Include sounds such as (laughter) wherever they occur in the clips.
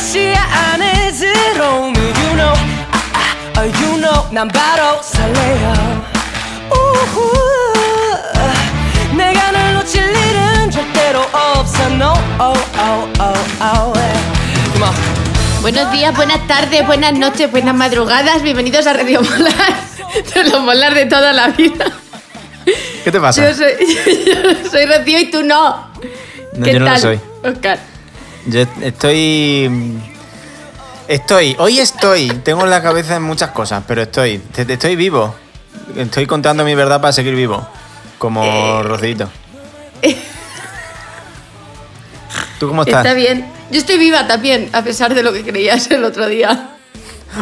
다시 안에들어오면 You know 아, 아, You know 난 바로 설레요 우후, 내가 널 놓칠 일은 절대로 없어 No oh oh oh oh yeah. Come on. Buenos días, buenas tardes, buenas noches, buenas madrugadas. Bienvenidos a Radio Molar. De los Molar de toda la vida. ¿Qué te pasa? Yo soy, (laughs) yo soy Rocío y tú no. No, ¿Qué yo no lo tal, soy. Oscar? Yo estoy. Estoy, hoy estoy. Tengo la cabeza en muchas cosas, pero estoy. Estoy vivo. Estoy contando mi verdad para seguir vivo. Como Eh. Rocito. (laughs) ¿Tú cómo estás? Está bien. Yo estoy viva también, a pesar de lo que creías el otro día.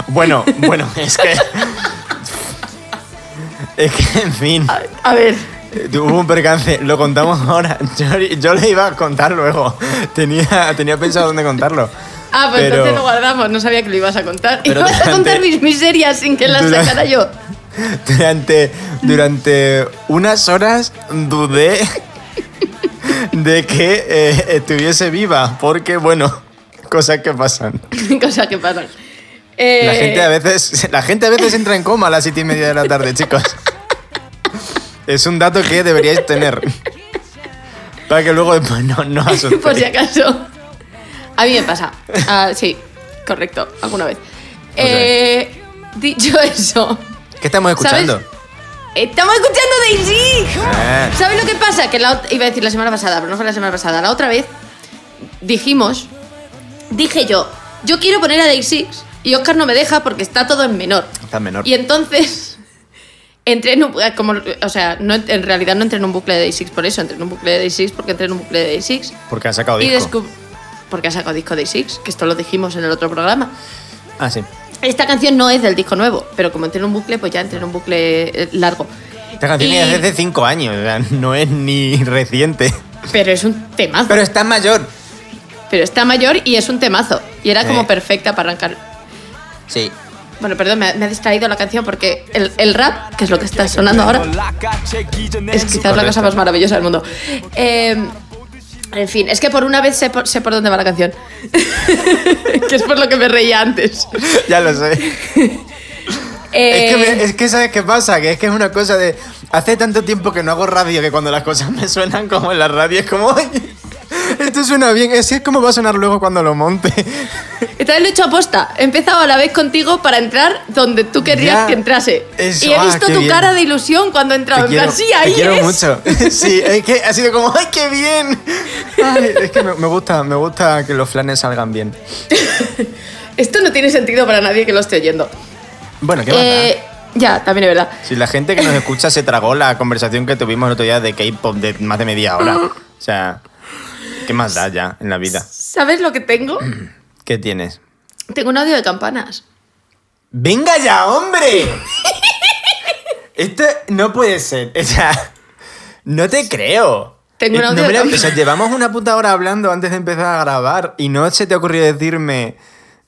Bueno, (laughs) bueno, es que. Es que, en fin. A, a ver, Hubo un percance, lo contamos ahora. Yo, yo le iba a contar luego. Tenía, tenía pensado dónde contarlo. Ah, pues Pero- entonces lo guardamos, no sabía que lo ibas a contar. Pero Ibas a durante- contar mis miserias sin que las durante- sacara yo. (laughs) Durante, durante unas horas dudé de que eh, estuviese viva, porque bueno, cosas que pasan. (laughs) Cosas que pasan. Eh, La gente a veces, la gente a veces entra en coma a las siete y media de la tarde, chicos. Es un dato que deberíais tener. Para que luego después no, no (laughs) asustéis. Por si acaso. A mí me pasa. Ah, sí, correcto, alguna vez. Eh, dicho eso, ¿Qué estamos escuchando? ¿Sabes? estamos escuchando Daisy. Ah. ¿Sabes lo que pasa? Que la, iba a decir la semana pasada, pero no fue la semana pasada. La otra vez dijimos, dije yo, yo quiero poner a Day Six y Oscar no me deja porque está todo en menor. Está menor. Y entonces entré en un, como, o sea, no, en realidad no entré en un bucle de Day Six por eso, entré en un bucle de Day Six porque entré en un bucle de Day Six Porque ha sacado y disco. porque ha sacado disco Day Six, que esto lo dijimos en el otro programa. Ah, sí. Esta canción no es del disco nuevo, pero como entré en un bucle, pues ya entré en un bucle eh, largo. Esta canción Y- es desde cinco años, o sea, no es ni reciente. Pero es un temazo. Pero está mayor. Pero está mayor y es un temazo. Y era como Eh. perfecta para arrancar. Sí. Bueno, perdón, me ha, me ha distraído la canción porque el, el rap, que es lo que está sonando ahora, es quizás la cosa más maravillosa del mundo. Eh, en fin, es que por una vez sé por, sé por dónde va la canción. (laughs) que es por lo que me reía antes. Ya lo sé. Eh, Es que, me- es que ¿sabes qué pasa? Que es que es una cosa de... Hace tanto tiempo que no hago radio que cuando las cosas me suenan como en la radio es como... "Ay, esto suena bien. Que es como va a sonar luego cuando lo monte. Esta vez lo he hecho aposta. He empezado a la vez contigo para entrar donde tú querrías Ya. que entrase. Eso, y he ah, visto qué tu bien. cara de ilusión cuando he entrado. Te En plan, sí, ahí te quiero es. mucho. (laughs) Sí, es que ha sido como... ¡Ay, qué bien! Ay, es que me, me gusta, me gusta que los flanes salgan bien. (laughs) Esto no tiene sentido para nadie que lo esté oyendo. Bueno, ¿qué? Eh, ya, también es verdad. Si la gente que nos escucha se tragó la conversación que tuvimos el otro día de K-pop de más de media hora. O sea, ¿qué más da ya en la vida? ¿Sabes lo que tengo? (clears throat) ¿Qué tienes? tengo un audio de campanas. ¡Venga ya, hombre! (laughs) Esto no puede ser. O sea, no te creo. Tengo un Eh, audio no me de la- cam- O sea, llevamos una puta hora hablando antes de empezar a grabar y no se te ocurrió decirme.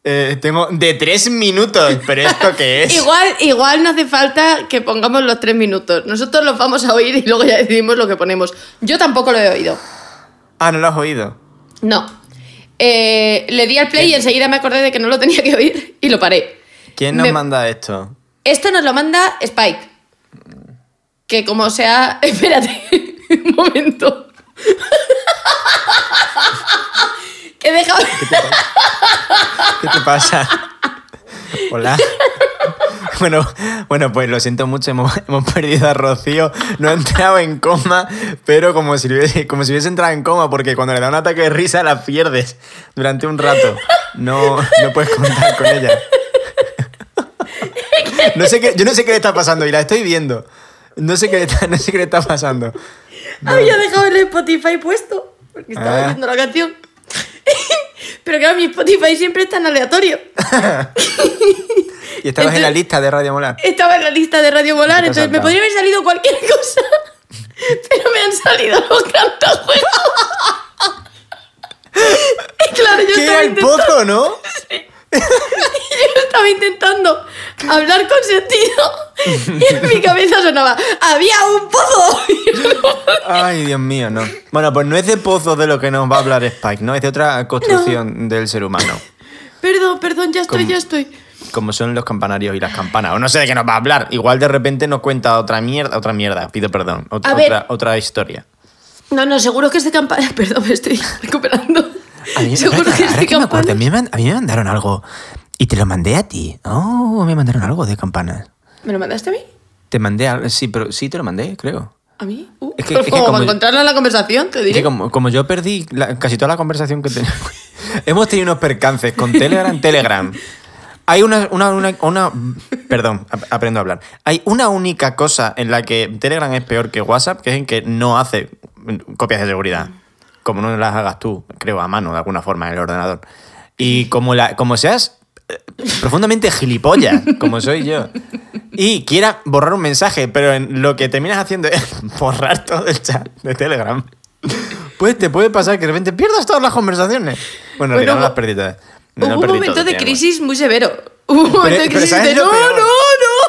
eh, tengo de tres minutos, pero ¿esto qué (laughs) es? Igual, igual no hace falta que pongamos los tres minutos. Nosotros los vamos a oír y luego ya decidimos lo que ponemos. Yo tampoco lo he oído. Ah, no lo has oído. No. Eh, le di al play y enseguida me acordé de que no lo tenía que oír y lo paré. ¿Quién nos Me- manda esto? Esto nos lo manda Spike. Que como sea... (laughs) Espérate, un momento. (laughs) que deja... ¿Qué te pasa? (laughs) Hola. (laughs) Bueno, bueno, pues lo siento mucho, hemos, (laughs) hemos perdido a Rocío, no ha entrado en coma, pero como si, hubiese, como si hubiese entrado en coma, porque cuando le da un ataque de risa la pierdes durante un rato. No, no puedes contar con ella. (laughs) No sé qué, yo no sé qué le está pasando y la estoy viendo. No sé qué le está, no sé qué le está pasando. Había dejado el Spotify puesto. Porque estaba Ah. viendo la canción. (laughs) Pero claro, mi Spotify siempre está en aleatorio. (laughs) Y estabas en la lista de Radio Molar. Estaba en la lista de Radio has entonces me podría haber salido cualquier (laughs) cosa. Pero me han salido los cantajuegos. Claro, yo ¿Qué era el pozo, no? Yo estaba intentando hablar con sentido y en mi cabeza sonaba, ¡había un pozo! Ay, Dios mío, no. Bueno, pues no es de pozo de lo que nos va a hablar Spike, ¿no? Es de otra construcción del ser humano. Perdón, perdón, ya estoy, ya estoy. Como son los campanarios y las campanas. O no sé de qué nos va a hablar. Igual de repente nos cuenta otra mierda, otra mierda, pido perdón. Otra, otra historia. No, no, seguro que es de campana. (laughs) Perdón, me estoy recuperando. A mí, seguro ahora que ahora me acuerdo, a mí, me, man- a mí me mandaron algo y te lo mandé a ti. Oh, me mandaron algo de campanas. ¿Me lo mandaste a mí? Te mandé algo, sí, pero sí te lo mandé, creo. ¿A mí? Uh, Es que- es que (laughs) como encontrarlo en la conversación, te Es diré. que como, como yo perdí la- casi toda la conversación que teníamos, (laughs) hemos tenido unos percances con Telegram, Telegram. Hay una, una, una, una- perdón, ap- aprendo a hablar. Hay una única cosa en la que Telegram es peor que WhatsApp, que es en que no hace copias de seguridad. Como no las hagas tú, creo, a mano, de alguna forma, en el ordenador. Y como, la, como seas eh, profundamente gilipollas, como soy yo, y quieras borrar un mensaje, pero en lo que terminas haciendo es (laughs) borrar todo el chat de Telegram, pues te puede pasar que de repente pierdas todas las conversaciones. Bueno, en realidad no Bueno, las perdí todas. No Hubo un momento todo, de crisis muy severo. Hubo un momento de crisis ¿sabes de no, no, no.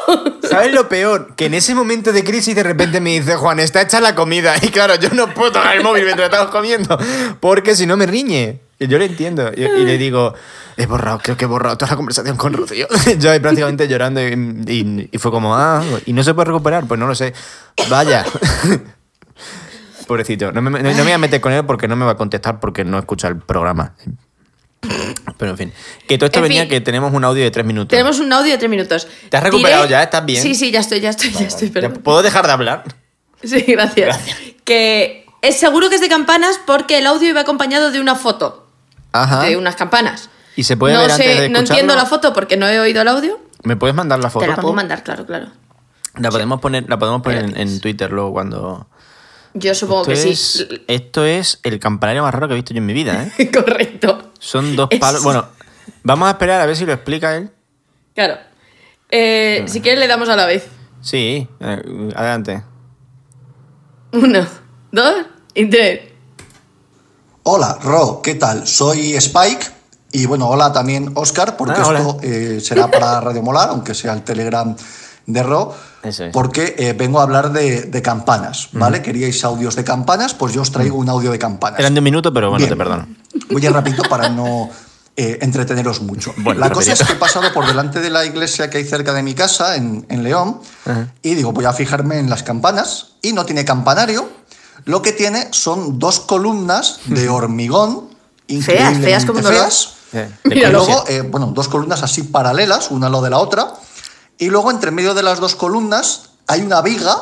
¿Sabes lo peor? Que en ese momento de crisis de repente me dice, Juan, está hecha la comida. Y claro, yo no puedo tocar el móvil mientras estamos comiendo, porque si no me riñe. Y yo lo entiendo. Y, le digo, he borrado, creo que he borrado toda la conversación con Rocío. (laughs) yo ahí prácticamente llorando y, fue como, ah, y no se puede recuperar. Pues no lo sé. Vaya. (laughs) Pobrecito. No me, no me voy a meter con él porque no me va a contestar porque no escucha el programa. Pero en fin. Que todo esto En venía fin. que tenemos un audio de tres minutos. Tenemos un audio de tres minutos. ¿Te has recuperado ya? ¿Estás bien? Sí, sí, ya estoy, ya estoy, ya estoy. Ya. ¿Puedo dejar de hablar? Sí, gracias. Que es seguro que es de campanas porque el audio iba acompañado de una foto Ajá. de unas campanas. ¿Y se puede no ver antes de no entiendo la foto porque no he oído el audio. ¿Me puedes mandar la foto? Te la puedo mandar, claro, claro. La podemos poner, la podemos poner en, Twitter luego cuando. Yo supongo esto, que es, sí. esto es el campanario más raro que he visto yo en mi vida, ¿eh? (laughs) Correcto. Son dos Es- palos. Bueno, vamos a esperar a ver si lo explica él. Claro. Eh, si quieres le damos a la vez. Sí, eh, adelante. Uno, dos y tres. Hola, Ro, ¿qué tal? Soy Spike y bueno, hola también Oscar, porque Ah, hola. esto eh, será para Radio Molar, aunque sea el Telegram de Ro, Eso es. porque eh, vengo a hablar de, de campanas, ¿vale? Queríais audios de campanas, pues yo os traigo un audio de campanas. Eran de un minuto, pero bueno, Bien. te perdono. Voy a ir rapidito para no eh, entreteneros mucho. (laughs) Bueno, la cosa es que he pasado por delante de la iglesia que hay cerca de mi casa, en, en León, y digo, voy a fijarme en las campanas, y no tiene campanario, lo que tiene son dos columnas de hormigón, increíblemente feas como feas, Eh, y luego, eh, bueno, dos columnas así paralelas, una a lo de la otra, y luego entre medio de las dos columnas hay una viga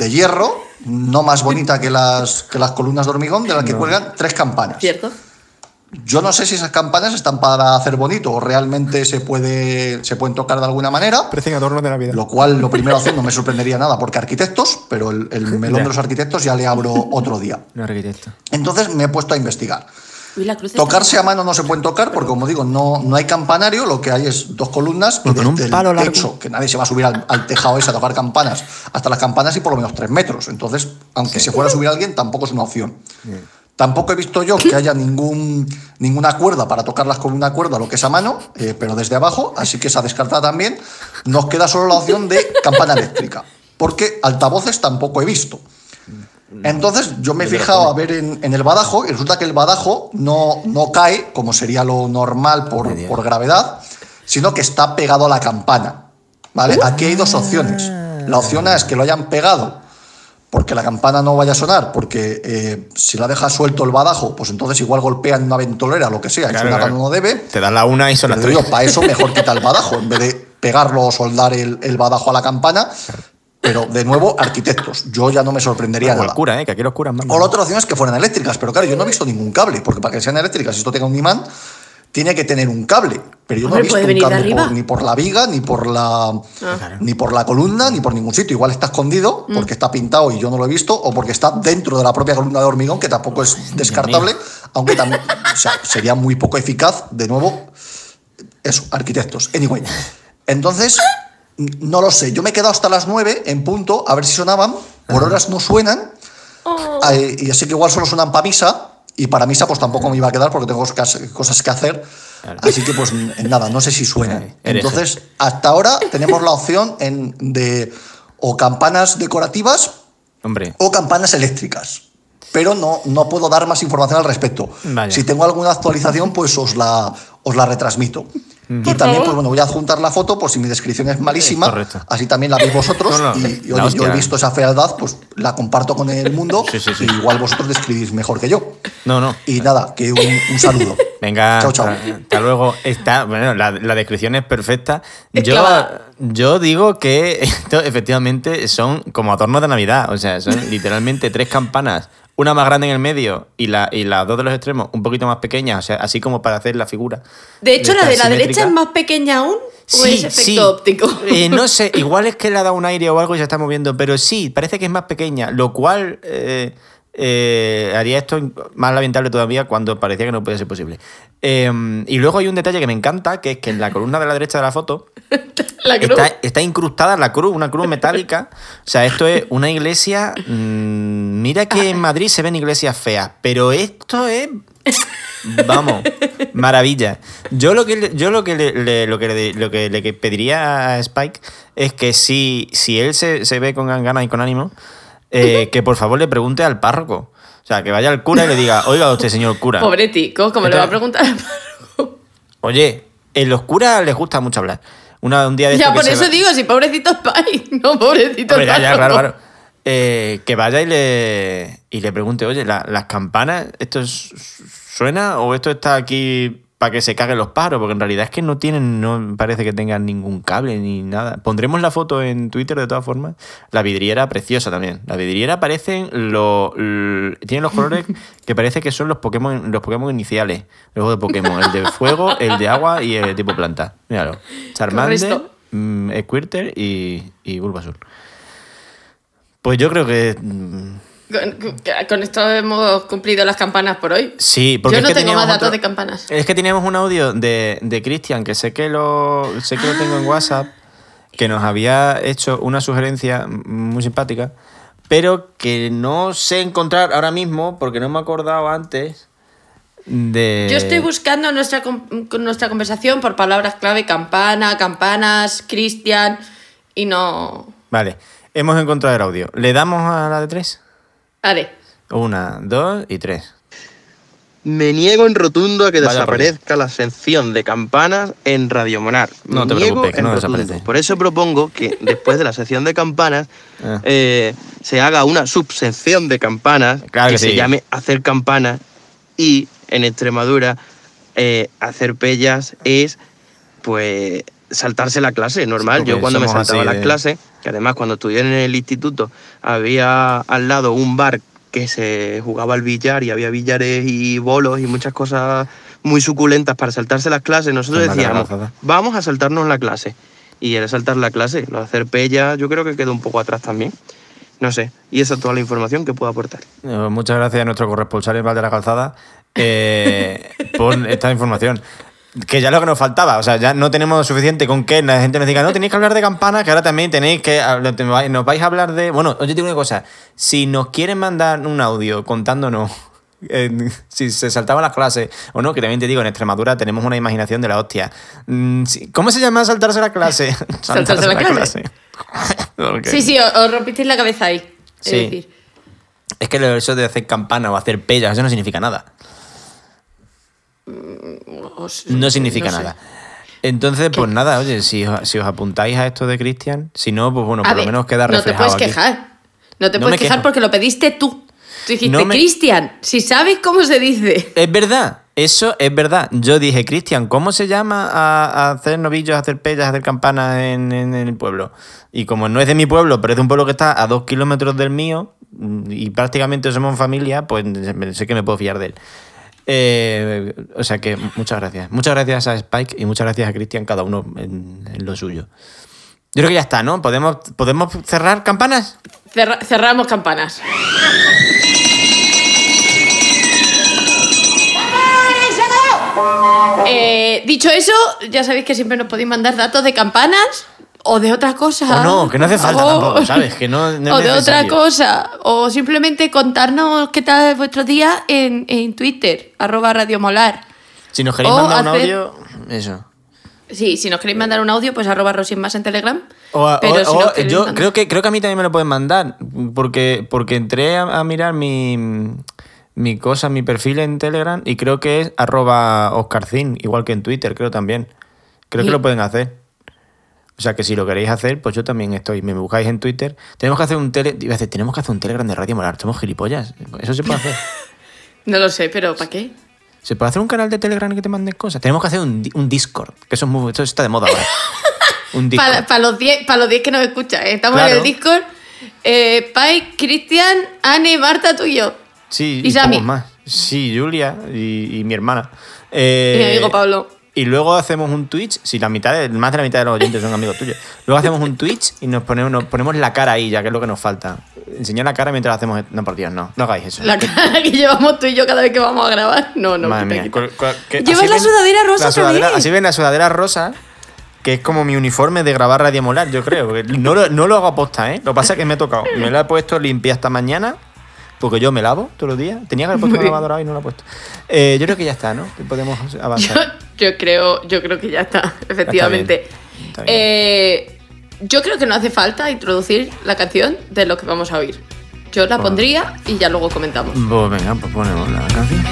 de hierro, no más bonita que las, que las columnas de hormigón, de las que cuelgan tres campanas. ¿Cierto? Yo no sé si esas campanas están para hacer bonito o realmente se, puede, se pueden tocar de alguna manera, Parecen adornos de Navidad. lo cual lo primero hacer no me sorprendería nada porque arquitectos, pero el, el melón Ya. de los arquitectos ya le abro otro día. No, arquitecto. Entonces me he puesto a investigar. Tocarse a mano no se pueden tocar porque, como digo, no, no hay campanario, lo que hay es dos columnas que Pues con un palo el largo. techo, que nadie se va a subir al, al tejado ese a tocar campanas, hasta las campanas y por lo menos tres metros. Entonces, aunque se fuera a subir alguien, tampoco es una opción. Tampoco he visto yo que haya ningún, ninguna cuerda para tocarlas con una cuerda, lo que es a mano, eh, pero desde abajo, así que esa descartada también. Nos queda solo la opción de campana eléctrica, porque altavoces tampoco he visto. Entonces yo me he fijado a ver en, en el badajo y resulta que el badajo no, no cae, como sería lo normal por, por gravedad, sino que está pegado a la campana. ¿Vale? Aquí hay dos opciones. La opción A es que lo hayan pegado porque la campana no vaya a sonar, porque eh, si la deja suelto el badajo, pues entonces igual golpean una ventolera o lo que sea, y Claro, suena claro. cuando no debe. Te das la una y son las Pero tres. digo, para eso mejor (laughs) quita el badajo, en vez de pegarlo o soldar el, el badajo a la campana. Pero de nuevo, arquitectos. Yo ya no me sorprendería nada. cura, ¿eh? Que aquí los curas mandan. O la otra opción es que fueran eléctricas, pero claro, yo no he visto ningún cable, porque para que sean eléctricas, si esto tenga un imán, tiene que tener un cable. Pero yo no he visto un cable por- ni por la viga, ni por la, ni por la columna, ni por ningún sitio. Igual está escondido porque está pintado y yo no lo he visto, o porque está dentro de la propia columna de hormigón, que tampoco es descartable, aunque también o sea, sería muy poco eficaz, de nuevo, eso, arquitectos. Anyway, entonces, no lo sé. Yo me he quedado hasta las 9 en punto a ver si sonaban. Por horas no suenan. Eh, y así que igual solo suenan para misa. Y para misa, pues tampoco me iba a quedar porque tengo cosas que hacer. Así que, pues nada, no sé si suenan. Entonces, hasta ahora tenemos la opción en- de o campanas decorativas Hombre. o campanas eléctricas. Pero no, no puedo dar más información al respecto. Vaya. Si tengo alguna actualización, pues os la, os la retransmito. Y también, pues bueno, voy a adjuntar la foto por si mi descripción es malísima. Correcto. Así también la veis (laughs) vosotros. No, no, y, y, la oye, yo he visto esa fealdad, pues la comparto con el mundo. (laughs) Sí, sí, sí. Y igual vosotros describís mejor que yo. No, no. Y nada, que un, un saludo. (laughs) Venga, Chao, chao. hasta, hasta luego. Está, bueno, la, la descripción es perfecta. Es Yo, clavada. yo digo que esto efectivamente son como adornos de Navidad. O sea, son literalmente tres campanas, una más grande en el medio y, la, y las dos de los extremos un poquito más pequeñas, o sea, así como para hacer la figura. De hecho, la de la derecha es más pequeña aún. ¿O Sí, es efecto sí. óptico? Eh, no sé, igual es que le ha dado un aire o algo y se está moviendo, pero sí, parece que es más pequeña, lo cual eh, eh, haría esto más lamentable todavía cuando parecía que no podía ser posible. Eh, y luego hay un detalle que me encanta, que es que en la columna de la derecha de la foto (laughs) La cruz. está, está incrustada la cruz, una cruz metálica. O sea, esto es una iglesia. mm, mira que en Madrid se ven iglesias feas, pero esto es. Vamos, maravilla. Yo lo que le- yo lo que le, le- lo que le, lo que le pediría a Spike es que si, si él se, se ve con ganas y con ánimo, eh, que por favor le pregunte al párroco. O sea, que vaya al cura y le diga, oiga usted, señor cura. Pobre tico, como le va a preguntar al párroco. Oye, en los curas les gusta mucho hablar. Una, un día de Ya, por eso va- digo, si pobrecito Spike, (laughs) no pobrecito Hombre, ya, ya, párroco. claro, claro. Eh, que vaya y le, y le pregunte, oye, la- las campanas, ¿esto es- suena o esto está aquí para que se caguen los pájaros? Porque en realidad es que no tienen, no parece que tengan ningún cable ni nada. Pondremos la foto en Twitter de todas formas. La vidriera preciosa también. La vidriera parecen lo, l- tiene los colores (laughs) que parece que son los Pokémon, los Pokémon iniciales. Luego de Pokémon, el de fuego, el de agua y el tipo planta. Míralo. Charmander, mm, Squirtle y, y Bulbasaur. Pues yo creo que. mm, Con, con esto hemos cumplido las campanas por hoy. Sí, porque Yo es no que tengo más datos otro- de campanas. Es que teníamos un audio de, de Cristian, que sé que lo sé que lo tengo en WhatsApp, que nos había hecho una sugerencia muy simpática, pero que no sé encontrar ahora mismo porque no me he acordado antes de. Yo estoy buscando nuestra, nuestra conversación por palabras clave, campana, campanas, Cristian, y no... Vale, hemos encontrado el audio. ¿Le damos a la de tres? Vale. Una, dos y tres. Me niego en rotundo a que Vaya desaparezca la sección de campanas en Radio Monar. Me No te niego preocupes, que en no rotundo. desaparece. Por eso propongo que (laughs) después de la sección de campanas Ah. eh, se haga una subsección de campanas Claro que, que se sí. llame hacer campanas y en Extremadura eh, hacer pellas es pues saltarse la clase normal. Yo cuando me saltaba así la de- clase, que además cuando estudié en el instituto había al lado un bar que se jugaba al billar y había billares y bolos y muchas cosas muy suculentas para saltarse las clases, nosotros decíamos, vamos a saltarnos la clase. Y era saltar la clase, lo de hacer pella, yo creo que quedó un poco atrás también. No sé, y esa es toda la información que puedo aportar. Eh, Muchas gracias a nuestro corresponsal en Val de la Calzada eh, (laughs) por esta información. Que ya es lo que nos faltaba, o sea, ya no tenemos suficiente con que la gente nos diga, no, tenéis que hablar de campanas, que ahora también tenéis que, nos vais a hablar de... Bueno, oye, te digo una cosa, si nos quieren mandar un audio contándonos (laughs) eh, si se saltaban las clases o no, que también te digo, en Extremadura tenemos una imaginación de la hostia. Mm, ¿Cómo se llama saltarse la clase? (laughs) ¿Saltarse la clase? (laughs) Sí, sí, os, os rompisteis la cabeza ahí. Es decir, Es que eso de hacer campana o hacer pellas, eso no significa nada. Os- No significa no sé. nada. Entonces, pues nada, oye, si, os- si os apuntáis a esto de Cristian, si no, pues bueno, A por ver, lo menos queda No te reflejado puedes aquí. quejar. No te No puedes quejar quejo. porque lo pediste tú. Tú dijiste, No me- Cristian, si sabes cómo se dice. Es verdad, eso es verdad. Yo dije, Cristian, ¿cómo se llama a, a hacer novillos, a hacer pellas, a hacer campanas en, en- en el pueblo? Y como no es de mi pueblo, pero es de un pueblo que está a dos kilómetros del mío mm, y prácticamente somos familia, pues sé que me puedo fiar de él. Eh, o sea que muchas gracias. Muchas gracias a Spike y muchas gracias a Cristian, cada uno en, lo suyo. Yo creo que ya está, ¿no? ¿Podemos, ¿podemos cerrar campanas? Cerra- cerramos campanas. Eh, dicho eso, ya sabéis que siempre nos podéis mandar datos de campanas o de otra cosa. O no, que no hace falta favor. tampoco, (laughs) ¿sabes? Que no, no o de otra cosa. O simplemente contarnos qué tal es vuestro día en, en Twitter, arroba Radio Molar. Si nos queréis O mandar un audio, eso. Sí, si nos queréis mandar un audio, pues arroba más en Telegram. O, a- Pero o- si o- nos queréis yo creo que, creo que a mí también me lo pueden mandar, porque, porque entré a, a mirar mi, mi cosa, mi perfil en Telegram y creo que es arroba oscarcin, igual que en Twitter, creo también. Creo que lo pueden hacer. O sea que si lo queréis hacer, pues yo también estoy. Me buscáis en Twitter. Tenemos que hacer un tele. decir, tenemos que hacer un Telegram de Radio Molar. Somos gilipollas. Eso se puede hacer. (laughs) No lo sé, pero ¿para qué? ¿Se puede hacer un canal de Telegram que te manden cosas? Tenemos que hacer un, di- un Discord. Que eso, es muy, eso está de moda ahora. (laughs) Un Discord. Para, los 10 para los 10 que nos escuchan. ¿eh? Estamos Claro. en el Discord. Eh, Pai, Cristian, Anne, Marta, tú y yo. Sí, Y y, más. Sí, Julia y, y mi hermana. Eh, Y mi amigo Pablo. Y luego hacemos un Twitch, si la mitad, de- más de la mitad de los oyentes son amigos tuyos. Luego hacemos un Twitch y nos ponemos, nos ponemos la cara ahí, ya que es lo que nos falta. Enseñar la cara mientras hacemos... No, por Dios, no. No hagáis eso. La cara (laughs) que llevamos tú y yo cada vez que vamos a grabar. No, no, Madre mía. quita. Llevas la sudadera rosa la sudadera- también. Así ven la sudadera rosa, que es como mi uniforme de grabar Radio Molar, yo creo. No lo, no lo hago aposta, ¿eh? Lo que pasa es que me he tocado. Me lo he puesto limpia esta mañana, porque yo me lavo todos los días. Tenía que haber puesto bien. lavadora hoy y no lo he puesto. Eh, yo creo que ya está, ¿no? Que podemos (laughs) Yo, avanzar. Yo creo, yo creo que ya está, (laughs) efectivamente. Está bien. Eh, yo creo que no hace falta introducir la canción de lo que vamos a oír. Yo la Bueno. pondría y ya luego comentamos. Pues venga, pues ponemos la canción.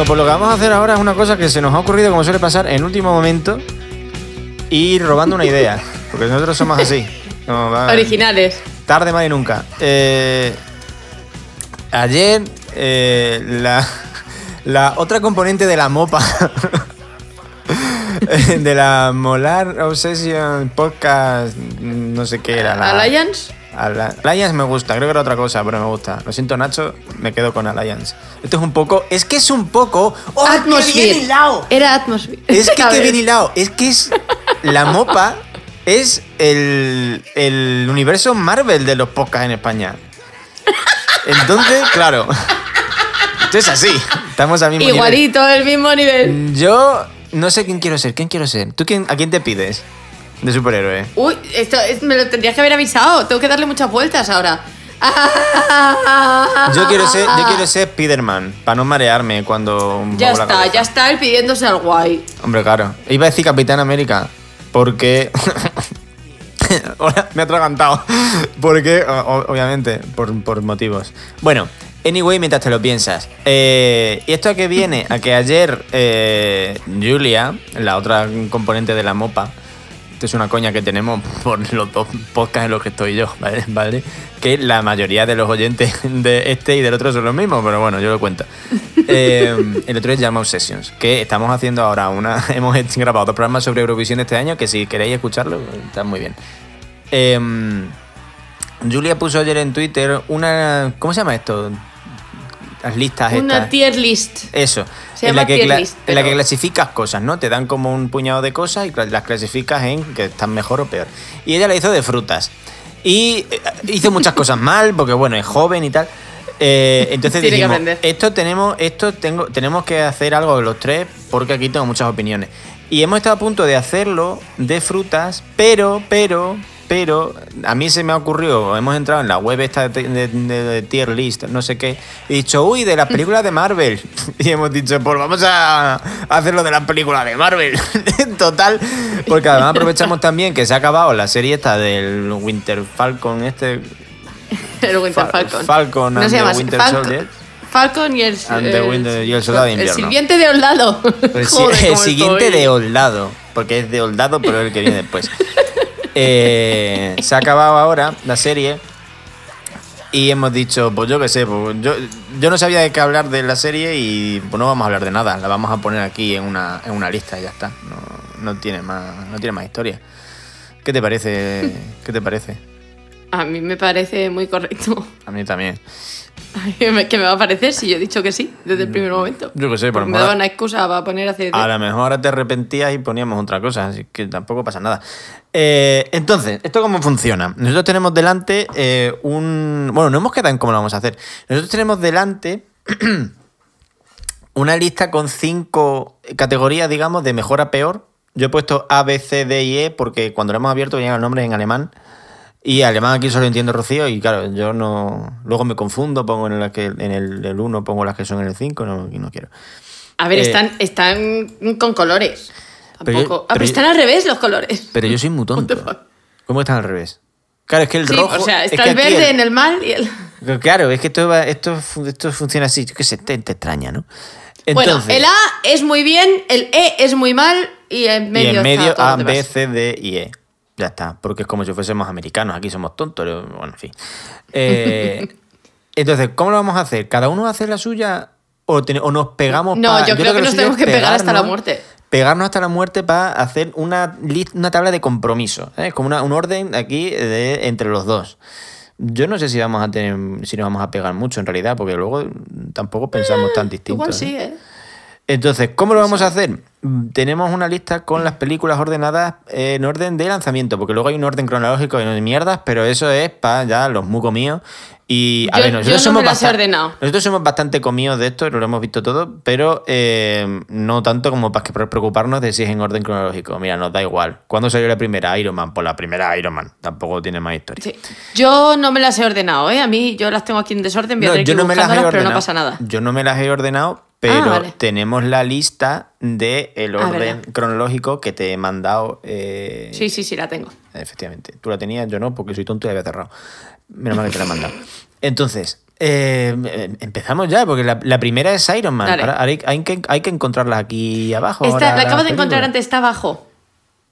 Bueno, pues lo que vamos a hacer ahora es una cosa que se nos ha ocurrido, como suele pasar, en último momento, y robando una idea. Porque nosotros somos así. (laughs) No, va- Originales. Tarde, más y nunca. Eh, ayer, eh, la, la otra componente de la MOPA, (laughs) de la Molar Obsession Podcast, no sé qué era. La, Alliance. Alliance me gusta, creo que era otra cosa, pero me gusta. Lo siento, Nacho, me quedo con Alliance. Esto es un poco. Es que es un poco. ¡Oh, qué bien Atmosphere. hilado! Era Atmosphere. Es que (laughs) qué bien hilado. Es que es. La mopa es el, el universo Marvel de los podcasts en España. Entonces, claro. Esto es así. Estamos al mismo nivel. Igualito, el mismo nivel. Yo no sé quién quiero ser. ¿Quién quiero ser? ¿Tú quién, a quién te pides? De superhéroe. Uy, esto es- me lo tendrías que haber avisado. Tengo que darle muchas vueltas ahora. (laughs) Yo quiero ser, yo quiero ser Spiderman, para no marearme cuando. Ya está, ya está él pidiéndose al guay. Hombre, claro. Iba a decir Capitán América, porque... (laughs) Hola, me ha atragantado. Porque, obviamente, por, por motivos. Bueno, anyway, mientras te lo piensas. Eh, ¿Y esto a qué viene? A que ayer eh, Julia, la otra componente de la MOPA, esto es una coña que tenemos por los dos podcasts en los que estoy yo, ¿vale? (laughs) ¿vale? Que la mayoría de los oyentes (laughs) de este y del otro son los mismos, pero bueno, yo lo cuento. (laughs) Eh, el otro es Llama Obsessions, que estamos haciendo ahora una. Hemos grabado dos programas sobre Eurovisión este año, que si queréis escucharlo, está muy bien. Eh, Julia puso ayer en Twitter una. ¿Cómo se llama esto? Las listas Una estas. tier list. Eso. Se en, llama la que tier list, en la que clasificas cosas, ¿no? Te dan como un puñado de cosas y las clasificas en que están mejor o peor. Y ella la hizo de frutas. Y eh, hizo muchas cosas (laughs) mal, porque bueno, es joven y tal. Eh, entonces dijimos, esto tenemos, esto tengo, tenemos que hacer algo los tres, porque aquí tengo muchas opiniones. Y hemos estado a punto de hacerlo de frutas, pero, pero, pero, a mí se me ha ocurrido, hemos entrado en la web esta de, de- de- de tier list, no sé qué, y he dicho, uy, de las películas de Marvel. (laughs) Y hemos dicho, pues vamos a hacerlo de las películas de Marvel. (laughs) Total, porque además aprovechamos también que se ha acabado la serie esta del Winter Falcon, este, (laughs) El Winter Fa- Falcon. Falcon no and se the llama así, Winter Falcon, Soldier. Falcon y el, the Winter- y el Soldado de Invierno. El sirviente de Oldado. El, si- Joder, el siguiente estoy. de Oldado, porque es de Oldado, pero el que viene después. Eh, se ha acabado ahora la serie y hemos dicho, pues yo qué sé, pues yo, yo no sabía de qué hablar de la serie y pues no vamos a hablar de nada, la vamos a poner aquí en una, en una lista y ya está. No, no tiene más, no tiene más historia. ¿Qué te parece? ¿Qué te parece? A mí me parece muy correcto. A mí también. (laughs) ¿Qué me, va a parecer si yo he dicho que sí desde el primer momento? Yo qué sé, por me daba una excusa para poner hace... A lo mejor ahora te arrepentías y poníamos otra cosa, así que tampoco pasa nada. Eh, entonces, ¿esto cómo funciona? Nosotros tenemos delante eh, un... Bueno, no hemos quedado en cómo lo vamos a hacer. Nosotros tenemos delante (clears throat) una lista con cinco categorías, digamos, de mejor a peor. Yo he puesto A, B, C, D y E porque cuando lo hemos abierto venían los nombres en alemán. Y alemán aquí solo entiendo Rocío y claro, yo no... Luego me confundo, pongo en, la que, en el, el 1, pongo las que son en el 5, no, y no quiero. A ver, eh, están, están con colores. Pero yo- Tampoco... ah, pero pero yo- están al revés los colores. Pero yo soy muy (laughs) tonto. ¿Cómo están al revés? Claro, es que el Sí, rojo. o sea, es está que el verde en el mal y el... Claro, es que esto, va- esto, esto funciona así. Yo qué sé, te, te extraña, ¿no? bueno, Entonces, el A es muy bien, el E es muy mal y en y medio, en medio está todo A, B. C, D y E. Ya está, porque es como si fuésemos americanos. Aquí somos tontos. pero, Bueno, en fin. Eh, (laughs) entonces, ¿cómo lo vamos a hacer? ¿Cada uno va a hacer la suya o, o nos pegamos No, pa- yo creo que nos tenemos es que pegar hasta la muerte. Pegarnos hasta la muerte para hacer una, una tabla de compromiso. ¿eh? Como una- un orden aquí de, entre los dos. Yo no sé si vamos a tener, si nos vamos a pegar mucho en realidad, porque luego tampoco pensamos tan distinto. Igual ¿eh? sí, ¿eh? Entonces, ¿cómo lo vamos a hacer? Tenemos una lista con las películas ordenadas en orden de lanzamiento, porque luego hay un orden cronológico de mierdas, pero eso es para ya los muy comidos. Y a Yo- ver, yo nosotros no somos me las he bastante, ordenado. nosotros somos bastante comidos de esto, lo hemos visto todo, pero eh, no tanto como para que preocuparnos de si es en orden cronológico. Mira, nos da igual. ¿Cuándo salió la primera Iron Man? Pues la primera Iron Man. Tampoco tiene más historia. Sí. Yo no me las he ordenado, ¿eh? A mí yo las tengo aquí en desorden, voy a No, tener que yo ir no me las he buscándolas, pero ordenado. no pasa nada. Yo no me las he ordenado, pero Ah, vale. tenemos la lista del el Ah, orden cronológico que te he mandado. eh, Sí, sí, sí, la tengo. Efectivamente. Tú la tenías, yo no, porque soy tonto y había cerrado. Menos mal que te la he mandado. Entonces, eh, em- empezamos ya, porque la, la primera es Iron Man. Ahora hay, hay que, hay que encontrarla aquí abajo. Esta, la acabo de encontrar antes, está abajo.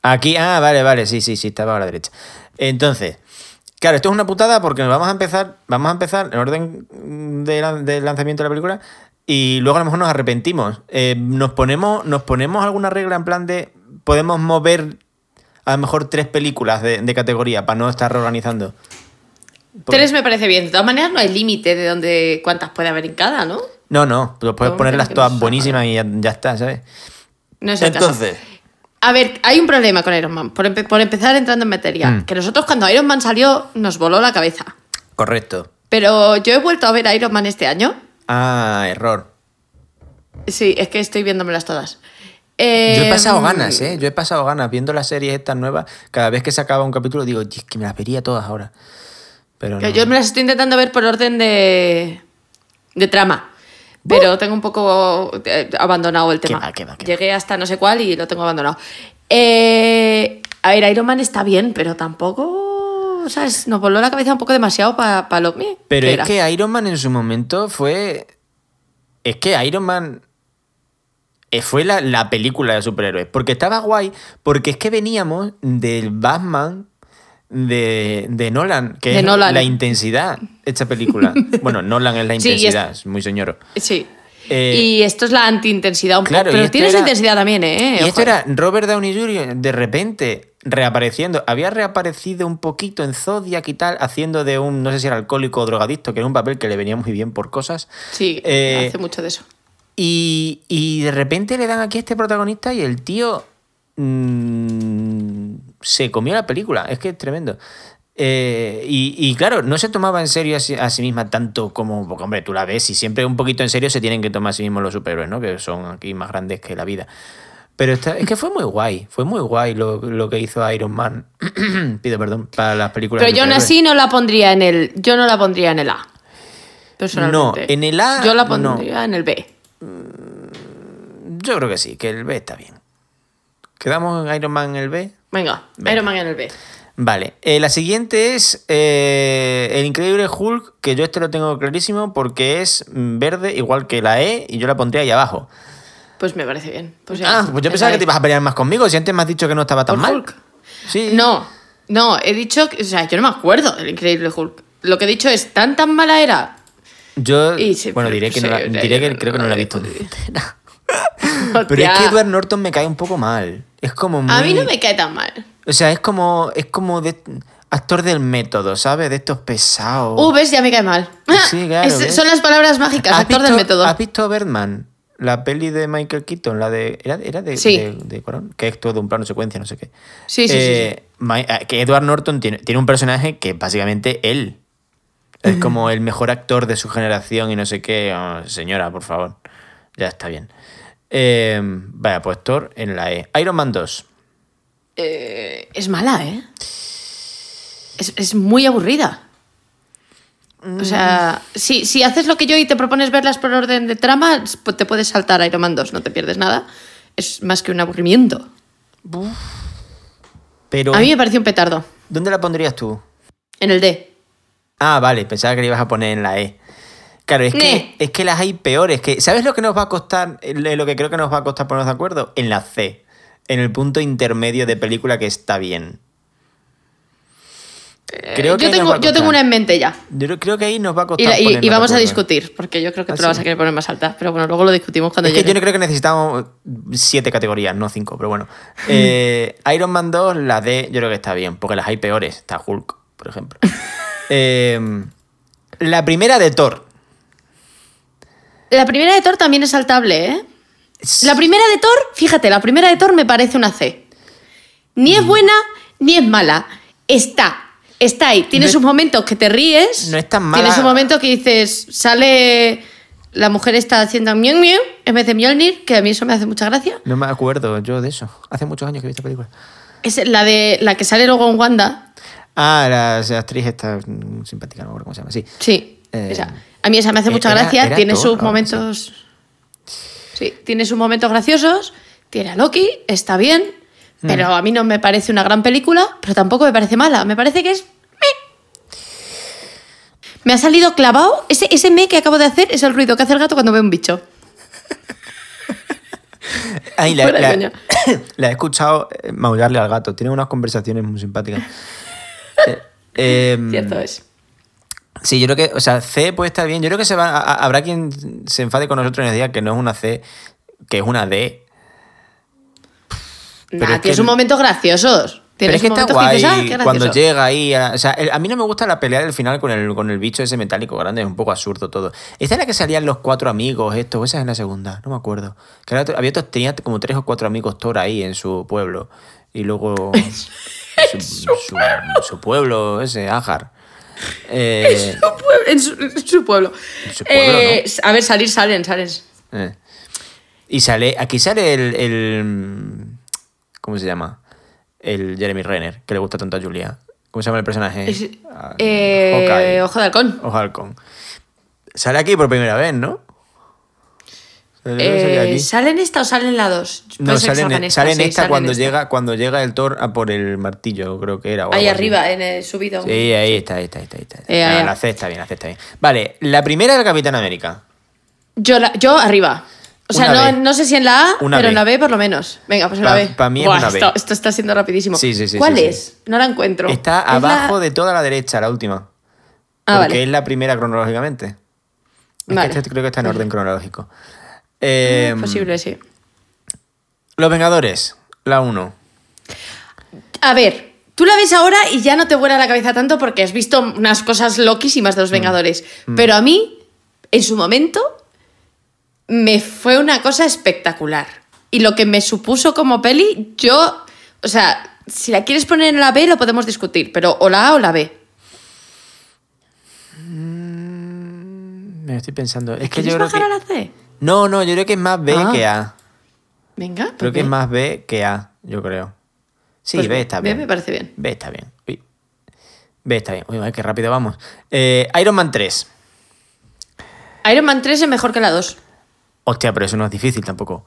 Aquí, ah, vale, vale, sí, sí, sí, estaba a la derecha. Entonces, claro, esto es una putada porque vamos a empezar, vamos a empezar en orden de, de lanzamiento de la película y luego a lo mejor nos arrepentimos. Eh, nos ponemos, nos ponemos alguna regla en plan de podemos mover a lo mejor tres películas de, de categoría para no estar reorganizando. Por- Tres me parece bien. De todas maneras, no hay límite de dónde, cuántas puede haber en cada, ¿no? No, no, pues puedes ponerlas todas buenísimas y ya, ya está, ¿sabes? No es el caso. Entonces, A ver, hay un problema con Iron Man. Por, empe- por empezar entrando en materia. Mm. Que nosotros cuando Iron Man salió nos voló la cabeza. correcto. Pero yo he vuelto a ver Iron Man este año. Ah, error. Sí, es que estoy viéndomelas todas. Yo he pasado ganas, ¿eh? Yo he pasado ganas viendo las series estas nuevas. Cada vez que se acaba un capítulo digo, "Tío, es que me las vería todas ahora. Pero que no. Yo me las estoy intentando ver por orden de, de trama. Pero tengo un poco eh, abandonado el Qué tema. va, qué va, qué va. Llegué hasta no sé cuál y lo tengo abandonado. Eh, a ver, Iron Man está bien, pero tampoco. ¿Sabes? Nos voló la cabeza un poco demasiado para lo mí. Pero es era. que Iron Man en su momento fue. Es que Iron Man. eh, Fue la, la película de superhéroes. Porque estaba guay. Porque es que veníamos del Batman de, de Nolan. Que De es Nolan. la intensidad. Esta película. (laughs) bueno, Nolan es la Sí, intensidad. es muy señor. Sí. Eh, y esto es la anti-intensidad un claro, poco. Pero tiene su intensidad también, ¿eh? Y Ojo. esto era Robert Downey Jr. de repente reapareciendo. Había reaparecido un poquito en Zodiac y tal, haciendo de un, no sé si era alcohólico o drogadicto, que era un papel que le venía muy bien por cosas. Sí, Eh, hace mucho de eso. Y, y de repente le dan aquí a este protagonista y el tío mm, se comió la película. Es que es tremendo. Eh, y, y claro, no se tomaba en serio a sí, a sí misma tanto como, porque hombre, tú la ves y siempre un poquito en serio se tienen que tomar a sí mismos los superhéroes, ¿no? Que son aquí más grandes que la vida. Pero esta- es que fue muy guay, fue muy guay lo, lo que hizo Iron Man. (clears throat) Pido perdón, para las películas. Pero yo aún así no la pondría en el. Yo no la pondría en el A. Personalmente. No, en el A, Yo la no. pondría en el B. Yo creo que sí, que el B está bien. ¿Quedamos en Iron Man en el B? Venga, Venga. Iron Man en el B. Vale, eh, la siguiente es eh, el increíble Hulk, que yo este lo tengo clarísimo porque es verde igual que la E y yo la pondría ahí abajo. Pues me parece bien. Pues ya, ah, pues yo pensaba que te B. ibas a pelear más conmigo, si antes me has dicho que no estaba tan ¿Por mal. Hulk? Sí. No, no, he dicho. que- O sea, yo no me acuerdo del increíble Hulk. Lo que he dicho es tan tan mala era. Yo, sí, bueno, diré que, no la- diré que creo que no la he visto. (laughs) Pero es que Edward Norton me cae un poco mal. Es como muy... A mí no me cae tan mal. O sea, es como. Es como de. actor del método, ¿sabes? De estos pesados. Uh, ves, ya me cae mal. Sí, (laughs) claro, Es- ¿ves? son las palabras mágicas, ¿Has actor del método. ¿Has visto Birdman? La peli de Michael Keaton, la de. ¿Era, era de, Sí. de, de Cuarón? Que es todo un plano secuencia, no sé qué. Sí, sí, sí, Eh, Mi- eh, Que Edward Norton tiene, tiene un personaje que es básicamente él. Es como el mejor actor de su generación y no sé qué. Oh, señora, por favor. Ya está bien. Eh, vaya, pues Thor en la E. Iron Man 2. Eh, es mala, ¿eh? Es, es muy aburrida. O sea, si, si haces lo que yo y te propones verlas por orden de trama, pues te puedes saltar Iron Man 2, no te pierdes nada. Es más que un aburrimiento. Pero. A mí me pareció un petardo. ¿Dónde la pondrías tú? En el D. Ah, vale, pensaba que le ibas a poner en la E. Claro, es que, Ne. es que las hay peores. Que, ¿Sabes lo que nos va a costar? eh, Lo que creo que nos va a costar ponernos de acuerdo. En la C. En el punto intermedio de película que está bien. Creo que yo tengo, yo tengo una en mente ya. Yo creo que ahí nos va a Y, costar. y- y vamos a discutir, porque yo creo que ¿Ah, tú la vas a querer poner más alta. Pero bueno, luego lo discutimos cuando Es que llegue. yo no creo que necesitamos siete categorías, no cinco, pero bueno. (laughs) Eh, Iron Man 2, la D, yo creo que está bien, porque las hay peores. Está Hulk, por ejemplo. (laughs) Eh, la primera de Thor. La primera de Thor también es saltable, ¿eh? La primera de Thor, fíjate, la primera de Thor me parece una C. Ni Mm. es buena ni es mala. Está. Está ahí. Tiene No sus momentos que te ríes. no es tan mala. Tiene sus momentos que dices, sale. La mujer está haciendo miau miau en vez de Mjolnir, que a mí eso me hace mucha gracia. No me acuerdo yo de eso. Hace muchos años que he visto película. Es la de la que sale luego en Wanda. Ah, la, la actriz esta mm, simpática, no me acuerdo cómo se llama. Sí. Sí. Eh, esa. A mí esa me hace eh, mucha era- gracia. era tiene Thor, sus momentos. Sí, tiene sus momentos graciosos. Tiene a Loki, está bien. Mm. Pero a mí no me parece una gran película, pero tampoco me parece mala. Me parece que es. Me ha salido clavado. Ese, ese me que acabo de hacer es el ruido que hace el gato cuando ve un bicho. (laughs) Ay, la, la- (coughs) la he escuchado eh, maullarle al gato. Tiene unas conversaciones muy simpáticas. (laughs) Eh, em, Cierto es. Sí, yo creo que, o sea, C puede estar bien. Yo creo que se va, a- habrá quien se enfade con nosotros y nos diga que no es una C, que es una D. Pero Nah, es que- sus momentos graciosos. Pero es que está guay dices, "Ah, cuando gracioso". llega ahí. A, o sea, el- a mí no me gusta la pelea del final con el, con el bicho ese metálico grande, es un poco absurdo todo. Esta es la que salían los cuatro amigos, esto, o esa es la segunda, no me acuerdo. Que era había otros- tenía como tres o cuatro amigos Thor ahí en su pueblo. Y luego. (laughs) su, su- su pueblo, ese, Ajar. Eh, Su pueblo- en, su, en su pueblo. En su pueblo, Eh, A ver, salir, salen, salen. Eh. Y sale, aquí sale el, el- ¿Cómo se llama? El Jeremy Renner, que le gusta tanto a Julia. ¿Cómo se llama el personaje? Es- Ah, eh. Ojo de halcón. Ojo de halcón. Sale aquí por primera vez, ¿no? Eh, aquí. ¿Sale en esta o sale en la 2? No, sale en, sale en sí, esta sale cuando esta. llega cuando llega el Thor a por el martillo, creo que era. o Ahí así. arriba, en el subido. Sí, ahí está, ahí está, ahí está. ahí está. Eh, la C está bien, la C está bien. Vale, la primera del Capitán América. Yo, la- yo arriba. O sea, no, no sé si en la A, Una pero B. en la B por lo menos. Venga, pues en la Pa- B. pa mí es Buah, una B. Esto, esto está siendo rapidísimo. Sí, sí, sí, ¿Cuál sí, sí. es? No la encuentro. Está Es la- abajo de toda la derecha, la última. Ah, porque vale. es la primera cronológicamente. Es que Vale. este creo que está en orden cronológico. Eh, Es posible, sí. Los Vengadores, la 1. A ver, tú la ves ahora y ya no te vuela la cabeza tanto porque has visto unas cosas loquísimas de los Vengadores. Pero a mí, en su momento, me fue una cosa espectacular. Y lo que me supuso como peli, yo. O sea, si la quieres poner en la B, lo podemos discutir, pero o la A o la B. Me estoy pensando. Es que ¿Quieres yo creo bajar que. a la C? No, no, yo creo que es más B Ah. que A. Venga. Creo pues que es B. más B que A, yo creo. Sí, Pues B B, está B bien. me parece bien. B está bien. Uy. B está bien. Uy, qué rápido vamos. Eh, Iron Man 3. Iron Man 3 es mejor que la 2. Hostia, pero eso no es difícil tampoco.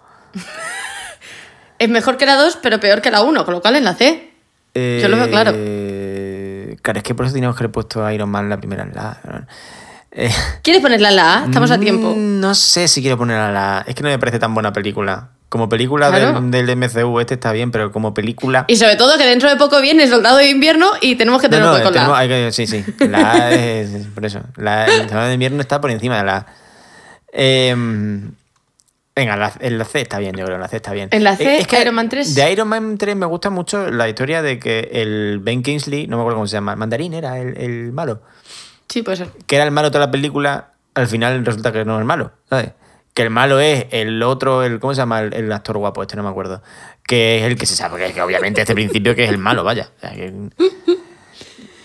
Es mejor que la 2, pero peor que la 1, con lo cual en la C. Yo lo veo claro. Eh, Claro, es que por eso teníamos que haber puesto a Iron Man la primera en la. Eh, ¿Quieres ponerla la A? Estamos a tiempo. mm, No sé si quiero poner a la A. Es que no me parece tan buena película. Como película Claro. del, del MCU, este está bien, pero como película. Y sobre todo que dentro de poco viene Soldado de Invierno y tenemos que No, tener no, en la tenemos- A. hay que- sí, sí. La A es, por eso. La, el Soldado de invierno está por encima de la A. Em, Venga, la- en la C está bien, yo creo, en la C está bien. En la C, Eh, es que Iron Man 3. De Iron Man 3 me gusta mucho la historia de que el Ben Kingsley, no me acuerdo cómo se llama, Mandarín era el, el malo, Sí, puede ser. que era el malo de toda la película, al final resulta que no es malo, ¿sabes? Que el malo es el otro, el ¿cómo se llama? El, el actor guapo, este no me acuerdo. Que es el que se sabe, que, que obviamente desde el principio que es el malo, vaya. O sea, que-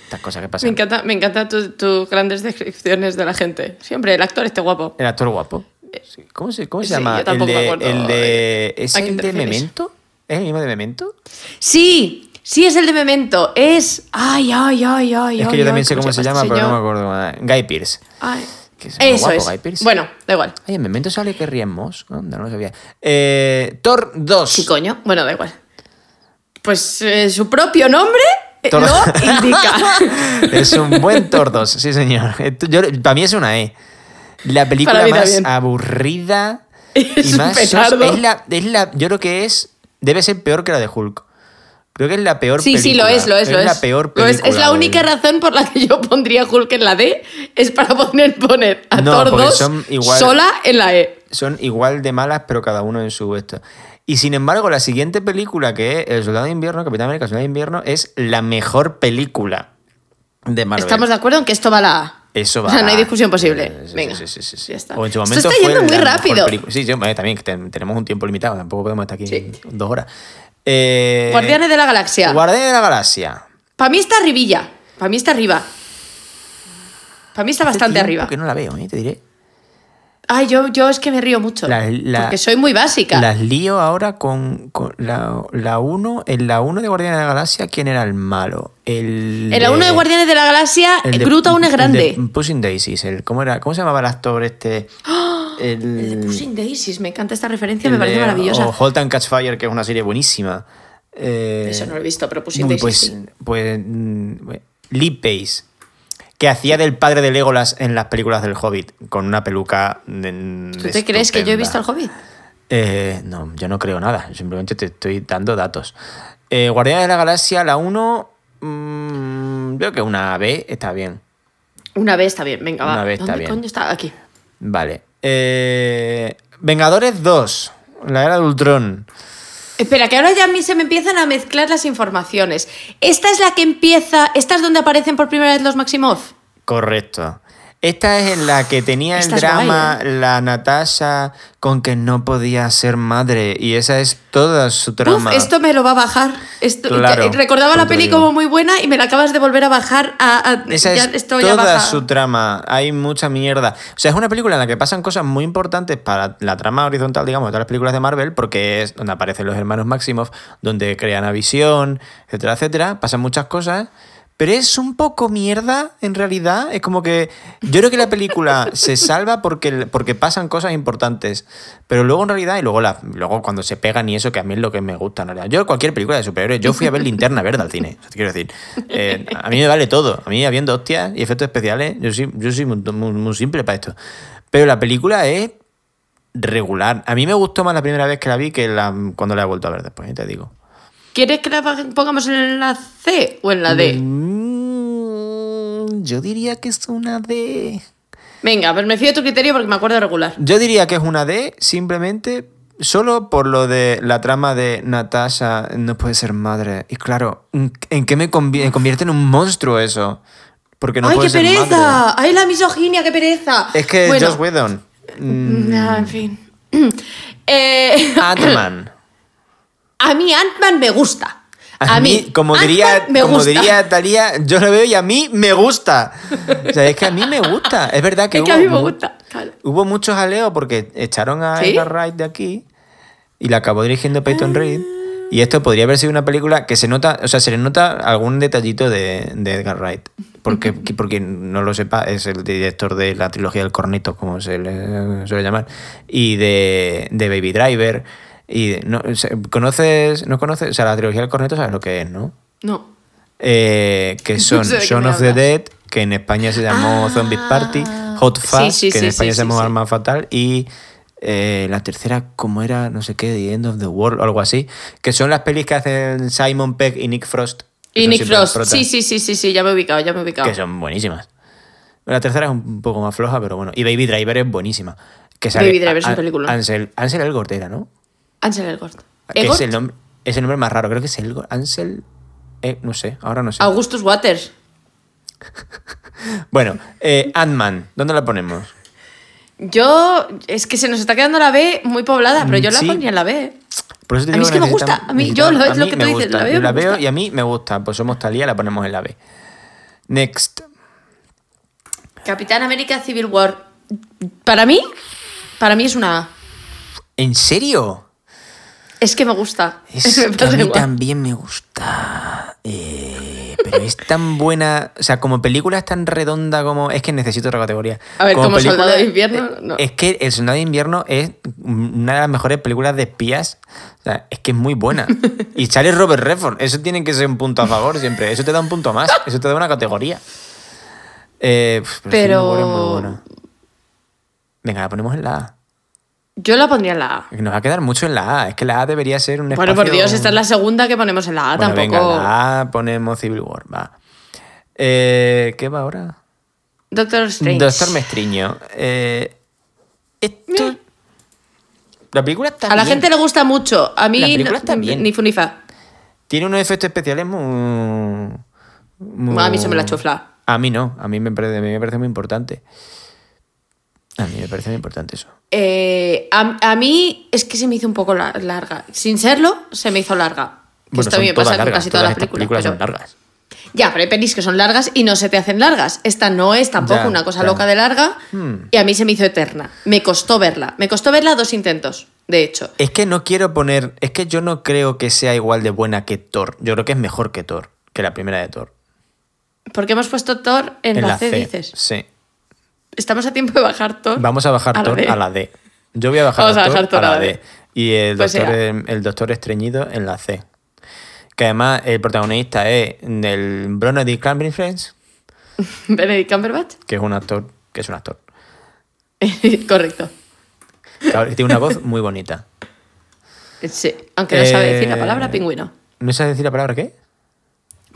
Estas cosas que Me pasan. encanta, me encanta tus tus grandes descripciones de la gente. Siempre, el actor este guapo. El actor guapo. Sí, ¿Cómo se, cómo se Sí, llama? yo el me de, el de. ¿Es a quién el de. Memento? ¿Es el mismo de Memento? Sí, sí es el de Memento. Es. Ay, ay, ay, ay. es que ay, yo también ay, sé cómo se llama, pero no me acuerdo. Guy Pierce. Ay. Que es muy Eso guapo, es. Guy Pearce. Bueno, da igual. Ay, en Memento sale que Moss. Anda, no lo sabía. Eh, Thor 2. Sí, coño. Bueno, da igual. Pues eh, su propio nombre eh, Thor- lo (laughs) indica. (laughs) es un buen Thor 2, sí, señor. Yo- para mí es una E. La película más también. aburrida (laughs) Es y más. Es la, es la, yo creo que es. Debe ser peor que la de Hulk. Creo que es la peor Sí, película. sí, lo es, lo es, lo es. la peor es. película. Es la del- única razón por la que yo pondría Hulk en la D, es para poner, poner a No, Thor porque 2 son igual- sola en la E. son igual de malas, pero cada uno en su esto. Y sin embargo, la siguiente película, que es El Soldado de Invierno, Capitán América, El Soldado de Invierno, es la mejor película de Marvel. Estamos de acuerdo en que esto va a la A. Eso va. O sea, no hay discusión posible. Sí, Venga. Sí, sí, sí, sí. Ya está. O en su Esto momento está yendo muy rápido. Sí, yo, también tenemos un tiempo limitado, tampoco podemos estar aquí Sí. dos horas. Eh, Guardianes de la Galaxia. Guardianes de la Galaxia. Para mí está arribilla. Para mí está arriba. Para mí está bastante arriba. Porque no la veo, ¿eh? te diré. Ay, yo, yo es que me río mucho. La- la- porque soy muy básica. Las lío ahora con, con la, la 1. En la 1 de Guardianes de la Galaxia, ¿quién era el malo? El En la 1 de Guardianes de la Galaxia, el de- Groot aún es el grande. de Pushing Daisies. El, ¿cómo, era? ¿Cómo se llamaba el actor este? El, El de Pushing Daisies, me encanta esta referencia, me el parece de- maravillosa. O Halt and Catch Fire, que es una serie buenísima. Eh, Eso no lo he visto, pero Pushing Daisies pues, sí. pues mm, Lee Pace, que hacía del padre de Legolas en las películas del Hobbit, con una peluca. de- ¿Tú te crees que yo he visto estupenda. Hobbit? Eh, no, yo no creo nada, simplemente te estoy dando datos. Eh, Guardianes de la Galaxia, la 1, mm, creo que una B está bien. Una vez está bien, venga, va. Una vez está ¿Dónde bien. coño está? Aquí. Vale. Eh, Vengadores 2, la era de Ultron. Espera, que ahora ya a mí se me empiezan a mezclar las informaciones. Esta es la que empieza. ¿Esta es donde aparecen por primera vez los Maximoff? Correcto. Esta es en la que tenía el drama guay, ¿eh? la Natasha con que no podía ser madre y esa es toda su trama. Uf, esto me lo va a bajar. Esto, Claro, recordaba la peli como muy buena y me la acabas de volver a bajar a. a- Esa ya es esto ya toda su trama. Hay mucha mierda. O sea, es una película en la que pasan cosas muy importantes para la trama horizontal, digamos, de todas las películas de Marvel, porque es donde aparecen los hermanos Maximoff, donde crean a Visión, etcétera, etcétera. Pasan muchas cosas. Pero es un poco mierda, en realidad. Es como que. Yo creo que la película (laughs) se salva porque, porque pasan cosas importantes. Pero luego, en realidad, y luego, la, luego cuando se pegan y eso, que a mí es lo que me gusta, en realidad. Yo, cualquier película de superhéroes, yo fui a ver Linterna Verde al cine. Quiero decir. Eh, a mí me vale todo. A mí, habiendo hostias y efectos especiales, yo soy, yo soy muy, muy- muy simple para esto. Pero la película es regular. A mí me gustó más la primera vez que la vi que la, cuando la he vuelto a ver después, te digo. ¿Quieres que la pongamos en la C o en la D? Mm, yo diría que es una D. Venga, pues me fío de tu criterio porque me acuerdo regular. Yo diría que es una D simplemente solo por lo de la trama de Natasha no puede ser madre. Y claro, ¿en qué me convi- me convierte en un monstruo eso? Porque no ¡Ay, puede qué ser pereza! madre. ¡Ay, la misoginia, qué pereza! Es que Bueno, Joss Whedon. (laughs) mm, ah, en fin. (clears throat) eh. (clears throat) a mí Ant-Man me gusta. A, mí, como diría, me como gusta. diría Talía, yo lo veo y a mí me gusta. O sea, es que a mí me gusta. Es verdad que, Es que hubo, a mí me gusta. claro. hubo mucho jaleo porque echaron a ¿Sí? Edgar Wright de aquí y la acabó dirigiendo Peyton Reed. Y esto podría haber sido una película que se nota, o sea, se le nota algún detallito de, de Edgar Wright. Porque, porque no lo sepa, es el director de la trilogía del corneto, como se le suele llamar, y de, de Baby Driver. Y no, ¿Conoces? ¿No conoces? O sea, la trilogía del corneto sabes lo que es, ¿no? No. Eh, que (laughs) son sé Shaun me of the. Dead, que en España se llamó Ah. Zombies Party, Hot Sí, sí, que en sí, España se llamó. Arma Fatal, y eh, la tercera, como era, no sé qué, The End of the World o algo así, que son las pelis que hacen Simon Pegg y Nick Frost. Y son Nick Frost. Sí, sí, sí, sí, sí, ya me he ubicado, ya me he ubicado. Que son buenísimas. La tercera es un poco más floja, pero bueno. Y Baby Driver es buenísima. Que sale Baby Driver es un película. Ansel, Ansel Elgort era, ¿no? Ansel Elgort. Es el nombre, es el nombre más raro, creo que es Elgort. Ansel. eh, no sé, ahora no sé. Augustus Waters. (laughs) Bueno, eh, Ant-Man, ¿dónde la ponemos? Yo, es que se nos está quedando la B muy poblada, pero yo la Sí. pondría en la B. Por eso te A mí es que me gusta. A mí- yo lo- es lo que tú dices, gusta. la veo, Yo la me veo gusta. y a mí me gusta. Pues somos Talía, la ponemos en la B. Next. Capitán América Civil War. Para mí, para mí es una A. ¿En serio? Es que me gusta. Es (laughs) Me que a mí igual. también me gusta. eh, pero es tan buena. O sea, como película es tan redonda como. Es que necesito otra categoría. A ver, como Soldado de Invierno, eh, no. Es que El Soldado de Invierno es una de las mejores películas de espías. O sea, es que es muy buena. Y sale Robert Redford. Eso tiene que ser un punto a favor siempre. Eso te da un punto más. Eso te da una categoría. Eh, pf, Pero- es muy buena. Venga, la ponemos en la A. Yo la pondría en la A. Nos va a quedar mucho en la A. Es que la A debería ser un Bueno, por espacio- Dios, esta es la segunda que ponemos en la A. bueno, Tampoco. venga, la A ponemos Civil War, va. Eh, ¿Qué va ahora? Doctor Strange. Doctor Mestriño. Eh, esto... La película está A la bien. gente le gusta mucho. A mí La película no- está bien. ni funifa. Tiene unos efectos especiales muy... muy- A mí se me la chufla. A mí no, a mí me parece, a mí me parece muy importante. A mí me parece muy importante eso. Eh, a, a mí es que se me hizo un poco la- larga. Sin serlo, se me hizo larga. Bueno, esto a son mí me pasa con casi todas las películas. son pero- largas. Ya, pero hay pelis que son largas y no se te hacen largas. Esta no es tampoco Ya, una cosa ya. loca de larga Hmm. y a mí se me hizo eterna. Me costó verla. Me costó verla dos intentos, de hecho. Es que no quiero poner. Es que yo no creo que sea igual de buena que Thor. Yo creo que es mejor que Thor, que la primera de Thor. Porque hemos puesto Thor en, la, C, dices. Sí. Estamos a tiempo de bajar Thor. Vamos a bajar a Thor a la D. Yo voy a bajar, Vamos a Thor, bajar Thor a la D. Y el Pues doctor, el doctor estreñido en la C. Que además el protagonista es el Brody Friends, Benedict Cumberbatch. que es un actor, que es un actor. (laughs) Correcto. Tiene una voz muy bonita. Sí, aunque no sabe decir la Eh, palabra pingüino. ¿No sabes decir la palabra qué?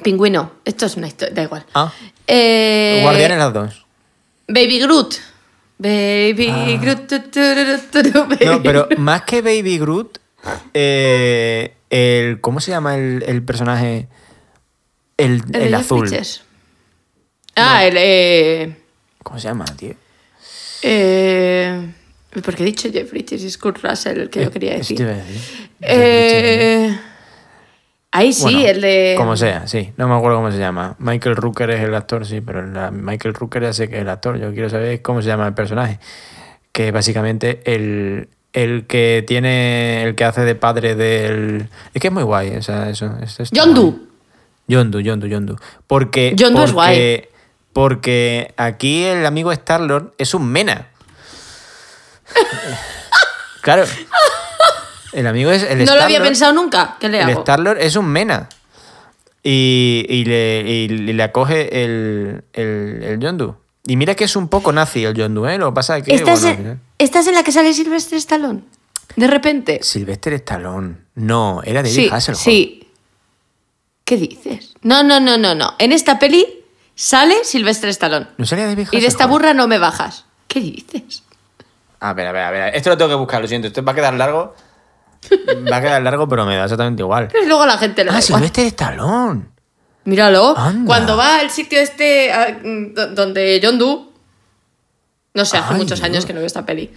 Pingüino. Esto es una historia, da igual. Ah. Eh, Guardianes las dos. Baby Groot. Baby Groot. tu, tu, tu, tu, tu, baby. Ah. No, pero más que Baby Groot, eh, el, ¿cómo se llama el, el personaje? El, El el Jeff azul. Ah, el. Eh, ¿Cómo se llama, tío? eh, porque he dicho Jeff Bridges y Kurt Russell el que yo quería Eso te decir. decir. Eh, ahí sí, Bueno, el de. Como sea, sí. No me acuerdo cómo se llama. Michael Rooker es el actor, sí, pero la- Michael Rooker ya sé que es el actor. Yo quiero saber cómo se llama el personaje. Que básicamente el, el que tiene. El que hace de padre del. Es que es muy guay. O sea, eso, eso Yondu. Yondu, Yondu, Yondu. Porque. Yondu es porque, guay. Porque aquí el amigo Star-Lord es un mena. (laughs) claro. El amigo es. El No lo había pensado nunca. ¿Qué le el? Star-Lord es un mena. Y, y le, y le acoge el, el, el Yondu. Y mira que es un poco nazi el Yondu, ¿eh? Lo que pasa es que. ¿Estás, bueno, en, ¿Estás en la que sale Sylvester Stallone? De repente. Sylvester Stallone. No, era David Sí, Hasselhoff. sí. ¿Qué dices? No, no, no, no, no. En esta peli sale Sylvester Stallone. ¿No salía David Y de esta Hasselhoff? burra no me bajas. ¿Qué dices? A ver, a ver, a ver. Esto lo tengo que buscar, lo siento. Esto va a quedar largo. Va a quedar largo, pero me da exactamente igual. Pero luego la gente da Ah. Sylvester Stallone. Míralo. Anda. Cuando va al sitio este do- donde John Doe. No sé, hace Ay, muchos años que no veo esta peli.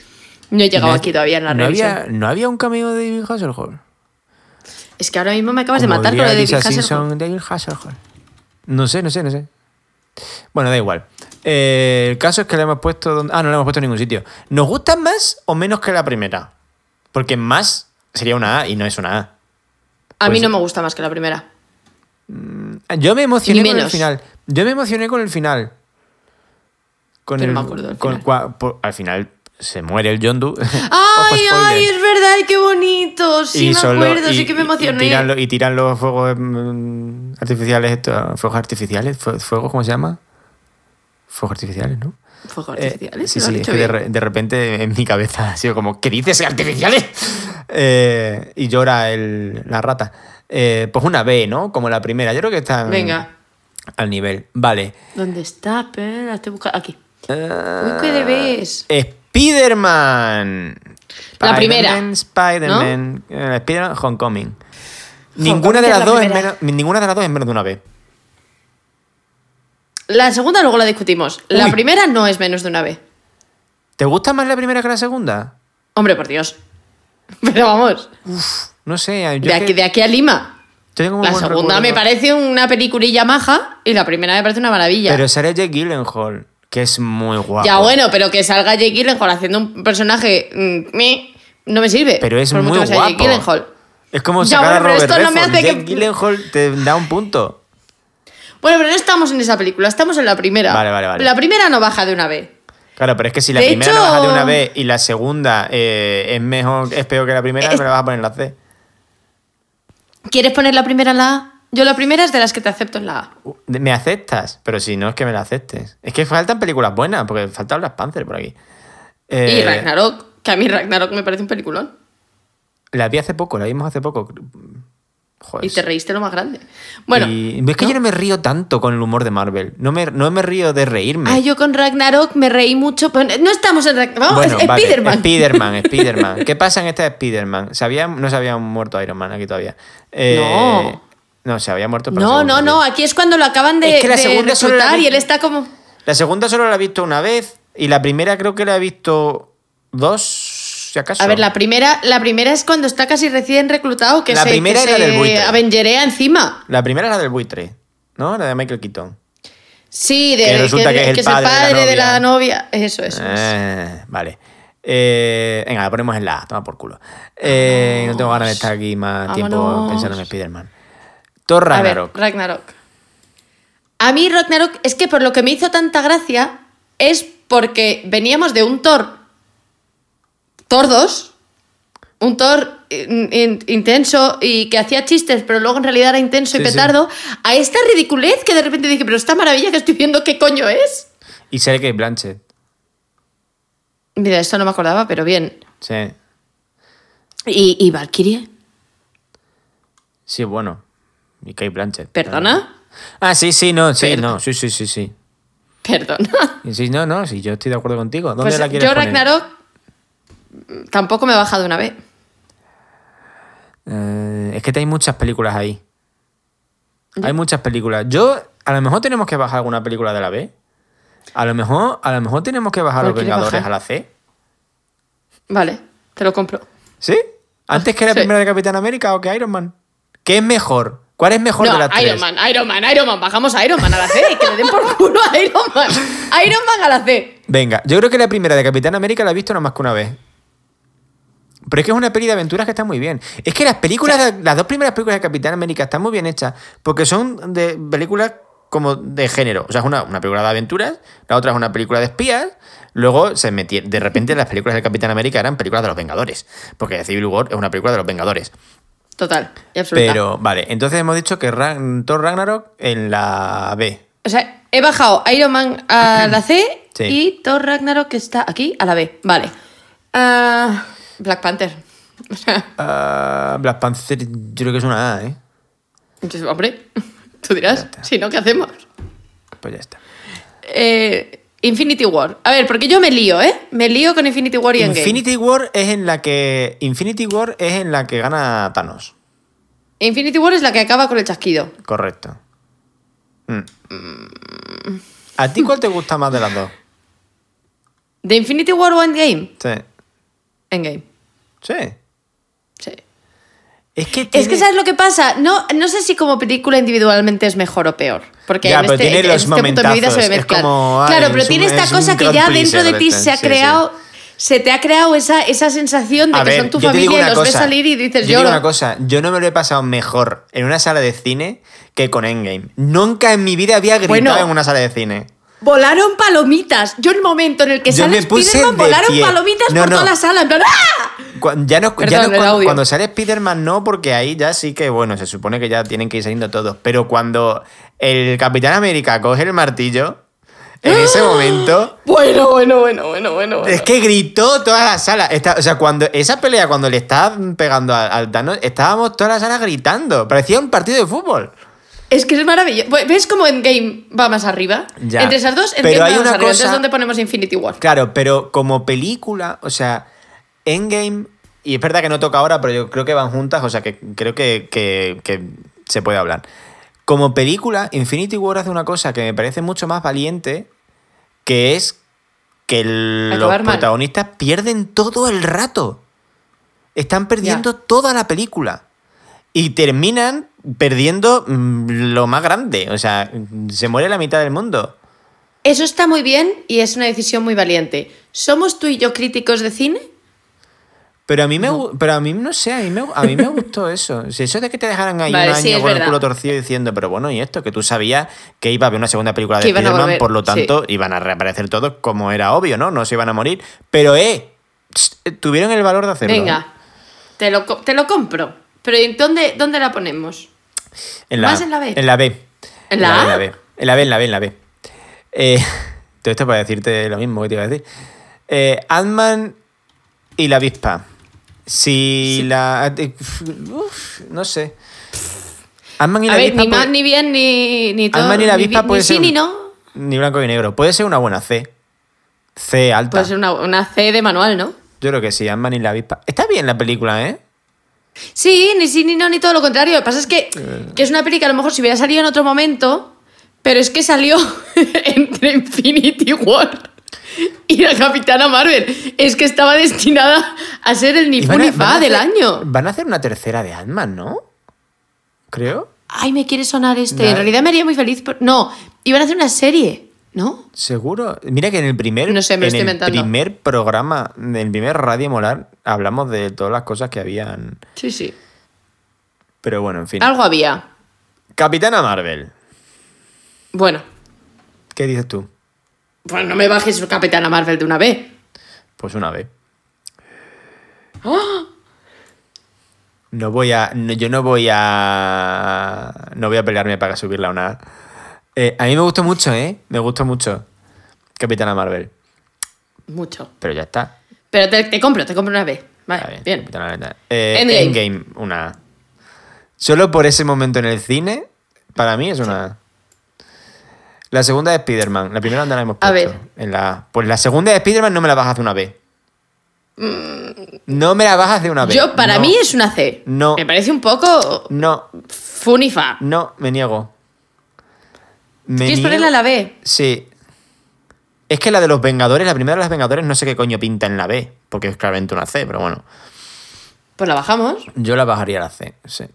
No he llegado No- aquí todavía en la no revisión. había, ¿No había un cameo de David Hasselhoff? Es que ahora mismo me acabas de Como matar con diría lo de Lisa David Hasselhoff. Simpson, David Hasselhoff. No sé, no sé, no sé. Bueno, da igual. Eh, el caso es que le hemos puesto. donde- Ah, no le hemos puesto en ningún sitio. ¿Nos gustan más o menos que la primera? Porque más sería una A y no es una A. A mí Pues- no me gusta más que la primera. Yo me emocioné con el final. Yo me emocioné con el final. Con el, me acuerdo del con- final. al final se muere el Yondu. (laughs) ¡Ay, ay! Es verdad, qué bonito. Sí, me solo- acuerdo, y- sí que me y- emocioné. Y tiran, lo- y tiran los fuegos mm, artificiales, estos, fuegos artificiales, fue- fuegos, ¿cómo se llama? Fuegos artificiales, ¿no? Fuegos Eh, artificiales. sí, sí, es hecho que de, de repente en mi cabeza ha sido como, ¿qué dices? ¿Artificiales? (laughs) Eh, y llora el- la rata. Eh, pues una B, ¿no? Como la primera. Yo creo que está Venga. al nivel. Vale. ¿Dónde está? La estoy buscando. Aquí. Uy, qué debes. es- Spider-Man. La primera, Spider-Man, Spider-Man. eh, Spider-Man Homecoming. Ninguna de las la dos es primera. menos, ninguna de las dos es menos de una vez. La segunda luego la discutimos. La Uy. primera no es menos de una vez. ¿Te gusta más la primera que la segunda? Hombre, por Dios. (laughs) Pero vamos, No sé. Yo, de que- aquí, de aquí a Lima. tengo La segunda me parece una peliculilla maja y la primera me parece una maravilla. Pero sale Jake Gyllenhaal, que es muy guapo. ya bueno, pero que salga Jake Gyllenhaal haciendo un personaje mm, meh, no me sirve. Pero es por muy mucho sea Jake guapo. Gyllenhaal. Es como Ya, sacar bueno, pero a Robert esto no me hace que- Jake Gyllenhaal te da un punto. Bueno, pero no estamos en esa película, estamos en la primera. Vale, vale, vale. La primera no baja de una vez. Claro, pero es que si la De primera hecho- la bajas de una vez y la segunda eh, es mejor, es peor que la primera, Es- me la vas a poner en la C. ¿Quieres poner la primera en la A? Yo la primera es de las que te acepto en la A. Uh, Me aceptas, pero si no es que me la aceptes. Es que faltan películas buenas, porque falta Black Panther por aquí. Eh, Y Ragnarok, que a mí Ragnarok me parece un peliculón. La vi hace poco, la vimos hace poco. Joder. Y te reíste lo más grande. Bueno, Y es que yo no me río tanto con el humor de Marvel. No me, no me río de reírme. Ay, yo con Ragnarok me reí mucho. pero no estamos en Ragnarok. Vamos, Bueno, es vale, Spider-Man. Spider-Man, (laughs) Spider-Man. ¿Qué pasa en esta de Spider-Man? ¿Se había- no se había muerto Iron Man aquí todavía. Eh, No. No, se había muerto. pero No, segunda, no, no. Aquí es cuando lo acaban de, Es que la de segunda la vi- y él está como. La segunda solo la he visto una vez y la primera creo que la he visto dos, si acaso. A ver, la primera, la primera es cuando está casi recién reclutado, que La se, primera que era se del buitre. avengerea encima. La primera es la del buitre, ¿no? La de Michael Keaton. Sí, de, Que resulta que es el padre de la novia. Eso, eso. eso. Eh, vale. Eh, venga, la ponemos en la A, toma por culo. Eh, no tengo ganas de estar aquí más tiempo pensando en Spider-Man. Thor A ver, Ragnarok. Ragnarok. A mí Ragnarok es que por lo que me hizo tanta gracia es porque veníamos de un Thor Thor 2, un Thor in- in- intenso y que hacía chistes, pero luego en realidad era intenso y sí. petardo, a esta ridiculez que de repente dije, pero esta maravilla que estoy viendo, ¿qué coño es? Y sé que Blanchett. Mira, esto no me acordaba, pero bien. Sí. ¿Y, y Valkyrie? Sí, bueno. Y Kate Blanchett. ¿Perdona? Ah, sí, sí, no, sí, no, sí, sí, sí, sí. Perdona. Y sí, no, no, sí, yo estoy de acuerdo contigo. ¿Dónde Pues la quieres yo poner? Ragnarok tampoco me he bajado una vez. Eh, es que hay muchas películas ahí. Hay muchas películas. Yo, a lo mejor tenemos que bajar alguna película de la B. A lo mejor, a lo mejor tenemos que bajar ¿Cuál Los Vengadores bajar? a la C. Vale, te lo compro. ¿Sí? ¿Antes que la Sí. primera de Capitán América o que Iron Man? ¿Qué es mejor? ¿Cuál es mejor de No, las tres? Iron Man, Iron Man, Iron Man. Bajamos a Iron Man a la C. (laughs) Que le den por culo a Iron Man. Iron Man a la C. Venga, yo creo que la primera de Capitán América la he visto nada más que una vez. Pero es que es una peli de aventuras que está muy bien. Es que las películas, las dos primeras películas de Capitán América están muy bien hechas porque son de películas como de género. O sea, es una, una película de aventuras, la otra es una película de espías. Luego se metía, de repente las películas de Capitán América eran películas de los Vengadores. Porque Civil War es una película de los Vengadores. Total y absoluta. Pero, vale, entonces hemos dicho que Ragn- Thor Ragnarok en la B. O sea, he bajado Iron Man a la C Sí. y Thor Ragnarok que está aquí a la B. Vale. Ah, Black Panther. (laughs) Ah, Black Panther, yo creo que es una A, ¿eh? entonces, hombre, tú dirás, si no, ¿qué hacemos? Pues ya está. Eh, Infinity War. A ver, porque yo me lío, ¿eh? Me lío con Infinity War y Endgame. Infinity War es en la que. Infinity War es en la que gana Thanos. Infinity War es la que acaba con el chasquido. Correcto. Mm. ¿A ti cuál te gusta más de las dos? ¿De Infinity War o Endgame? Sí. Endgame. Sí. Sí. Es que Es que ¿sabes lo que pasa? No, no sé si como película individualmente es mejor o peor. Porque Ya, en este, tiene en los este punto de mi vida se como, claro, pero tiene esta es cosa que ya dentro de ti se ha sí, sí. creado. Se te ha creado esa, esa sensación de A que ver, son tu familia y los ves cosa, salir y dices yo digo una cosa, yo no me lo he pasado mejor en una sala de cine que con Endgame. Nunca en mi vida había gritado Bueno. en una sala de cine. Volaron palomitas. Yo el momento en el que Yo sale Spiderman, de volaron pie. palomitas No, por no. toda la sala. En plan, ¡ah! Ya no, ya Perdón, no el cuando, cuando sale Spider-Man no, porque ahí ya sí que, bueno, se supone que ya tienen que ir saliendo todos. Pero cuando el Capitán América coge el martillo, en ese ¡Ah! momento, Bueno, bueno, bueno, bueno, bueno. bueno. es que gritó toda la sala. Está- o sea, cuando esa pelea, cuando le estaba pegando al, al Thanos, estábamos toda la sala gritando. Parecía un partido de fútbol. Es que es maravilloso. ¿Ves cómo Endgame va más arriba? Ya. Entre esas dos, Pero Endgame hay va más una arriba. cosa- Entonces, ¿dónde ponemos Infinity War? Claro, pero como película, o sea, Endgame, y es verdad que no toca ahora, pero yo creo que van juntas, o sea, que creo que, que- que se puede hablar. Como película, Infinity War hace una cosa que me parece mucho más valiente, que es que el- los mal. protagonistas pierden todo el rato. Están perdiendo toda la película. Y terminan perdiendo mm, lo más grande. O sea, se muere la mitad del mundo. Eso está muy bien y es una decisión muy valiente. ¿Somos tú y yo críticos de cine? Pero a mí me gu- pero a mí no sé, a mí me, a mí me gustó (laughs) eso. Si eso de que te dejaran ahí Vale, un sí, año con el culo torcido diciendo, pero bueno, y esto, que tú sabías que iba a haber una segunda película de Spider-Man, por lo tanto, iban a reaparecer todos como era obvio, ¿no? No se iban a morir. Pero eh, tss, tuvieron el valor de hacerlo. Venga, te lo, te lo compro. Pero ¿y dónde, dónde la ponemos? En la, ¿Más en la B? En la B. ¿En la A? En la B, en la B, en la B, en la B. Eh, (laughs) todo esto para decirte lo mismo que te iba a decir. Eh, Ant-Man y la avispa. Si la... eh, uf, no sé. Ant-Man y la A ver, avispa... ni puede- más, ni bien, ni, ni todo. Ant-Man y la ni avispa bi- puede ni ser... sí ni no. Ni blanco y negro. Puede ser una buena C. C alta. Puede ser una, una C de manual, ¿no? Yo creo que sí, Ant-Man y la avispa. Está bien la película, ¿eh? Sí, ni sí ni no, ni todo lo contrario. Lo que pasa es que, que es una peli que a lo mejor si hubiera salido en otro momento, pero es que salió (laughs) entre Infinity War y la Capitana Marvel. Es que estaba destinada a ser el ni fa del año. Van a hacer una tercera de Ant-Man, ¿no? Creo. Ay, me quiere sonar este. En realidad me haría muy feliz. por- No, iban a hacer una serie, ¿no? Seguro. Mira que en el primer, No sé, me lo en estoy el inventando. primer programa, en el primer Radio Molar, hablamos de todas las cosas que habían. Sí, sí. Pero bueno, en fin. Algo había. Capitana Marvel. Bueno, ¿Qué dices tú? pues no me bajes Capitana Marvel de una vez. Pues una vez. ¡Ah! No voy a. no- yo no voy a. No voy a pelearme para subirla a una. Eh, a mí me gustó mucho, ¿eh? Me gustó mucho. Capitana Marvel. Mucho. Pero ya está. Pero te, te compro, te compro una vez. Vale, bien. Capitana Marvel. Eh, Endgame. Endgame, una A. Solo por ese momento en el cine, para mí es una A. La segunda de Spider-Man. La primera donde la hemos A puesto. ver. En la A. Pues la segunda de Spider-Man no me la bajas de una B. No me la bajas de una B. Mm. Yo, para No. mí es una C. No. Me parece un poco No, funifa. no, me niego. ¿Quieres ponerla a la B? Sí. Es que la de los Vengadores, la primera de los Vengadores, no sé qué coño pinta en la B, porque es claramente una C, pero bueno. Pues la bajamos. Yo la bajaría a la C, sí.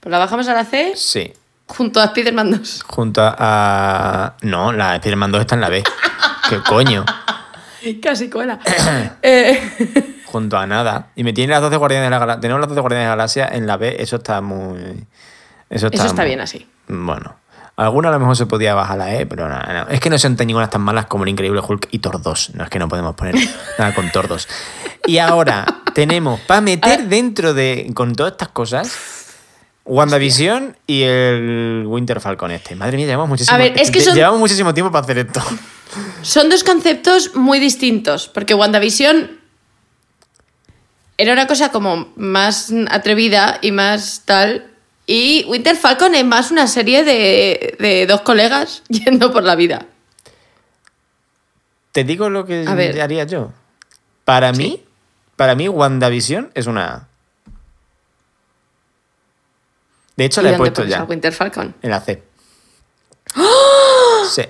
Pues la bajamos a la C Sí. junto a Spider-Man 2. Junto a. No, la de Spider-Man 2 está en la B. (laughs) ¿Qué coño? Casi cuela. (coughs) Eh, Junto a nada. Y me tiene las dos de Guardianes de la Galaxia. Tenemos las dos de Guardianes de la Galaxia en la B, eso está muy. Eso está, Eso está muy- bien así. Bueno. Alguna a lo mejor se podía bajar la E, pero nada, no. Es que no son tan ninguna tan malas como el Increíble Hulk y Thor 2. No es que no podemos poner (laughs) nada con Thor 2. Y ahora tenemos para meter dentro de. con todas estas cosas. WandaVision y el Winter Falcon este. Madre mía, llevamos muchísimo, A ver, es que son- llevamos muchísimo tiempo para hacer esto. son dos conceptos muy distintos. Porque WandaVision era una cosa como más atrevida y más tal. Y Winter Falcon es más una serie de, de dos colegas (laughs) yendo por la vida. Te digo lo que haría yo. Para mí, para mí, WandaVision es una A. De hecho, ¿Y la he puesto ya. Winter Falcon? En la C. Sí.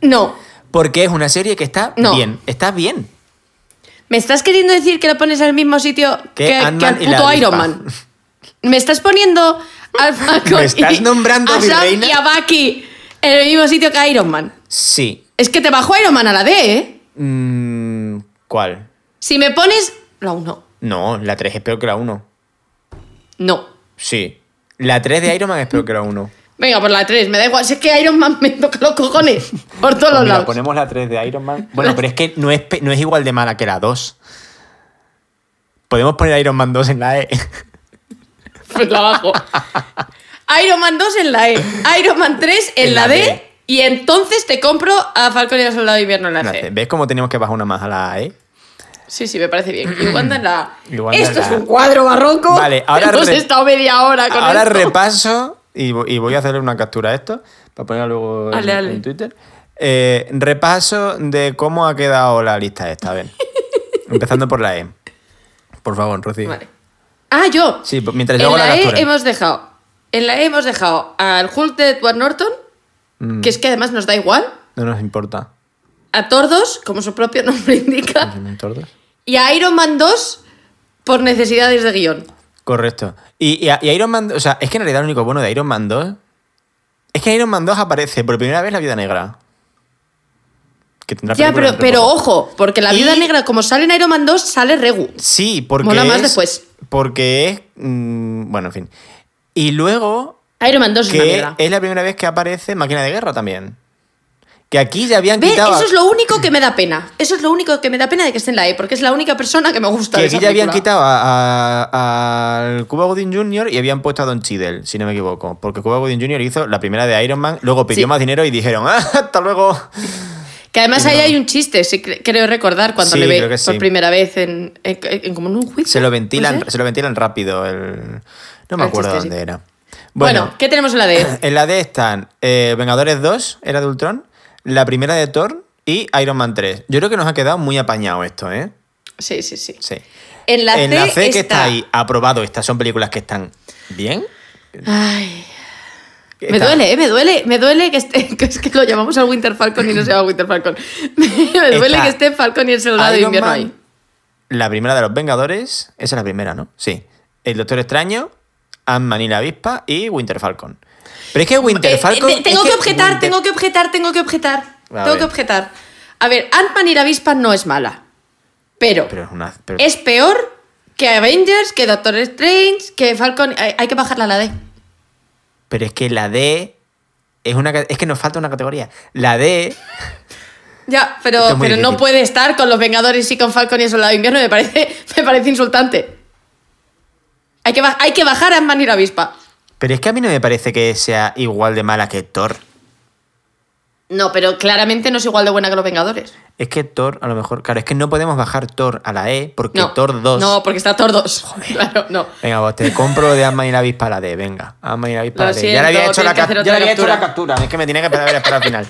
No. Porque es una serie que está No. bien. Está bien. ¿Me estás queriendo decir que lo pones al mismo sitio Que que, al puto. Iron Man? ¿Me estás poniendo al Falcon ¿Me estás y nombrando a mi Sam reina? y a Bucky en el mismo sitio que Iron Man? Sí. Es que te bajo Iron Man a la D, ¿eh? Mm, ¿Cuál? Si me pones la 1, No, la 3 es peor que la 1. no. Sí. La 3 de Iron Man es peor que la 1. Venga, por la 3, me da igual. Si es que Iron Man me toca los cojones por todos los Pues Mira, lados. ponemos la 3 de Iron Man. Bueno, pero es que no es, no es igual de mala que la 2. Podemos poner Iron Man 2 en la E. (laughs) Pues la bajo. Iron Man 2 en la E, Iron Man 3 en, En la, la D, D. y entonces te compro a Falcon y el Soldado de Invierno en la La C. C. ¿Ves cómo tenemos que bajar una más a la E? Sí, sí, me parece bien. Y Wanda en la... Y Wanda Esto en es un cuadro barroco. Vale, ahora Hemos re- estado media hora con Ahora esto. repaso y, vo- y voy a hacerle una captura a esto para ponerla luego en, Ale, ale. en Twitter. Eh, repaso de cómo ha quedado la lista esta, a ver. (laughs) Empezando por la E. Por favor, Rocío. Vale. Ah, yo. Sí, mientras yo en hago la la E hemos dejado. En la E hemos dejado al Hulk de Edward Norton, Mm. que es que además nos da igual. No nos importa. A Tordos, como su propio (laughs) nombre indica. ¿Son tordos? Y a Iron Man 2 por necesidades de guion. Correcto. Y, y a- y Iron Man, o sea, es que en realidad lo único bueno de Iron Man 2 es que en Iron Man 2 aparece por primera vez la Viuda Negra. Que tendrá Ya, pero, pero poco. ojo, porque la Y- viuda negra, como sale en Iron Man 2, sale Regu. Sí, porque Mola más es- después. Porque es... mm, bueno, en fin. Y luego Iron Man 2 es una que es la primera vez que aparece Máquina de Guerra también. Que aquí ya habían ¿Ve? quitado... Eso es lo único que me da pena. Eso es lo único que me da pena de que esté en la E, porque es la única persona que me gusta Que de aquí esa ya habían quitado al Cuba Gooding Jr. y habían puesto a Don Cheadle, si no me equivoco. Porque Cuba Gooding Jr. hizo la primera de Iron Man, luego pidió Sí. más dinero y dijeron, "Ah, hasta luego. Que además ahí hay un chiste, sí, cre- creo recordar, cuando Sí, le ve por primera vez en, en- en- como en un juicio. Se lo ventilan, se lo ventilan rápido. El... No me El acuerdo chiste, dónde era. Bueno, ¿qué tenemos en la D? (clears throat) En la D están eh, Vengadores 2, Era de Ultron, la primera de Thor y Iron Man 3. Yo creo que nos ha quedado muy apañado esto, ¿eh? Sí, sí, sí. Sí. En la en C, la C que está ahí, aprobado, estas son películas que están bien. Ay, me está- duele, ¿eh? me duele, me duele que esté, (laughs) que es que lo llamamos al Winter Falcon y no se llama Winter Falcon. (laughs) me duele Está que esté Falcon y el soldado de invierno Man, ahí. La primera de los Vengadores, esa es la primera, ¿no? Sí. El Doctor Extraño, Ant-Man y la avispa y Winter Falcon. Pero es que Winter Eh, Falcon. eh, tengo es que objetar, Winter- tengo que objetar, tengo que objetar. A tengo ver. que objetar. A ver, Ant-Man y la avispa no es mala. Pero, Pero es una. pero- es peor que Avengers, que Doctor Strange, que Falcon. Hay, hay que bajarla a la D. Pero es que la D. Es, una, es que nos falta una categoría. La D. Ya, pero, es pero no puede estar con los Vengadores y con Falcon y el Soldado de Invierno. Me parece, (laughs) me parece insultante. Hay que, hay que bajar a y la avispa. Pero es que a mí no me parece que sea igual de mala que Thor. No, pero claramente no es igual de buena que los Vengadores. Es que Thor, a lo mejor. Claro, es que no podemos bajar Thor a la E porque No. Thor 2. No, porque está Thor 2. (laughs) Claro, no. Venga, vos te compro lo de Ant-Man y la avispa a la D. Venga, Ant-Man y la avispa a la D. Ya le había siento, hecho la, ya le había hecho la captura. Es que me tiene que esperar, esperar al final.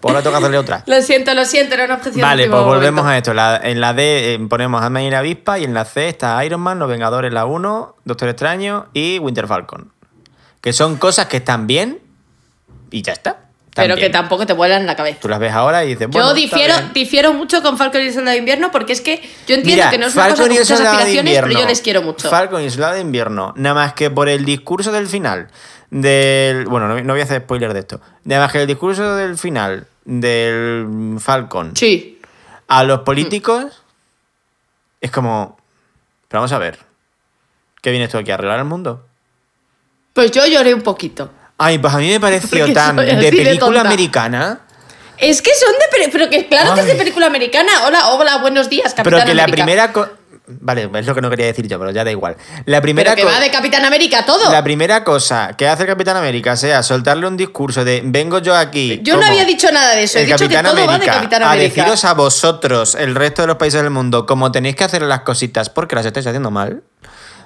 Pues ahora toca hacerle otra. Lo siento, lo siento, era una objeción. Vale, pues volvemos momento. a esto. La- en la D eh, ponemos Ant-Man y la avispa y en la C está Iron Man, Los Vengadores la 1, Doctor Extraño y Winter Falcon. Que son cosas que están bien y ya está. Pero que tampoco te vuelan la cabeza. Tú las ves ahora y dices, bueno, yo difiero, difiero mucho con Falcon y el Soldado de Invierno porque es que yo entiendo Mira, que no es una cosa Falcon con y el muchas aspiraciones, invierno. pero yo les quiero mucho. Falcon y el Soldado de invierno, nada más que por el discurso del final del. Bueno, no, no voy a hacer spoiler de esto. Nada más que el discurso del final del Falcon Sí. a los políticos es como. Pero vamos a ver. ¿Qué vienes tú aquí a arreglar el mundo? Pues yo lloré un poquito. Ay, pues a mí me pareció tan de película americana. Es que son de. Pero que claro que es de película americana. Hola, hola, buenos días, Capitán Pero que la primera. Vale, es lo que no quería decir yo, pero ya da igual. La primera Pero que va de Capitán América todo. La primera cosa que hace el Capitán América sea soltarle un discurso de vengo yo aquí. Yo no había dicho nada de eso. He dicho que Capitán todo va de América, Capitán a América. deciros a vosotros, el resto de los países del mundo, como tenéis que hacer las cositas porque las estáis haciendo mal.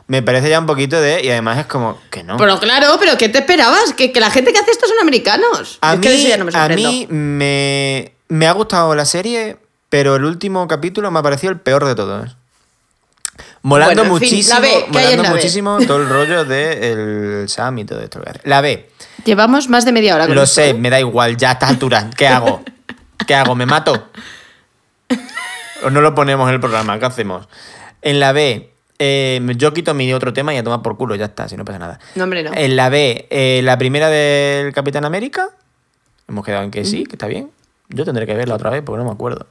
Me parece ya un poquito de. Y además es como que no. Pero claro, pero ¿qué te esperabas? Que, que la gente que hace esto son americanos. a es mí, que de eso ya no me a mí me, me ha gustado la serie, pero el último capítulo me ha parecido el peor de todos. Molando Bueno, fin, muchísimo, la B, ¿qué hay en molando B? muchísimo todo el rollo del Sam y todo esto. La B. Llevamos más de media hora con Lo esto, sé, ¿eh? me da igual, ya a estas alturas. ¿Qué hago? ¿Qué hago? ¿Me mato? (laughs) ¿O no lo ponemos en el programa? ¿Qué hacemos? En la B, eh, yo quito mi otro tema y a tomar por culo, ya está, si no pasa nada. No, hombre, no. En la B, eh, la primera del Capitán América. Hemos quedado en que sí, que está bien. Yo tendré que verla otra vez porque no me acuerdo.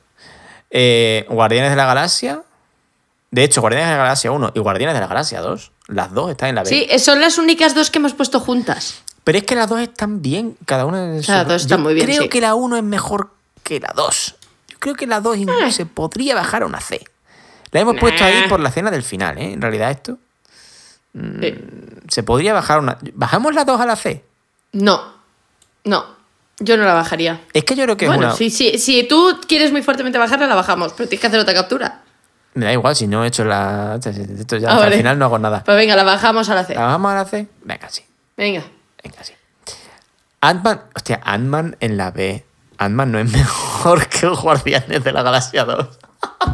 Eh, Guardianes de la Galaxia. De hecho, Guardianes de la Galaxia 1 y Guardianes de la Galaxia 2. Las dos están en la B. Sí, son las únicas dos que hemos puesto juntas. Pero es que las dos están bien, cada una de Las dos están Yo muy bien, Creo sí. que la 1 es mejor que la 2. Yo creo que la 2 incluso se podría bajar a una C. La hemos puesto ahí por la escena del final, ¿eh? En realidad esto. Sí. Se podría bajar una... ¿Bajamos la 2 a la C? No, no, yo no la bajaría. Es que yo creo que bueno, es una... si, si, si tú quieres muy fuertemente bajarla, la bajamos, pero tienes que hacer otra captura. Me da igual si no he hecho la... Esto ya Ah, al final no hago nada. Pues venga, la bajamos a la C. ¿La bajamos a la C? Venga, sí. Venga. Venga, sí. Ant-Man, hostia, Ant-Man en la B. Ant-Man no es (laughs) mejor que Guardianes de la Galaxia 2.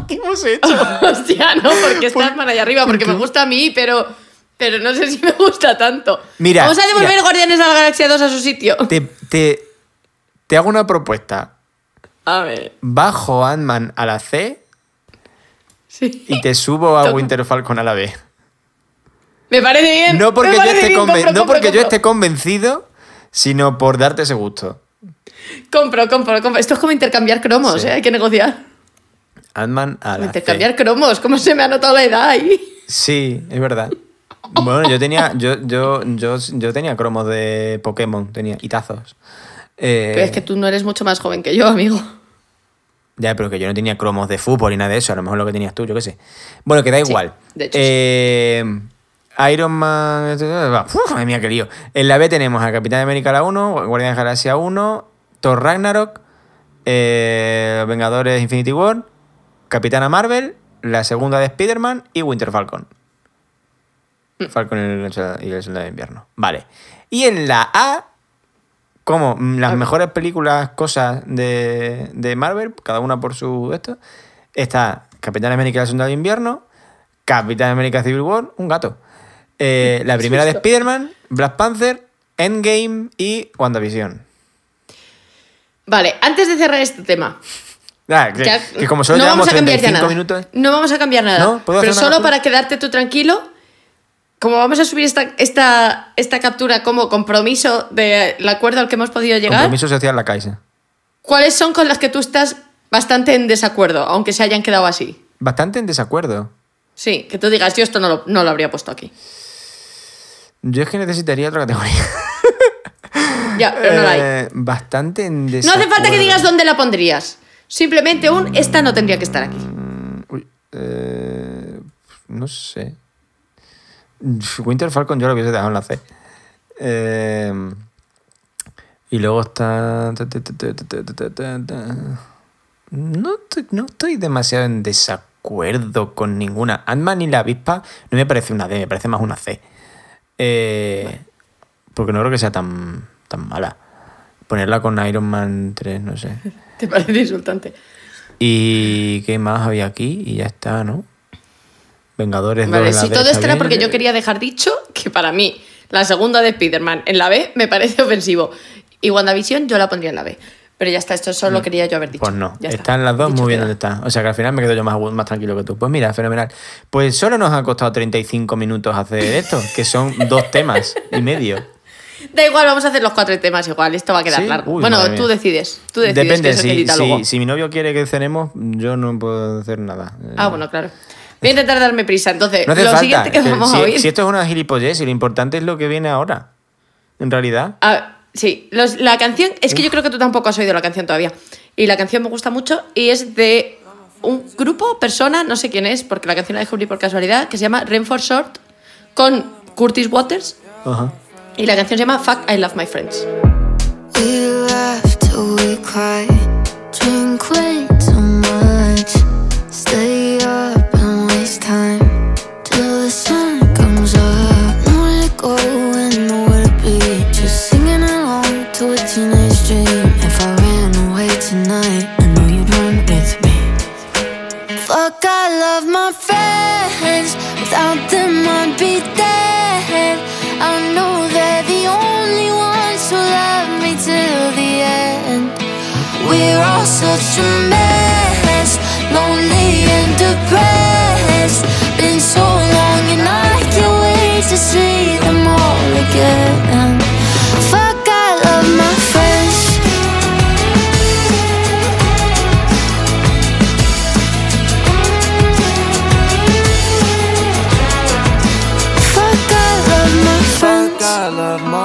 ¿Qué hemos hecho? (laughs) Hostia, no, porque está Ant-Man ahí arriba, porque me gusta a mí, pero, pero no sé (laughs) si me gusta tanto. Mira, Vamos a devolver mira. Guardianes de la Galaxia 2 a su sitio. Te, te, te hago una propuesta. A ver. Bajo Ant-Man a la C Sí. y te subo a Toma. Winter Falcon a la B. Me parece bien. No porque, yo esté, bien, conven- compro, no compro, porque yo esté convencido, sino por darte ese gusto. Compro, compro, compro. Esto es como intercambiar cromos, Sí. ¿eh? Hay que negociar. Ant-Man a la Intercambiar C. cromos. ¿Cómo se me ha notado la edad ahí? Sí, es verdad. Bueno, yo tenía, yo, yo, yo, yo tenía cromos de Pokémon, tenía y tazos. Eh, Pero es que tú no eres mucho más joven que yo, amigo. Ya, pero que yo no tenía cromos de fútbol ni nada de eso. A lo mejor lo que tenías tú, yo qué sé. Bueno, que da Sí, igual. de hecho, sí. Eh, Iron Man. Uf, madre mía, qué lío. En la B tenemos a Capitán América la 1, Guardianes de la Galaxia 1, Thor Ragnarok, eh, Vengadores Infinity War, Capitana Marvel, la segunda de Spider-Man y Winter Falcon. Mm. Falcon y el Soldado- de Invierno. Vale. Y en la A, como mm, las mejores películas, cosas de, de Marvel, cada una por su esto, está Capitán América y el Soldado de Invierno, Capitán América Civil War, un gato. Eh, la primera de. Spider-Man, Black Panther, Endgame y WandaVision. Vale, antes de cerrar este tema. Ah, que, ya- que como solo no vamos a cambiar ya 35 nada. minutos. No vamos a cambiar nada. ¿No? ¿Puedo Pero solo para quedarte tú tranquilo, como vamos a subir esta, esta, esta captura como compromiso del acuerdo al que hemos podido llegar, Compromiso social la Caixa. ¿cuáles son con las que tú estás bastante en desacuerdo, aunque se hayan quedado así? Bastante en desacuerdo. Sí, que tú digas, yo esto no lo, no lo habría puesto aquí. Yo es que necesitaría otra categoría. Ya, pero no la hay. Eh, Bastante en No desacuerdo. hace falta que digas dónde la pondrías. Simplemente un esta no tendría que estar aquí. Eh, no sé. Winter Falcon yo lo hubiese dejado en la C. Eh, y luego está. No, no estoy demasiado en desacuerdo con ninguna. Ant-Man y la avispa no me parece una D, me parece más una C. Eh, porque no creo que sea tan, tan mala. Ponerla con Iron Man 3, no sé. ¿Te parece insultante? ¿Y qué más había aquí? Y ya está, ¿no? Vengadores 2 Vale, la si todo esto era porque yo quería dejar dicho que para mí la segunda de Spider-Man en la B me parece ofensivo. Y WandaVision yo la pondría en la B. Pero ya está, esto solo lo quería yo haber dicho. Pues no, Ya está. están las dos Dicho muy bien donde están. O sea que al final me quedo yo más, más tranquilo que tú. Pues mira, fenomenal. Pues solo nos ha costado 35 minutos hacer esto, que son dos temas y medio. Da igual, vamos a hacer los cuatro temas igual. Esto va a quedar ¿Sí? largo. Uy, bueno, tú decides. Tú decides Depende, eso si, si- si mi novio quiere que cenemos, yo no puedo hacer nada. Eh, Ah, bueno, claro. Voy a intentar darme prisa. Entonces, No lo falta. siguiente que vamos si, a oír. si esto es una gilipollez y lo importante es lo que viene ahora. En realidad. Ah, sí, los- la canción, es que yo creo que tú tampoco has oído la canción todavía. Y la canción me gusta mucho y es de un grupo, persona, no sé quién es, porque la canción la descubrí por casualidad, que se llama Renford Short con Curtis Waters. Ajá. Y la canción se llama Fuck I Love My Friends.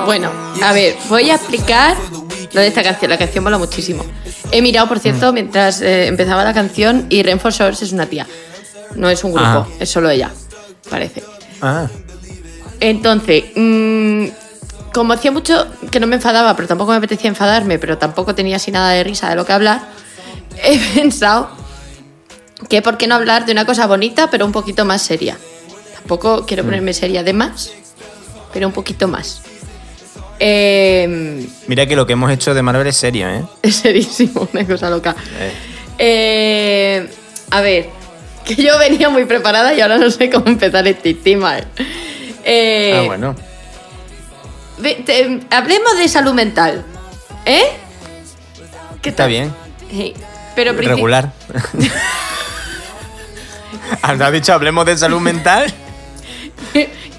Bueno, a ver, voy a explicar lo de esta canción. La canción mola muchísimo. He mirado, por cierto, mientras eh, empezaba la canción y Renford Shores es una tía. No es un grupo, Ah. es solo ella, parece. Ah. Entonces, mm, como hacía mucho que no me enfadaba, pero tampoco me apetecía enfadarme, pero tampoco tenía así nada de risa de lo que hablar, (laughs) he pensado que por qué no hablar de una cosa bonita, pero un poquito más seria. Tampoco quiero ponerme seria de más, pero un poquito más. Eh, Mira que lo que hemos hecho de Marvel es serio, ¿eh? (laughs) es serísimo, una cosa loca. Eh. Eh, a ver, que yo venía muy preparada y ahora no sé cómo empezar este tema. Eh, ah, bueno. ve- te- hablemos de salud mental. ¿Eh? ¿Qué Está tal? bien. Sí, Pero Regular. (laughs) ¿Has dicho hablemos de salud mental?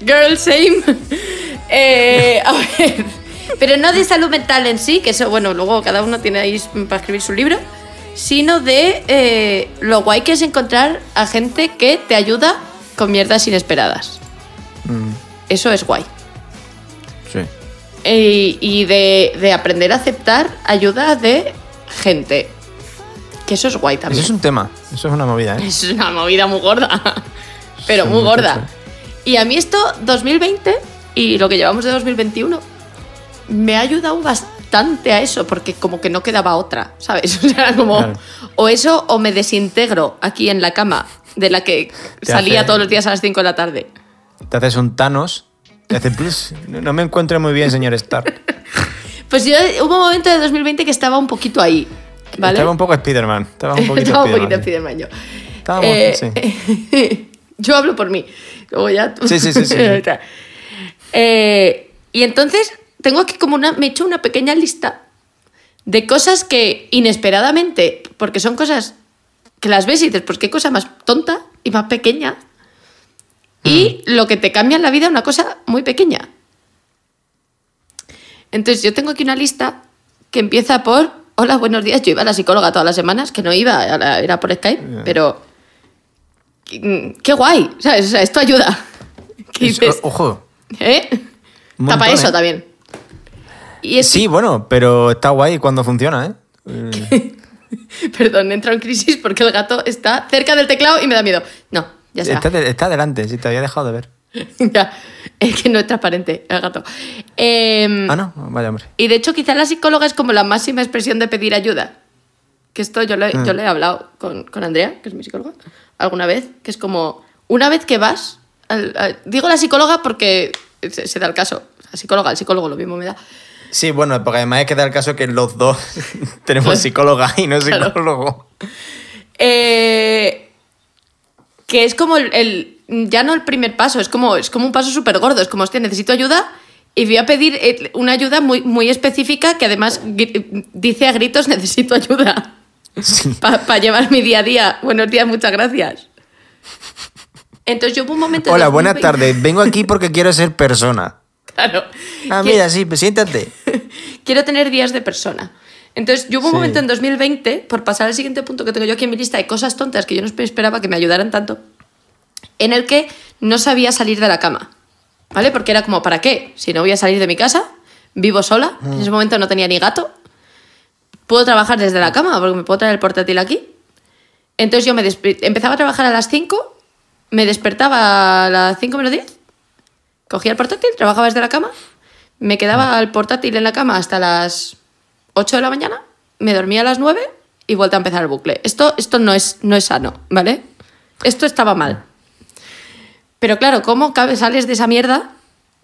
Girl, same. Eh, a ver. Pero no de salud mental en sí, que eso, bueno, luego cada uno tiene ahí para escribir su libro, sino de eh, lo guay que es encontrar a gente que te ayuda con mierdas inesperadas. Mm, Eso es guay. sí. Y de, de aprender a aceptar ayuda de gente. Que eso es guay Eso también. es un tema. Eso es una movida, ¿eh? Es una movida muy gorda. Pero Sí, muy gorda. Y a mí esto, 2020 y lo que llevamos de 2021, me ha ayudado bastante a eso, porque como que no quedaba otra, ¿sabes? (laughs) O sea, como. Claro. O eso, o me desintegro aquí en la cama, de la que Te salía hace- todos los días a las 5 de la tarde. Te haces un Thanos. Te hace plus. No me encuentro muy bien, señor Stark. (laughs) Pues yo hubo un momento de 2020 que estaba un poquito ahí, ¿vale? Estaba un poco Spider-Man. Estaba un poquito Estaba un Spider-Man. poquito Spiderman yo. Eh, (laughs) yo hablo por mí. Luego ya tú- Sí, sí, sí, sí, (laughs) sí. Eh, y entonces tengo aquí como una. Me he hecho una pequeña lista de cosas que inesperadamente, porque son cosas que las ves y dices, pues qué cosa más tonta y más pequeña. Y Mm. lo que te cambia en la vida, una cosa muy pequeña. Entonces yo tengo aquí una lista que empieza por, hola, buenos días, yo iba a la psicóloga todas las semanas, que no iba, era por Skype, pero qué qué guay, ¿sabes? O sea, esto ayuda. (laughs) ¿Qué Es- dices? ojo. ¿Eh? Un Tapa montón, eso ¿eh? también. Y es, Sí, bueno, pero está guay cuando funciona, ¿eh? Eh, (laughs) Perdón, entra en crisis porque el gato está cerca del teclado y me da miedo. No, ya está. Está, está delante, sí, te había dejado de ver. (laughs) ya, es que no es transparente el gato. Em, Ah, no, vaya hombre. Y de hecho, quizá la psicóloga es como la máxima expresión de pedir ayuda. Que esto yo le, yo le he hablado con, con Andrea, que es mi psicóloga, alguna vez, que es como, una vez que vas, al- al- digo la psicóloga porque se, se da el caso, la psicóloga, el psicólogo lo mismo me da. Sí, bueno, porque además es que da el caso que los dos (laughs) tenemos psicóloga y no Claro. psicólogo. Eh, que es como el, el- ya no el primer paso, es como, es como un paso súper gordo, es como, hostia, necesito ayuda y voy a pedir eh, una ayuda muy, muy específica que además dice a gritos, (laughs) necesito ayuda. Sí. para llevar mi día a día. Buenos días, muchas gracias. Entonces yo hubo un momento... en Hola, buenas 2020 tardes. Vengo aquí porque quiero ser persona. (laughs) Claro. Ah, mira, sí, siéntate. (laughs) Quiero tener días de persona. Entonces, yo hubo un Sí. momento en 2020, por pasar al siguiente punto que tengo yo aquí en mi lista, de cosas tontas que yo no esperaba que me ayudaran tanto, en el que no sabía salir de la cama. ¿Vale? Porque era como, ¿para qué? Si no voy a salir de mi casa, vivo sola, en ese momento no tenía ni gato, puedo trabajar desde la cama, porque me puedo traer el portátil aquí. Entonces yo me empezaba a trabajar a las 5, me despertaba a las 5 menos 10, cogía el portátil, trabajaba desde la cama, me quedaba el portátil en la cama hasta las 8 de la mañana, me dormía a las 9 y vuelta a empezar el bucle. Esto, esto no, es, no es sano, ¿vale? Esto estaba mal. Pero claro, ¿cómo sales de esa mierda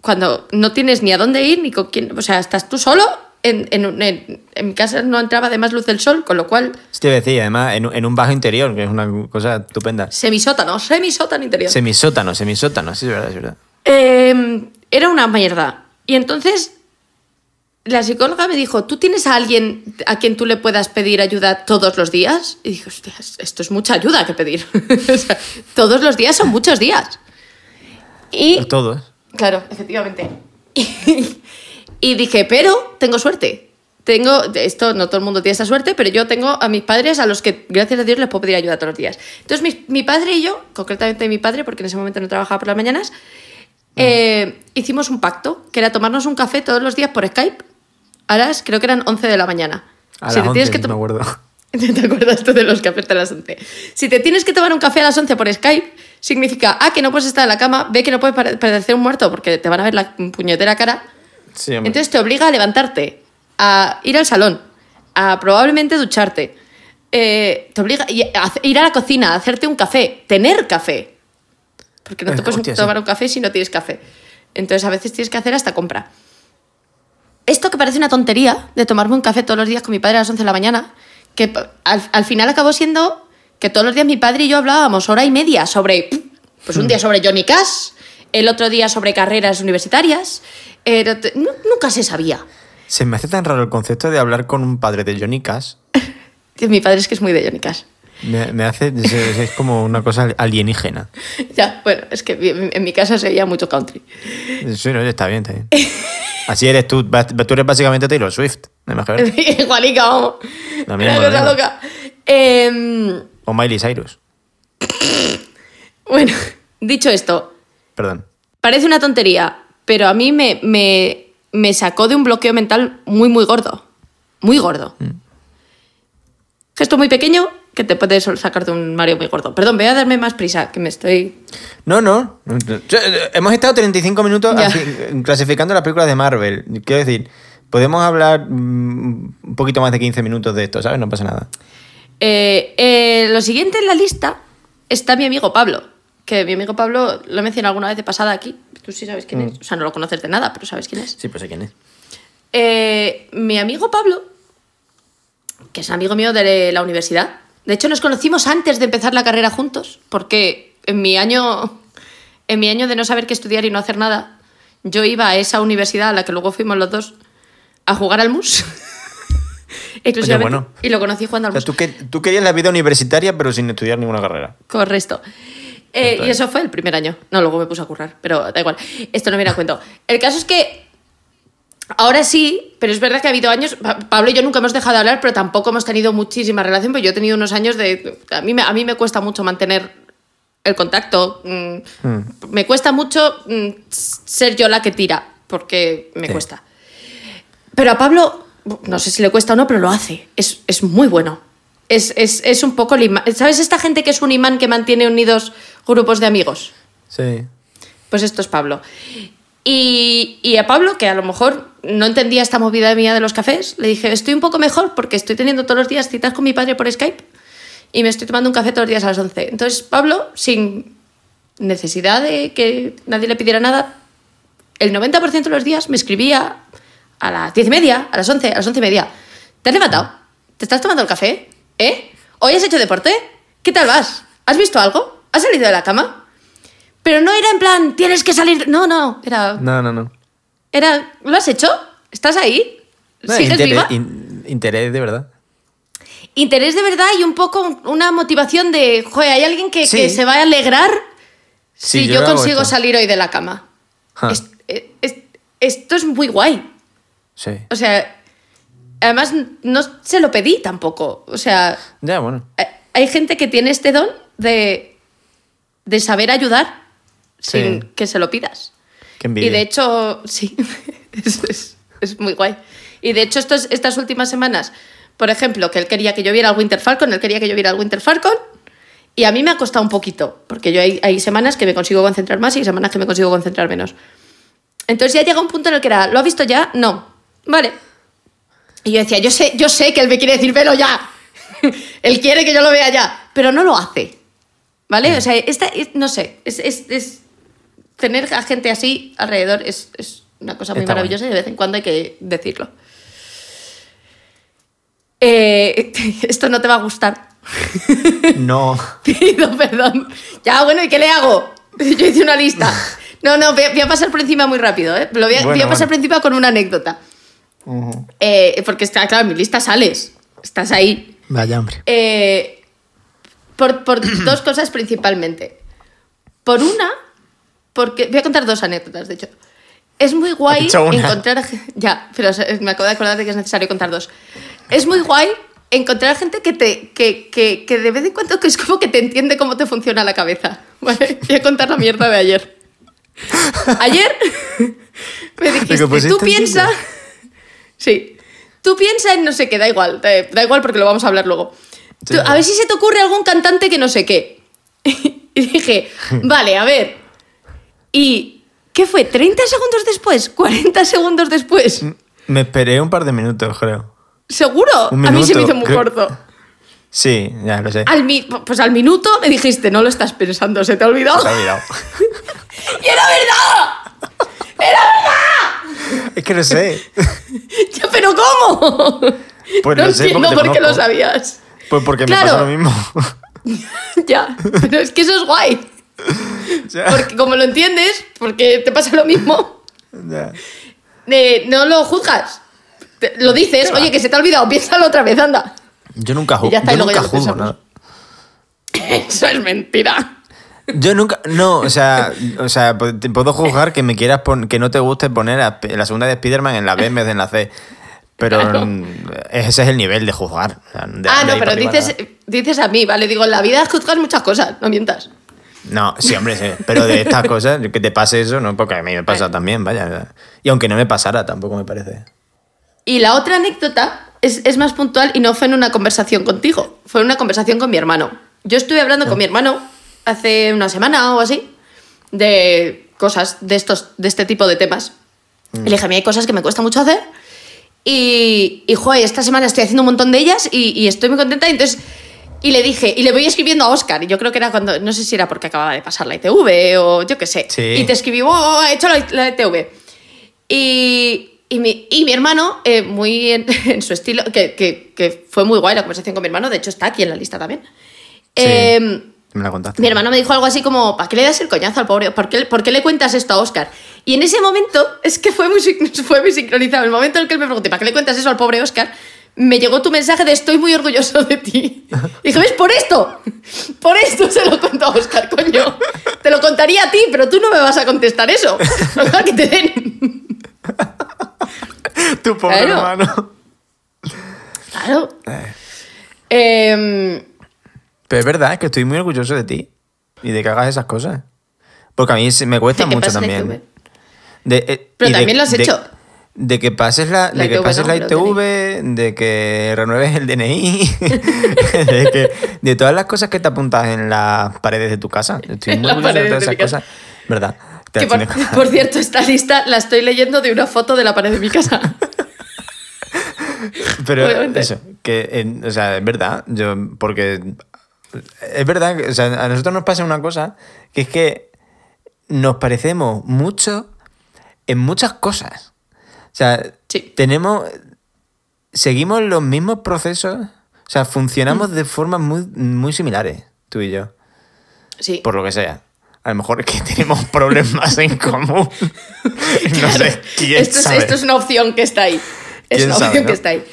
cuando no tienes ni a dónde ir ni con quién? O sea, estás tú solo. En, en, en- en mi casa no entraba además luz del sol, con lo cual Te decía, además, en, un- en un bajo interior, que es una cosa estupenda. semisótano, semisótano interior. Semisótano, semisótano, sí, es verdad, es verdad. Eh, era una mierda. Y entonces la psicóloga me dijo, ¿tú tienes a alguien a quien tú le puedas pedir ayuda todos los días? Y dije, hostia, esto es mucha ayuda que pedir. (laughs) O sea, todos los días son muchos días. Y, Todo, ¿eh? claro, efectivamente. (laughs) y dije, pero tengo suerte. Tengo, esto no todo el mundo tiene esa suerte, pero yo tengo a mis padres a los que, gracias a Dios, les puedo pedir ayuda todos los días. Entonces, mi, mi padre y yo, concretamente mi padre, porque en ese momento no trabajaba por las mañanas, eh, hicimos un pacto, que era tomarnos un café todos los días por Skype. Ahora es- creo que eran 11 de la mañana. A Si las te tienes 11, que me acuerdo. (laughs) ¿Te acuerdas tú de los cafés de las 11? Si te tienes que tomar un café a las 11 por Skype, significa, ah, que no puedes estar en la cama, ve que no puedes pare- parecer un muerto porque te van a ver la puñetera cara. Sí. Entonces te obliga a levantarte, a ir al salón, a probablemente ducharte. eh, te obliga a ir a la cocina, a hacerte un café, tener café. Porque no te Eh, puedes hostia, sí. tomar un café si no tienes café. Entonces a veces tienes que hacer hasta compra. Esto que parece una tontería de tomarme un café todos los días con mi padre a las 11 de la mañana, que al, al final acabó siendo que todos los días mi padre y yo hablábamos hora y media sobre, pues un día sobre Johnny Cash, el otro día sobre carreras universitarias, otro- nu- nunca se sabía. Se me hace tan raro el concepto de hablar con un padre de Johnny Cash. (laughs) Mi padre es que es muy de Johnny Cash. Me, me hace. Es, es como una cosa alienígena. (laughs) Ya, bueno, es que en, mi casa se veía mucho country. Sí, no, está bien, está bien. Así eres tú. Tú eres básicamente Taylor Swift. Ver. (laughs) Igualica, vamos. Una cosa mismo. loca. Em, O Miley Cyrus. bueno, dicho esto, Perdón. parece una tontería, pero a mí me, me, me sacó de un bloqueo mental muy, muy gordo. Muy gordo. Gesto muy pequeño que te puede sol- sacar de un Mario muy gordo. Perdón, voy a darme más prisa, que me estoy... No, no. Hemos estado 35 minutos clasificando las películas de Marvel. Quiero decir, podemos hablar mm, un poquito más de 15 minutos de esto, ¿sabes? No pasa nada. Eh, eh, lo siguiente en la lista está mi amigo Pablo. Que mi amigo Pablo lo he mencionado alguna vez de pasada aquí. Tú sí sabes quién es. O sea, no lo conoces de nada, pero sabes quién es. Sí, pues sé quién es. Eh, mi amigo Pablo, que es amigo mío de la universidad, de hecho nos conocimos antes de empezar la carrera juntos, porque en mi año, en mi año de no saber qué estudiar y no hacer nada, yo iba a esa universidad a la que luego fuimos los dos a jugar al mus. (laughs) Bueno. Y lo conocí jugando O al sea, mus. tú, que, tú querías la vida universitaria, pero sin estudiar ninguna carrera. Correcto. Eh, y eso fue el primer año. No, luego me puse a currar, pero da igual. Esto no viene a cuento. El caso es que ahora sí, pero es verdad que ha habido años. Pa- Pablo y yo nunca hemos dejado de hablar, pero tampoco hemos tenido muchísima relación, porque yo he tenido unos años de. A mí me, a mí me cuesta mucho mantener el contacto. mm, Me cuesta mucho mm, ser yo la que tira, porque me Sí. cuesta. Pero a Pablo, no sé si le cuesta o no, pero lo hace. Es, es muy bueno. Es, es, es un poco el imán. ¿Sabes esta gente que es un imán que mantiene unidos grupos de amigos? Sí. Pues esto es Pablo. Y, a Pablo, que a lo mejor no entendía esta movida mía de los cafés, le dije, estoy un poco mejor porque estoy teniendo todos los días citas con mi padre por Skype y me estoy tomando un café todos los días a las 11. Entonces Pablo, sin necesidad de que nadie le pidiera nada, el 90% de los días me escribía a las 10 y media, a las 11, a las 11 y media. ¿Te has levantado? ¿Te estás tomando el café? ¿Eh? ¿Hoy has hecho deporte? ¿Qué tal vas? ¿Has visto algo? ¿Has salido de la cama? Pero no era en plan, tienes que salir. No, no, era. No, no, no. Era, ¿lo has hecho? ¿Estás ahí? No, ¿Sigues interés, viva? in- interés de verdad. Interés de verdad y un poco una motivación de, joder, hay alguien que, Sí. que se va a alegrar Sí, si yo consigo esto. salir hoy de la cama. Ja. Es- es- esto es muy guay. Sí. O sea, además no se lo pedí tampoco. O sea, Ya, bueno. hay- hay gente que tiene este don de, de saber ayudar Sí. sin que se lo pidas. Qué envidia. Y de hecho, (laughs) sí, es, es- es muy guay. Y de hecho, estos, estas últimas semanas, por ejemplo, que él quería que yo viera el Winter Falcon, él quería que yo viera el Winter Falcon, y a mí me ha costado un poquito, porque yo hay, hay semanas que me consigo concentrar más y semanas que me consigo concentrar menos. Entonces ya llega un punto en el que era, ¿lo ha visto ya? No. Vale. Y yo decía, yo sé, yo sé que él me quiere decir, velo ya. (laughs) él quiere que yo lo vea ya, pero no lo hace. ¿Vale? O sea, esta, es- no sé, es, es- es- tener a gente así alrededor es, es una cosa muy Está maravillosa y de vez en cuando hay que decirlo. Eh, (laughs) esto no te va a gustar. (laughs) No. (laughs) Pido perdón. Ya, bueno, ¿y qué le hago? Yo hice una lista. No, no, voy a, pasar por encima muy rápido, ¿eh? Lo voy a, Bueno, voy a pasar bueno. por encima con una anécdota. Eh, porque está, claro, en mi lista sales. Estás ahí. Vaya, hombre. Eh, por, por (clears throat) dos cosas principalmente. Por una, porque. Voy a contar dos anécdotas, de hecho. Es muy guay encontrar. Ya, pero me acabo de acordar de que es necesario contar dos. Es muy guay encontrar a gente que te. Que, que, que de vez en cuando que es como que te entiende cómo te funciona la cabeza. (laughs) ¿Vale? Voy a contar la mierda de ayer. Ayer (laughs) me dijiste, pusiste tú en piensa. Sí. Tú piensa en no sé qué, da igual, da, da igual porque lo vamos a hablar luego. Sí. Tú- a ver si se te ocurre algún cantante que no sé qué. (laughs) y dije, vale, a ver. ¿Y qué fue? ¿30 segundos después? ¿40 segundos después? Me esperé un par de minutos, creo. ¿Seguro? A mí se me hizo muy creo- corto. Sí, ya lo sé. Al mi- pues al minuto me dijiste, no lo estás pensando, se te ha olvidado. Se ha olvidado. (laughs) ¡Y era verdad! ¡Era verdad! Es que no sé. (laughs) Ya, ¿Pero cómo? Pues no lo sé entiendo por qué lo sabías. Pues porque Claro. me pasa lo mismo. (laughs) ya, pero es que eso es guay. (laughs) Ya, Porque como lo entiendes, porque te pasa lo mismo, ya. eh, no lo juzgas. Te- lo dices, oye, que se te ha olvidado, piénsalo otra vez, anda. Yo nunca Y juzgo. ya está, y Yo luego nunca ya lo juzgo pensamos. nada. (laughs) Eso es mentira. Yo nunca, no, o sea, o sea, po- te puedo juzgar que me quieras pon- que no te guste poner a- la segunda de Spider-Man en la B en vez de en la C. Pero Claro. mm, ese es el nivel de juzgar. o sea, de- ah, de no, ahí pero arriba dices, nada. dices a mí, ¿vale? Digo, en la vida juzgas muchas cosas, no mientas. No, sí, hombre, sí. Pero de estas (laughs) cosas, que te pase eso, no, porque a mí me pasa también, vaya. Y aunque no me pasara, tampoco me parece. Y la otra anécdota es, es más puntual y no fue en una conversación contigo, fue en una conversación con mi hermano. Yo estuve hablando con mi hermano hace una semana o así de cosas de, estos, de este tipo de temas. Y le dije, a mí hay cosas que me cuesta mucho hacer y, y joder, esta semana estoy haciendo un montón de ellas y, y estoy muy contenta. Y entonces, y le dije, y le voy escribiendo a Oscar, y yo creo que era cuando, no sé si era porque acababa de pasar la ITV o yo qué sé. Sí. Y te escribí, oh, he hecho la, la ITV. Y, y, mi, y mi hermano, eh, muy en, (laughs) en su estilo, que, que, que fue muy guay la conversación con mi hermano, de hecho está aquí en la lista también. Sí. Em, Me la contaste. mi hermano me dijo algo así como, ¿para qué le das el coñazo al pobre? ¿Por qué, por qué le cuentas esto a Oscar? Y en ese momento, es que fue muy, (laughs) fue muy sincronizado, el momento en el que él me pregunté, ¿para qué le cuentas eso al pobre Oscar? Me llegó tu mensaje de estoy muy orgulloso de ti. Y dije, ¿ves? Por esto, por esto se lo cuento a Oscar, coño. Te lo contaría a ti, pero tú no me vas a contestar eso. Ojalá que te den. tu pobre Claro. hermano. Claro. Em, Pero es verdad, es que estoy muy orgulloso de ti y de que hagas esas cosas. Porque a mí me cuesta ¿De qué mucho también. De, eh, Pero de- también lo has de- hecho. De que pases la, La de que pases la ITV, de que renueves el DNI, (laughs) de, que, de todas las cosas que te apuntas en las paredes de tu casa. Estoy muy orgulloso de todas esas cosas. ¿Verdad? Que por, (laughs) (laughs) cierto, esta lista la estoy leyendo de una foto de la pared de mi casa. Pero Obviamente. eso, que, en- o sea, es verdad, yo, porque es verdad, que, o sea, a nosotros nos pasa una cosa, que es que nos parecemos mucho en muchas cosas. O sea, Sí. tenemos, seguimos los mismos procesos, o sea, funcionamos Mm. de formas muy, muy similares, tú y yo, Sí. por lo que sea. A lo mejor es que (laughs) tenemos problemas en común. (laughs) No sé, quién esto, es, sabe. esto es una opción que está ahí. Es ¿Quién una sabe, opción no? que está ahí.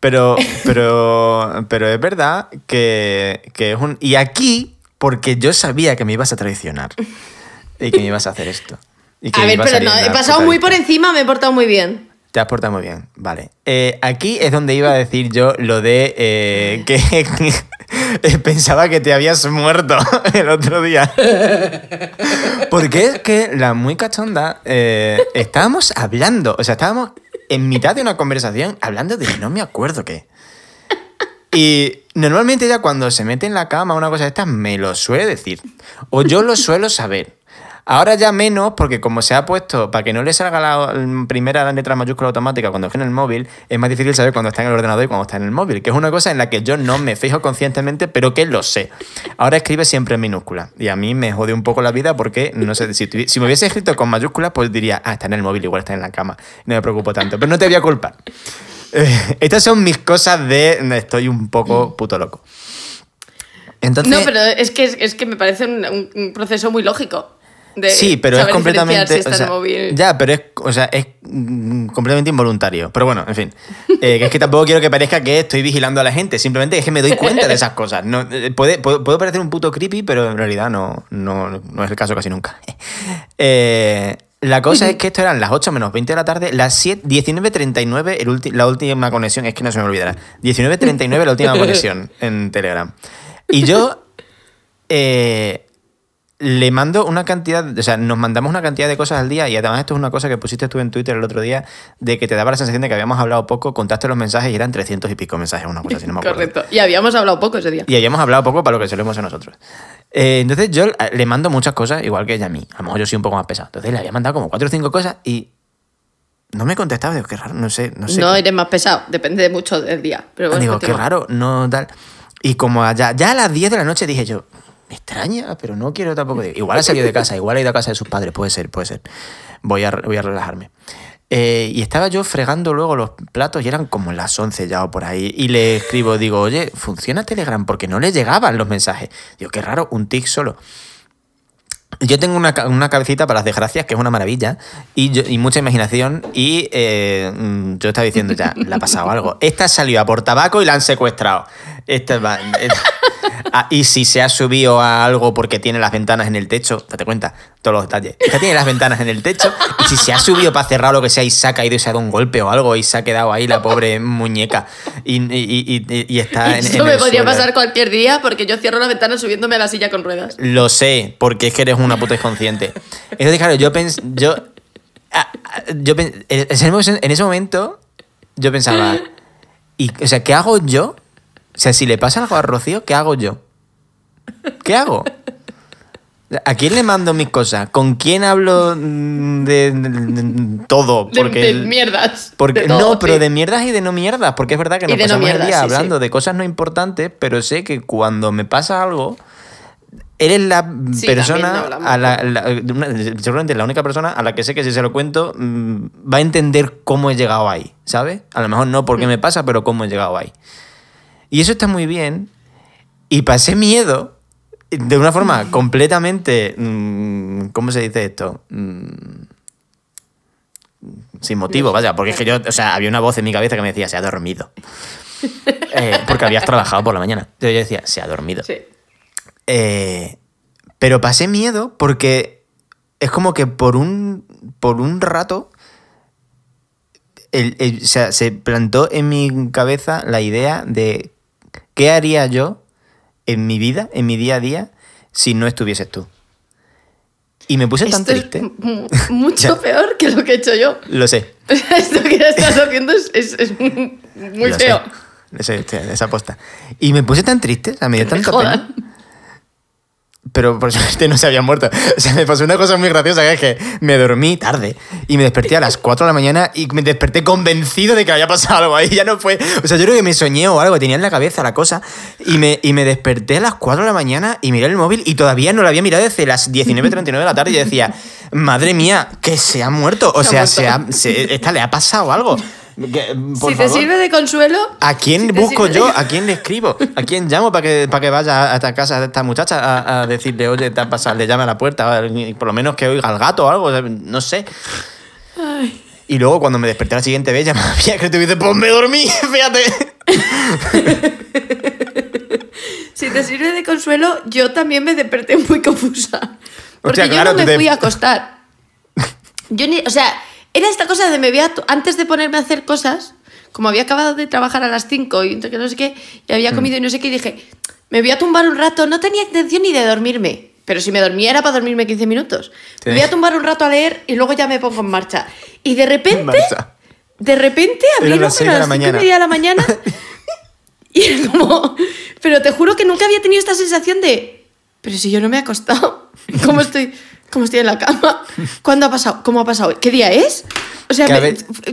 Pero, (laughs) pero, pero es verdad que, que es un... Y aquí, porque yo sabía que me ibas a traicionar y que me ibas a hacer esto. Y que A ver, pero no, he pasado muy por encima, me he portado muy bien. Te has portado muy bien, vale. Eh, aquí es donde iba a decir yo lo de eh, que (laughs) pensaba que te habías muerto (laughs) el otro día. Porque es que la muy cachonda, eh, estábamos hablando, o sea, estábamos en mitad de una conversación hablando de no me acuerdo qué. Y normalmente ella cuando se mete en la cama una cosa de estas me lo suele decir. O yo lo suelo saber. Ahora ya menos, porque como se ha puesto, para que no le salga la primera letra mayúscula automática cuando esté en el móvil, es más difícil saber cuando está en el ordenador y cuando está en el móvil, que es una cosa en la que yo no me fijo conscientemente, pero que lo sé. Ahora escribe siempre en minúscula. Y a mí me jode un poco la vida porque, no sé, si, me hubiese escrito con mayúsculas, pues diría, ah, está en el móvil, igual está en la cama. No me preocupo tanto. Pero no te voy a culpar. Eh, estas son mis cosas de estoy un poco puto loco. Entonces, no, pero es que, es que me parece un proceso muy lógico. De sí, pero es completamente. Si está o en sea, el móvil. Ya, pero es, o sea, es mm, completamente involuntario. Pero bueno, en fin. Eh, que es que tampoco quiero que parezca que estoy vigilando a la gente. Simplemente es que me doy cuenta de esas cosas. No, eh, puede, puedo, puedo parecer un puto creepy, pero en realidad no, no, no es el caso casi nunca. (laughs) Eh, la cosa es que esto eran las 8 menos 20 de la tarde, las 7, 19.39 el ulti- la última conexión, es que no se me olvidará. 19.39 la última conexión en Telegram. Y yo eh, le mando una cantidad, o sea, nos mandamos una cantidad de cosas al día y además esto es una cosa que pusiste tú en Twitter el otro día, de que te daba la sensación de que habíamos hablado poco, contaste los mensajes y eran 300 y pico mensajes, una cosa así, no me acuerdo. Correcto. Y habíamos hablado poco ese día. Y habíamos hablado poco para lo que solemos ser nosotros. Eh, entonces yo eh, le mando muchas cosas, igual que ella a mí. A lo mejor yo soy un poco más pesado. Entonces le había mandado como cuatro o cinco cosas y no me contestaba. Digo, qué raro, no sé, no sé. no eres más pesado, depende de mucho del día. Pero bueno, Digo, qué raro, no tal. Y como allá, ya a las 10 de la noche dije yo, me extraña, pero no quiero tampoco. Igual ha salido de casa, igual ha ido a casa de sus padres, puede ser, puede ser. Voy a, voy a relajarme. Eh, y estaba yo fregando luego los platos y eran como las 11 ya o por ahí. Y le escribo, digo, oye, ¿funciona Telegram? Porque no le llegaban los mensajes. Digo, qué raro, un tic solo. Yo tengo una, una cabecita para las desgracias, que es una maravilla, y, yo- y mucha imaginación, y eh, mm, yo estaba diciendo ya, le ha pasado algo. Esta salió a por tabaco y la han secuestrado. Esta va- eh, ah, y si se ha subido a algo porque tiene las ventanas en el techo, date cuenta, todos los detalles. Esta tiene las ventanas en el techo, y si se ha subido para cerrar lo que sea y se ha caído y se ha dado un golpe o algo, y se ha quedado ahí la pobre muñeca, y, y- y- y- está en, Eso en me el podría suelo. pasar cualquier día porque yo cierro la ventana subiéndome a la silla con ruedas. Lo sé, porque es que eres una puta inconsciente. Entonces, claro, yo pens yo, ah, ah, yo en ese momento yo pensaba, y, o sea, ¿qué hago yo? O sea, si le pasa algo a Rocío, ¿qué hago yo? ¿Qué hago? ¿A quién le mando mis cosas? ¿Con quién hablo mm, de, de- de todo? De, Porque de mierdas. porque, todo, no, pero de mierdas y de no mierdas, porque es verdad que nos de no pasamos el día sí, hablando sí. de cosas no importantes, pero sé que cuando me pasa algo, eres la persona, a la, la- una- seguramente la única persona a la que sé que si se lo cuento mm, va a entender cómo he llegado ahí, ¿sabes? A lo mejor no porque Mm. me pasa, pero cómo he llegado ahí. Y eso está muy bien. Y pasé miedo de una forma completamente... mm, ¿Cómo se dice esto? Mm, sin motivo, vaya, porque es que yo, o sea, había una voz en mi cabeza que me decía, se ha dormido. (laughs) Eh, porque habías trabajado por la mañana. Entonces yo decía, se ha dormido. Sí. Eh, pero pasé miedo porque es como que por un, por un rato el- el- o sea, se plantó en mi cabeza la idea de qué haría yo en mi vida, en mi día a día, si no estuvieses tú. Y me puse tan Esto triste. (laughs) mu- (laughs) mucho peor que lo que he hecho yo. Lo sé. (laughs) Esto que estás haciendo es, es- es muy lo feo. Sé, esa posta. Y me puse tan triste, o sea, me dio tanta pena. Pero por (laughs) suerte no se había muerto. O sea, me pasó una cosa muy graciosa que es que me dormí tarde y me desperté a las 4 de la mañana y me desperté convencido de que había pasado algo ahí. (laughs) Ya no fue. O sea, yo creo que me soñé o algo, tenía en la cabeza la cosa y me, y me desperté a las 4 de la mañana y miré el móvil y todavía no lo había mirado desde las 19.39 de la tarde y decía, madre mía, que se ha muerto. O sea, se ha, se- esta le ha pasado algo. Que, por si te sirve de consuelo. ¿A quién si te busco yo? de- ¿A quién le escribo? ¿A quién llamo para que, para que vaya a esta casa de esta muchacha a, a decirle, oye, te ha pasado, le llame a la puerta, por lo menos que oiga al gato o algo, no sé. Y luego cuando me desperté la siguiente vez, ya me (laughs) había escrito y dice, pues me dormí, (laughs) fíjate. (laughs) Si te sirve de consuelo, yo también me desperté muy confusa. Porque Hostia, yo no me te- fui a acostar. Yo ni, o sea, era esta cosa de me voy a antes de ponerme a hacer cosas, como había acabado de trabajar a las 5 y que no sé qué, y Mm. había comido y no sé qué, y dije, me voy a tumbar un rato, no tenía intención ni de dormirme. Pero si me dormía era para dormirme 15 minutos. Sí. Me voy a tumbar un rato a leer y luego ya me pongo en marcha. Y de repente, de repente abrí ojos de a la las y media de la mañana (laughs) y era como... Pero te juro que nunca había tenido esta sensación de... Pero si yo no me he acostado, (laughs) ¿cómo estoy, cómo estoy en la cama? (laughs) ¿Cuándo ha pasado? ¿Cómo ha pasado? ¿Qué día es? O sea, me-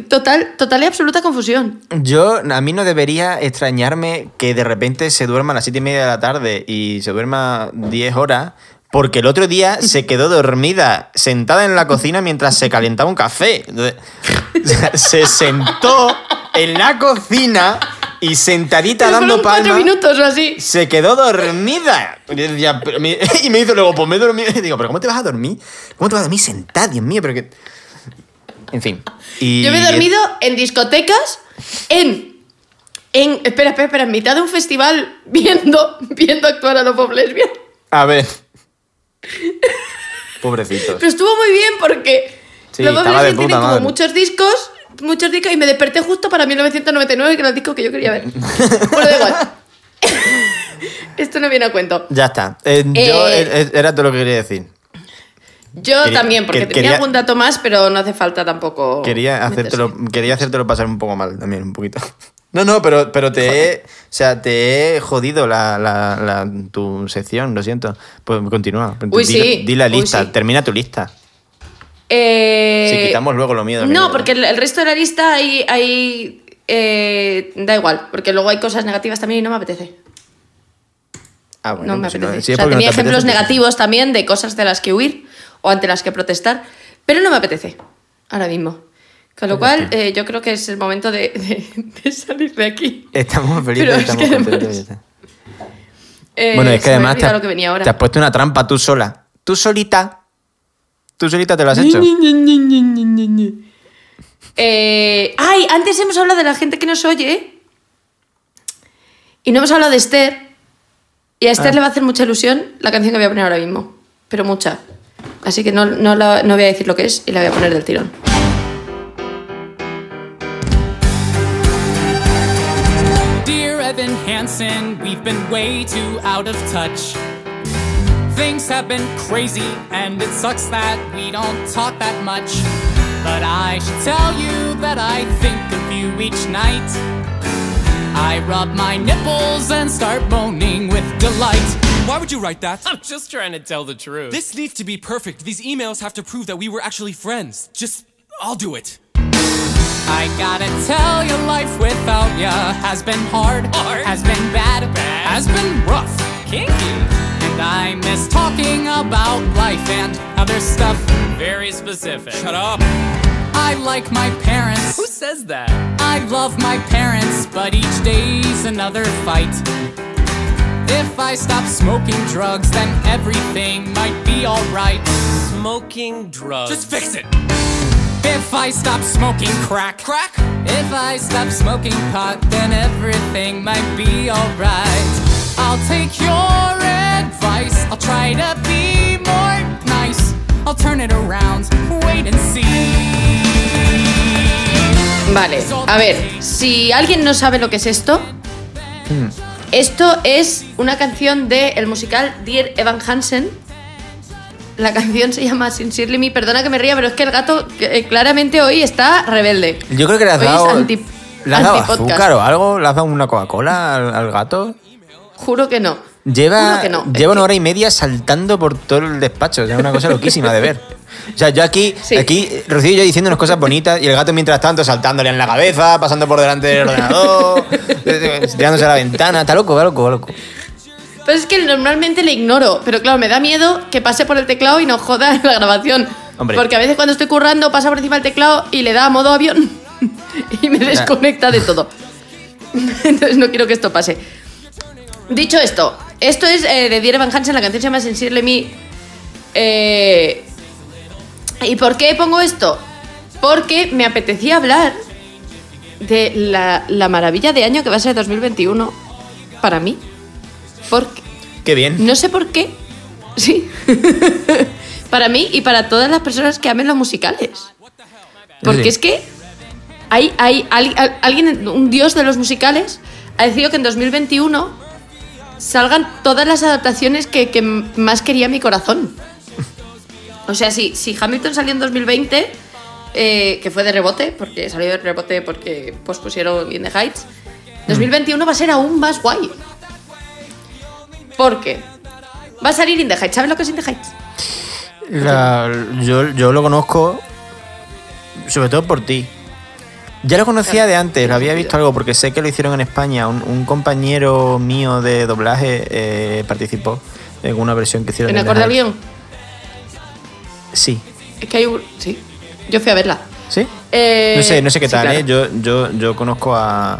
total, total y absoluta confusión. Yo, a mí no debería extrañarme que de repente se duerma a las 7 y media de la tarde y se duerma 10 horas, porque el otro día se (laughs) quedó dormida sentada en la cocina mientras se calentaba un café. (laughs) Se sentó en la cocina y sentadita Pero dando cuatro palmas. minutos o así. Se quedó dormida. Y decía, me- (laughs) y me dice luego, pues me he dormido. Y (laughs) digo, ¿pero cómo te vas a dormir? ¿Cómo te vas a dormir sentada? Dios mío, pero que. En fin. Y Yo me he dormido en discotecas, en... En, espera, espera, espera, en mitad de un festival viendo, (laughs) viendo actuar a los pop lesbian. A ver. Pobrecitos. Pero estuvo muy bien porque Sí, los de Lesbian tienen como madre. muchos discos, muchos discos, y me desperté justo para 1999, que era el disco que yo quería ver. Bueno, da igual. (laughs) Esto no viene a cuento. Ya está. Eh, yo, Eh, era todo lo que quería decir. Yo Quería- también, porque que- tenía quería- algún dato más, pero no hace falta tampoco. Quería meterse. hacértelo, quería hacértelo pasar un poco mal también, un poquito. (laughs) No, no, pero, pero te he, o sea, te he jodido la, la- la- tu sección, lo siento. Pues continúa. Uy, di, sí, di la uy, lista, sí. termina tu lista. Eh, Si quitamos luego lo de No, porque el, el resto de la lista hay. hay eh, da igual, porque luego hay cosas negativas también y no me apetece. Ah, bueno, no me pues si no- apetece. si es o sea, porque no tenía te ejemplos pues- negativos también de cosas de las que huir o ante las que protestar, pero no me apetece ahora mismo. Con lo cual, eh, yo creo que es el momento de, de- de salir de aquí. Estamos felices, Pero es estamos que contentos. además- ya está. Eh, bueno, es que además te, olvidado has- lo que venía ahora. te has puesto una trampa tú sola. Tú solita. Tú solita te lo has hecho. Eh, ay, antes hemos hablado de la gente que nos oye. Y no hemos hablado de Esther. Y a Esther Ah. le va a hacer mucha ilusión la canción que voy a poner ahora mismo. Pero mucha. Así que no, no, la- no voy a decir lo que es y la voy a poner del tirón. Dear Evan Hansen, we've been way too out of touch. Things have been crazy, and it sucks that we don't talk that much. But I should tell you that I think of you each night. I rub my nipples and start moaning with delight. Why would you write that? I'm just trying to tell the truth. This needs to be perfect. These emails have to prove that we were actually friends. Just, I'll do it. I gotta tell you, life without ya has been hard, Hard? has been bad, Bad? has been rough. kinky. And I miss talking about life and other stuff. Very specific. Shut up. I like my parents. Who says that? I love my parents, but each day's another fight. If I stop smoking drugs, then everything might be alright. Smoking drugs. Just fix it. If I stop smoking crack, Crack? If I stop smoking pot, then everything might be alright. I'll take your advice. I'll try to be more nice. I'll turn it around. Wait and see. Vale, a ver, si alguien no sabe lo que es esto, esto es una canción del musical Dear Evan Hansen. La canción se llama Sincerely Me. Perdona que me ría, pero es que el gato eh, claramente hoy está rebelde. Yo creo que le has Hoy es dado. anti- ¿Le has dado azúcar o algo? ¿Le has dado una Coca-Cola al, al gato? Juro que no. Lleva, que no. lleva una hora y media saltando por todo el despacho. Es una cosa loquísima de ver. O sea, yo aquí, Sí. aquí, Rocío y yo diciéndonos cosas bonitas y el gato mientras tanto saltándole en la cabeza, pasando por delante del ordenador, (laughs) tirándose a la ventana. Está loco, está loco, está loco. Pues es que normalmente le ignoro, pero claro, me da miedo que pase por el teclado y nos joda en la grabación. Hombre. Porque a veces cuando estoy currando pasa por encima del teclado y le da a modo avión (laughs) y me desconecta de todo. (laughs) Entonces no quiero que esto pase. Dicho esto, esto es eh, de Dear Evan Hansen, la canción se llama Sincerely Me. Eh, ¿Y por qué pongo esto? Porque me apetecía hablar de la, la maravilla de año que va a ser 2021 para mí. Porque Qué bien. no sé por qué. Sí. (laughs) para mí y para todas las personas que amen los musicales. Porque Sí. es que hay, hay al- al- alguien, un dios de los musicales, ha decidido que en 2021 salgan todas las adaptaciones que, que más quería mi corazón. O sea, si, si Hamilton salió en 2020, eh, que fue de rebote, porque salió de rebote porque pues, pusieron In the Heights, 2021 va a ser aún más guay. Porque va a salir In the Heights. ¿Sabes lo que es In the Heights? La- yo, yo lo conozco sobre todo por ti. Ya lo conocía de antes, lo había visto algo porque sé que lo hicieron en España. Un, un compañero mío de doblaje eh, participó en una versión que hicieron ¿En Heights. guion? Sí. Es que hay un... Sí. Yo fui a verla. ¿Sí? Eh, no sé, no sé qué sí, tal, claro. ¿eh? Yo, yo, yo conozco a,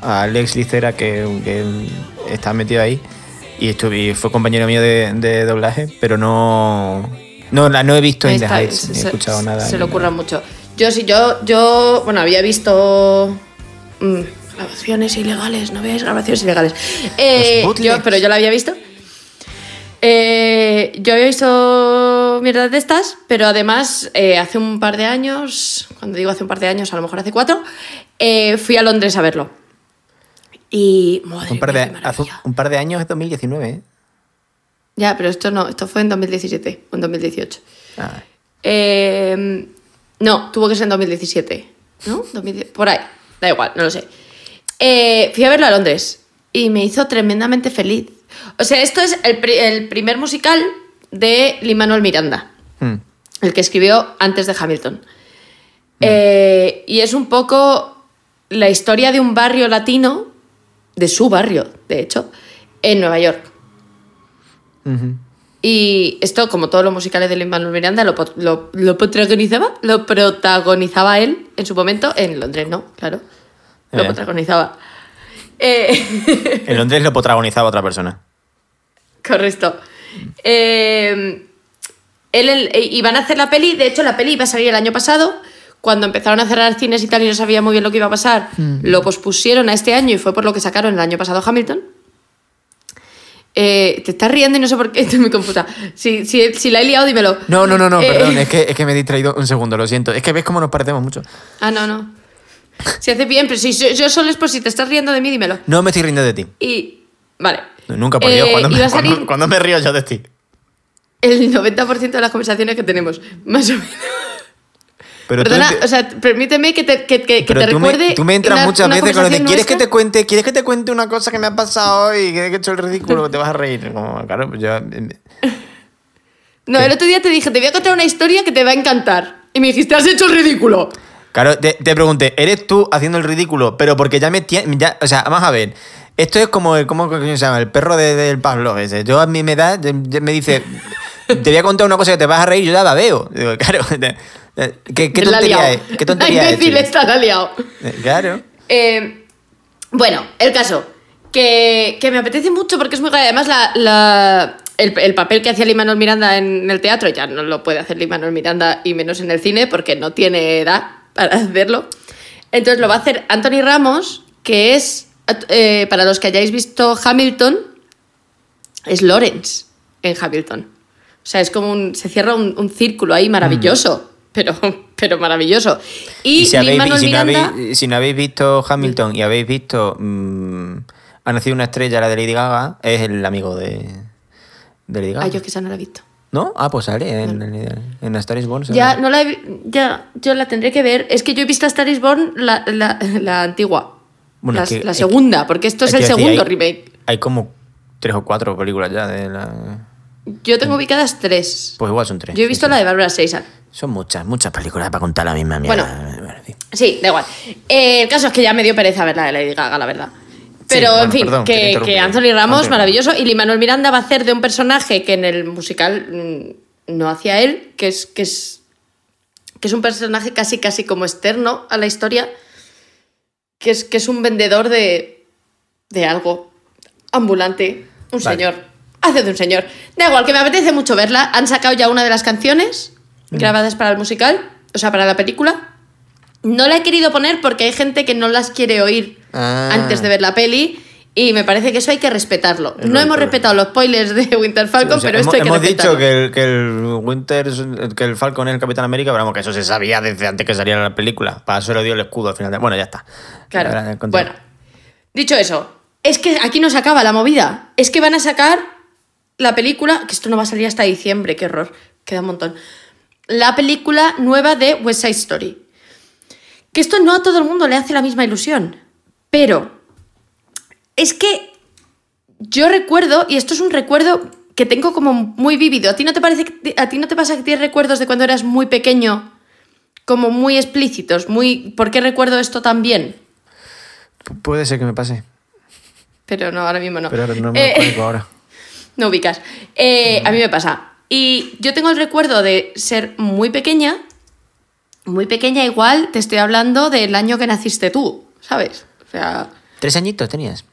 a Alex Licera que, que está metido ahí y, estuve, y fue compañero mío de, de doblaje, pero no, no, la- no he visto In the Heights, se- ni he escuchado nada. Se nada. ocurran mucho. Yo sí, yo, yo, bueno, había visto mm, grabaciones ilegales, no veáis grabaciones ilegales. Eh, yo, pero yo la había visto. Eh, yo había visto mierdas de estas, pero además eh, hace un par de años, cuando digo hace un par de años, a lo mejor hace cuatro, eh, fui a Londres a verlo. Y, madre Un par, mía, de, qué hace un par de años es 2019, ¿eh? Ya, pero esto no, esto fue en 2017 o en 2018. Ah, Eh, no, tuvo que ser en 2017. ¿No? 2010 por ahí. Da igual, no lo sé. Eh, fui a verlo a Londres y me hizo tremendamente feliz. O sea, esto es el, pri- el primer musical de Lin-Manuel Miranda, hmm. el que escribió antes de Hamilton. Eh, y es un poco la historia de un barrio latino, de su barrio, de hecho, en Nueva York. Y esto, como todos los musicales de Lin-Manuel Miranda, lo, lo, lo protagonizaba, lo protagonizaba él. en su momento, en Londres no, claro. Lo Eh. protagonizaba. Eh, (laughs) En Londres lo protagonizaba otra persona. correcto. Eh, él, él- eh, iban a hacer la peli, de hecho la peli iba a salir el año pasado. Cuando empezaron a cerrar cines y tal y no sabía muy bien lo que iba a pasar, lo pospusieron a este año y fue por lo que sacaron el año pasado Hamilton. Eh, te estás riendo y no sé por qué, (laughs) estoy muy confusa. Si, si, si la he liado, dímelo. No, no, no, no, Eh, perdón, es que, es que me he distraído un segundo, lo siento. Es que ves cómo nos parecemos mucho. Ah, no, no. Si hace bien, pero si yo, solo es por si te estás riendo de mí, dímelo. No me estoy riendo de ti. Y. Vale. Nunca, por Dios, Eh, cuando, me, salir- cuando- cuando me río yo de ti. El 90% de las conversaciones que tenemos, más o menos. Pero tú Perdona, enti- o sea, permíteme que te, que, que- que te tú, recuerde. me, tú me entras una- muchas una veces con lo de ¿quieres que nuestra?". te cuente ¿quieres que te cuente una cosa que me ha pasado hoy? ¿Quieres que he hecho el ridículo? que te vas a reír. Como, claro, pues yo... No, el otro día te dije, te voy a contar una historia que te va a encantar. Y me dijiste, has hecho el ridículo. Claro, te, te pregunté, ¿eres tú haciendo el ridículo? Pero porque ya me tienes... Ya, o sea, vamos a ver. Esto es como el... ¿Cómo se llama? El perro de- del Pablo ese. Yo a mí me da... Me dice... Te voy a contar una cosa que te vas a reír, yo ya la veo. Digo, claro. (laughs) ¿Qué, qué ha tontería es? ¿Qué (laughs) tontería La imbécil esta la liado. Eh, Claro. Eh, bueno, el caso. Que, que me apetece mucho porque es muy guay. Además, la, la- el, el papel que hacía Lin-Manuel Miranda en el teatro ya no lo puede hacer Lin-Manuel Miranda y menos en el cine porque no tiene edad para hacerlo. Entonces lo va a hacer Anthony Ramos, que es, eh, para los que hayáis visto Hamilton, es Lawrence en Hamilton. O sea, es como un. Se cierra un, un círculo ahí maravilloso. Pero, pero maravilloso. Y, Y si, habéis, Lin-Manuel si, no habéis, si no habéis visto Hamilton y habéis visto mm, Ha nacido una estrella, la de Lady Gaga, es el amigo de, de Lady Gaga. Ah, yo esa no la he visto. ¿No? Ah, pues sale en, en, en A Star is Born. sale. Ya, no la he ya, yo la tendré que ver. Es que yo he visto a Star is Born la, la, la antigua. Bueno, la, es que- la es segunda, porque esto es, el decir, segundo hay- remake. Hay como tres o cuatro películas ya de la... Yo tengo ubicadas tres. Pues igual son tres. Yo he visto la de Barbara Streisand. Son muchas, muchas películas para contar la misma mierda. Bueno. Sí, da igual. Eh, el caso es que ya me dio pereza ver la de Lady Gaga, la verdad. Pero, bueno, en fin, perdón, que que, Anthony Ramos, Anthony. maravilloso. Y Lin Manuel Miranda va a hacer de un personaje que en el musical mm, no hacía él, que es, que es, que es un personaje casi, casi como externo a la historia, que es, que es un vendedor de, de algo ambulante, un Vale. señor. Hace de un señor. Da igual, que me apetece mucho verla. Han sacado ya una de las canciones Mm. grabadas para el musical, o sea, para la película. No la he querido poner porque hay gente que no las quiere oír Ah. antes de ver la peli y me parece que eso hay que respetarlo. Es no hemos respetado los spoilers de (laughs) Winter Falcon, O sea, pero hemos, esto hay que hemos respetarlo. dicho que el, que el Winter, que el Falcon es el Capitán América, pero vamos, que eso se sabía desde antes que saliera la película. Para eso le dio el escudo al final. de- Bueno, ya está. Claro. Ahora. Bueno, dicho eso, es que aquí no se acaba la movida. Es que van a sacar la película, que esto no va a salir hasta diciembre, qué horror, queda un montón. La película nueva de West Side Story. Que esto no a todo el mundo le hace la misma ilusión. Pero es que yo recuerdo, y esto es un recuerdo que tengo como muy vívido. ¿A ti no te parece que- a ti no te pasa que tienes recuerdos de cuando eras muy pequeño? Como muy explícitos, muy. ¿Por qué recuerdo esto tan bien? Pu- Puede ser que me pase, Pero no, ahora mismo no. pero no me Eh, acuerdo ahora. No ubicas. Eh, a mí me pasa. Y yo tengo el recuerdo de ser muy pequeña. Muy pequeña, igual te estoy hablando del año que naciste tú, ¿sabes? O sea, ¿Tres añitos tenías?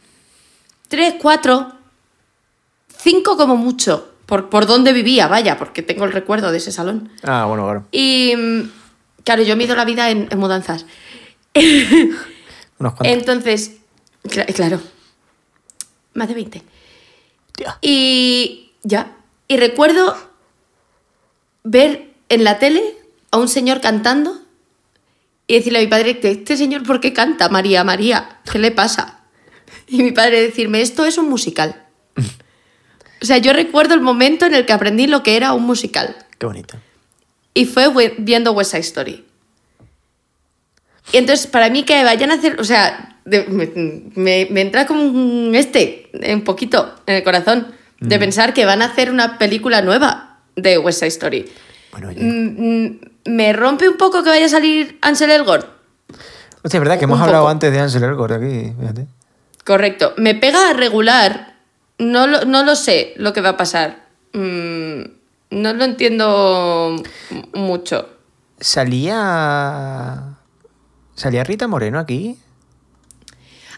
tres, cuatro, cinco como mucho. Por, por dónde vivía, vaya, porque tengo el recuerdo de ese salón. Ah, bueno, claro. Y mm, claro, yo mido la vida en, en mudanzas. Unos cuantos. Entonces, cla- claro, más de 20. Y ya. Y recuerdo ver en la tele a un señor cantando y decirle a mi padre, ¿este señor por qué canta María, María? ¿Qué le pasa? Y mi padre decirme, esto es un musical. O sea, yo recuerdo el momento en el que aprendí lo que era un musical. Qué bonito. Y fue viendo West Side Story. Y entonces, para mí que vayan a hacer, o sea, de- me, me- entra como un este, un poquito en el corazón, de pensar que van a hacer una película nueva de West Side Story. Bueno. Mm, mm, Me rompe un poco que vaya a salir Ansel Elgort. Hostia, es verdad que hemos un hablado poco. antes de Ansel Elgort aquí, fíjate. Correcto. Me pega a regular. No lo, no lo sé lo que va a pasar. Mm, no lo entiendo mucho. Salía... ¿Salía Rita Moreno aquí?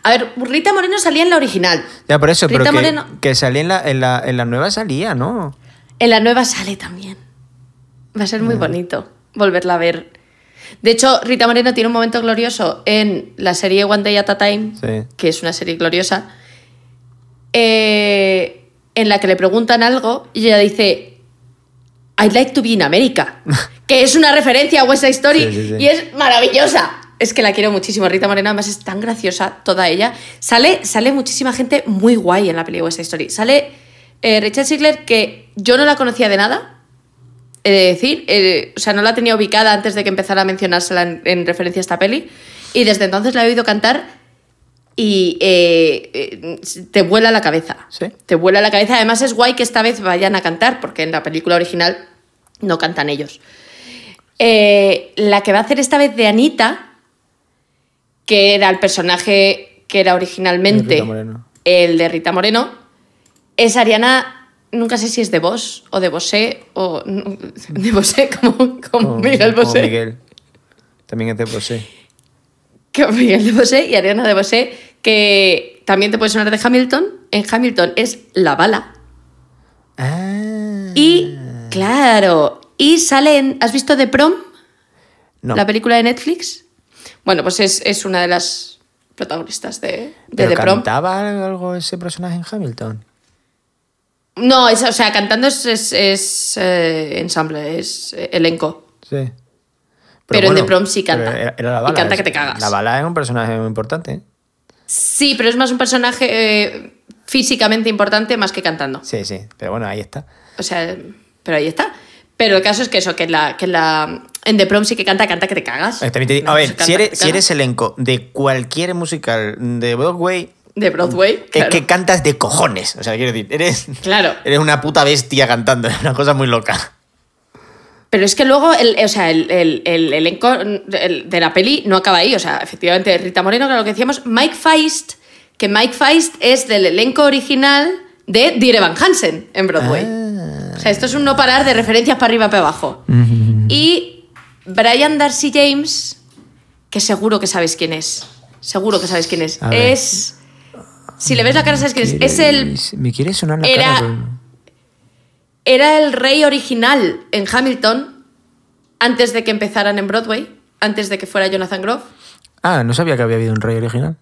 A ver, Rita Moreno salía en la original. Ya, por eso, pero que, Moreno. que salía en la, en, la, en la nueva salía, ¿no? En la nueva sale también. Va a ser Mm. muy bonito volverla a ver. De hecho, Rita Moreno tiene un momento glorioso en la serie One Day at a Time, Sí. que es una serie gloriosa, eh, en la que le preguntan algo y ella dice, I'd like to be in America, (laughs) que es una referencia a West Side Story Sí, sí, sí. y es maravillosa. Es que la quiero muchísimo. Rita Moreno además es tan graciosa toda ella. Sale, sale muchísima gente muy guay en la West Side Story. Sale eh, Rachel Ziegler, que yo no la conocía de nada, he de decir. eh, o sea, no la tenía ubicada antes de que empezara a mencionársela en, en referencia a esta peli. Y desde entonces la he oído cantar y eh, eh, te vuela la cabeza. Sí. Te vuela la cabeza. Además es guay que esta vez vayan a cantar, porque en la película original no cantan ellos. Eh, la que va a hacer esta vez de Anita, que era el personaje que era originalmente el de Rita Moreno, es Ariana, nunca sé si es de Vos o de Bosé o (laughs) de Bosé como, como Como- Miguel como Bosé. Miguel. También es de Bosé. (laughs) Que Miguel de Bosé y Ariana de Bosé, que también te puede sonar de Hamilton. En Hamilton es la bala. Ah. Y, claro, y sale en... ¿Has visto The Prom? No. La película de Netflix. Bueno, pues es, es una de las protagonistas de, de ¿Pero The Prom. cantaba algo ese personaje en Hamilton? No, es, o sea, cantando es, es, es, eh, ensamble, es eh, elenco. Sí. Pero en The Prom sí canta. pero Era, era la Y canta que te cagas. La bala es un personaje muy importante. Sí, pero es más un personaje eh, físicamente importante más que cantando. Sí, sí. Pero bueno, ahí está. O sea, pero ahí está. Pero el caso es que eso, que en la, que la en The Prom sí que canta, canta que te cagas. También te digo- No, a ver, canta si eres, si elenco de cualquier musical de Broadway, De Broadway, claro. es que cantas de cojones. O sea, quiero decir, eres, Claro. eres una puta bestia cantando. Es una cosa muy loca. Pero es que luego, el, o sea, el, el- el elenco el- de la peli no acaba ahí. O sea, efectivamente, Rita Moreno, que lo que decíamos, Mike Feist, que Mike Feist es del elenco original de Dear Evan Hansen en Broadway. O sea, esto es un no parar de referencias para arriba para abajo. Y Brian Darcy James, que seguro que sabes quién es. Seguro que sabes quién es. Es. Si le ves la cara, sabes quién es. Es el. Me quiere sonar la Era- cara. pero- Era el rey original en Hamilton antes de que empezaran en Broadway, antes de que fuera Jonathan Groff. Ah, no sabía que había habido un rey original.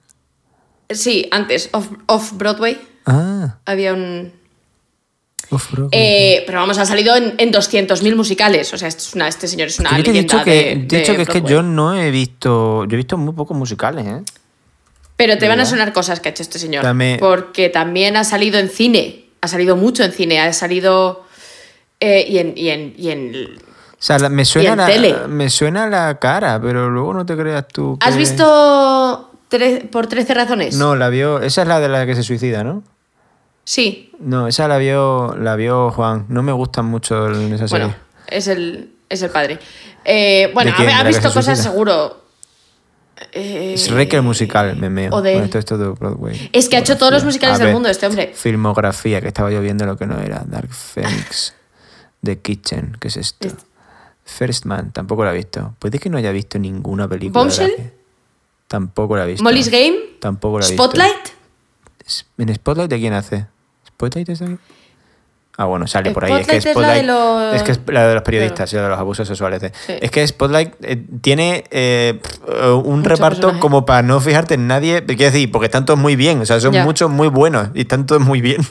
Sí, antes, off, off Broadway, Ah, había un... Eh, pero vamos, ha salido en, en 200.000 musicales. O sea, esto es una- este señor es una yo te he dicho que, de, de dicho que es que yo no he visto. Yo he visto muy pocos musicales, ¿eh? Pero te van a sonar cosas que ha hecho este señor. Dame- Porque también ha salido en cine. Ha salido mucho en cine. Ha salido... eh, y, en, y, en, y en- O sea, me suena, en la, tele. me suena la cara, pero luego no te creas tú. ¿Has visto por 13 razones? No, la vio. Esa es la de la que se suicida, ¿no? Sí. No, esa la vio, la vio Juan. No me gustan mucho en esa serie. Bueno, es el, es el padre. Eh, bueno, ha, ha ¿De la que visto cosas seguro. Eh, es Rec el musical, me meo. o de- Bueno, esto es todo de Broadway. Es que ha hecho todos los musicales del mundo este hombre. Filmografía, que estaba yo viendo lo que no era. Dark Phoenix, (laughs) The Kitchen, ¿qué es esto? Este. First Man, tampoco la he visto. Puede que no haya visto ninguna película. Bombshell? Tampoco la he visto. Molly's Game. Tampoco la he visto. Spotlight. ¿En Spotlight de quién hace? ¿Spotlight está aquí? Ah, bueno, sale por ahí. Es que Spotlight es la de los- Es que es la de los periodistas y la de los abusos sexuales. Sí. Es que Spotlight eh, tiene eh, un Mucho reparto personaje. como para no fijarte en nadie. Quiero decir, porque están todos muy bien. O sea, son Ya. muchos muy buenos y están todos muy bien.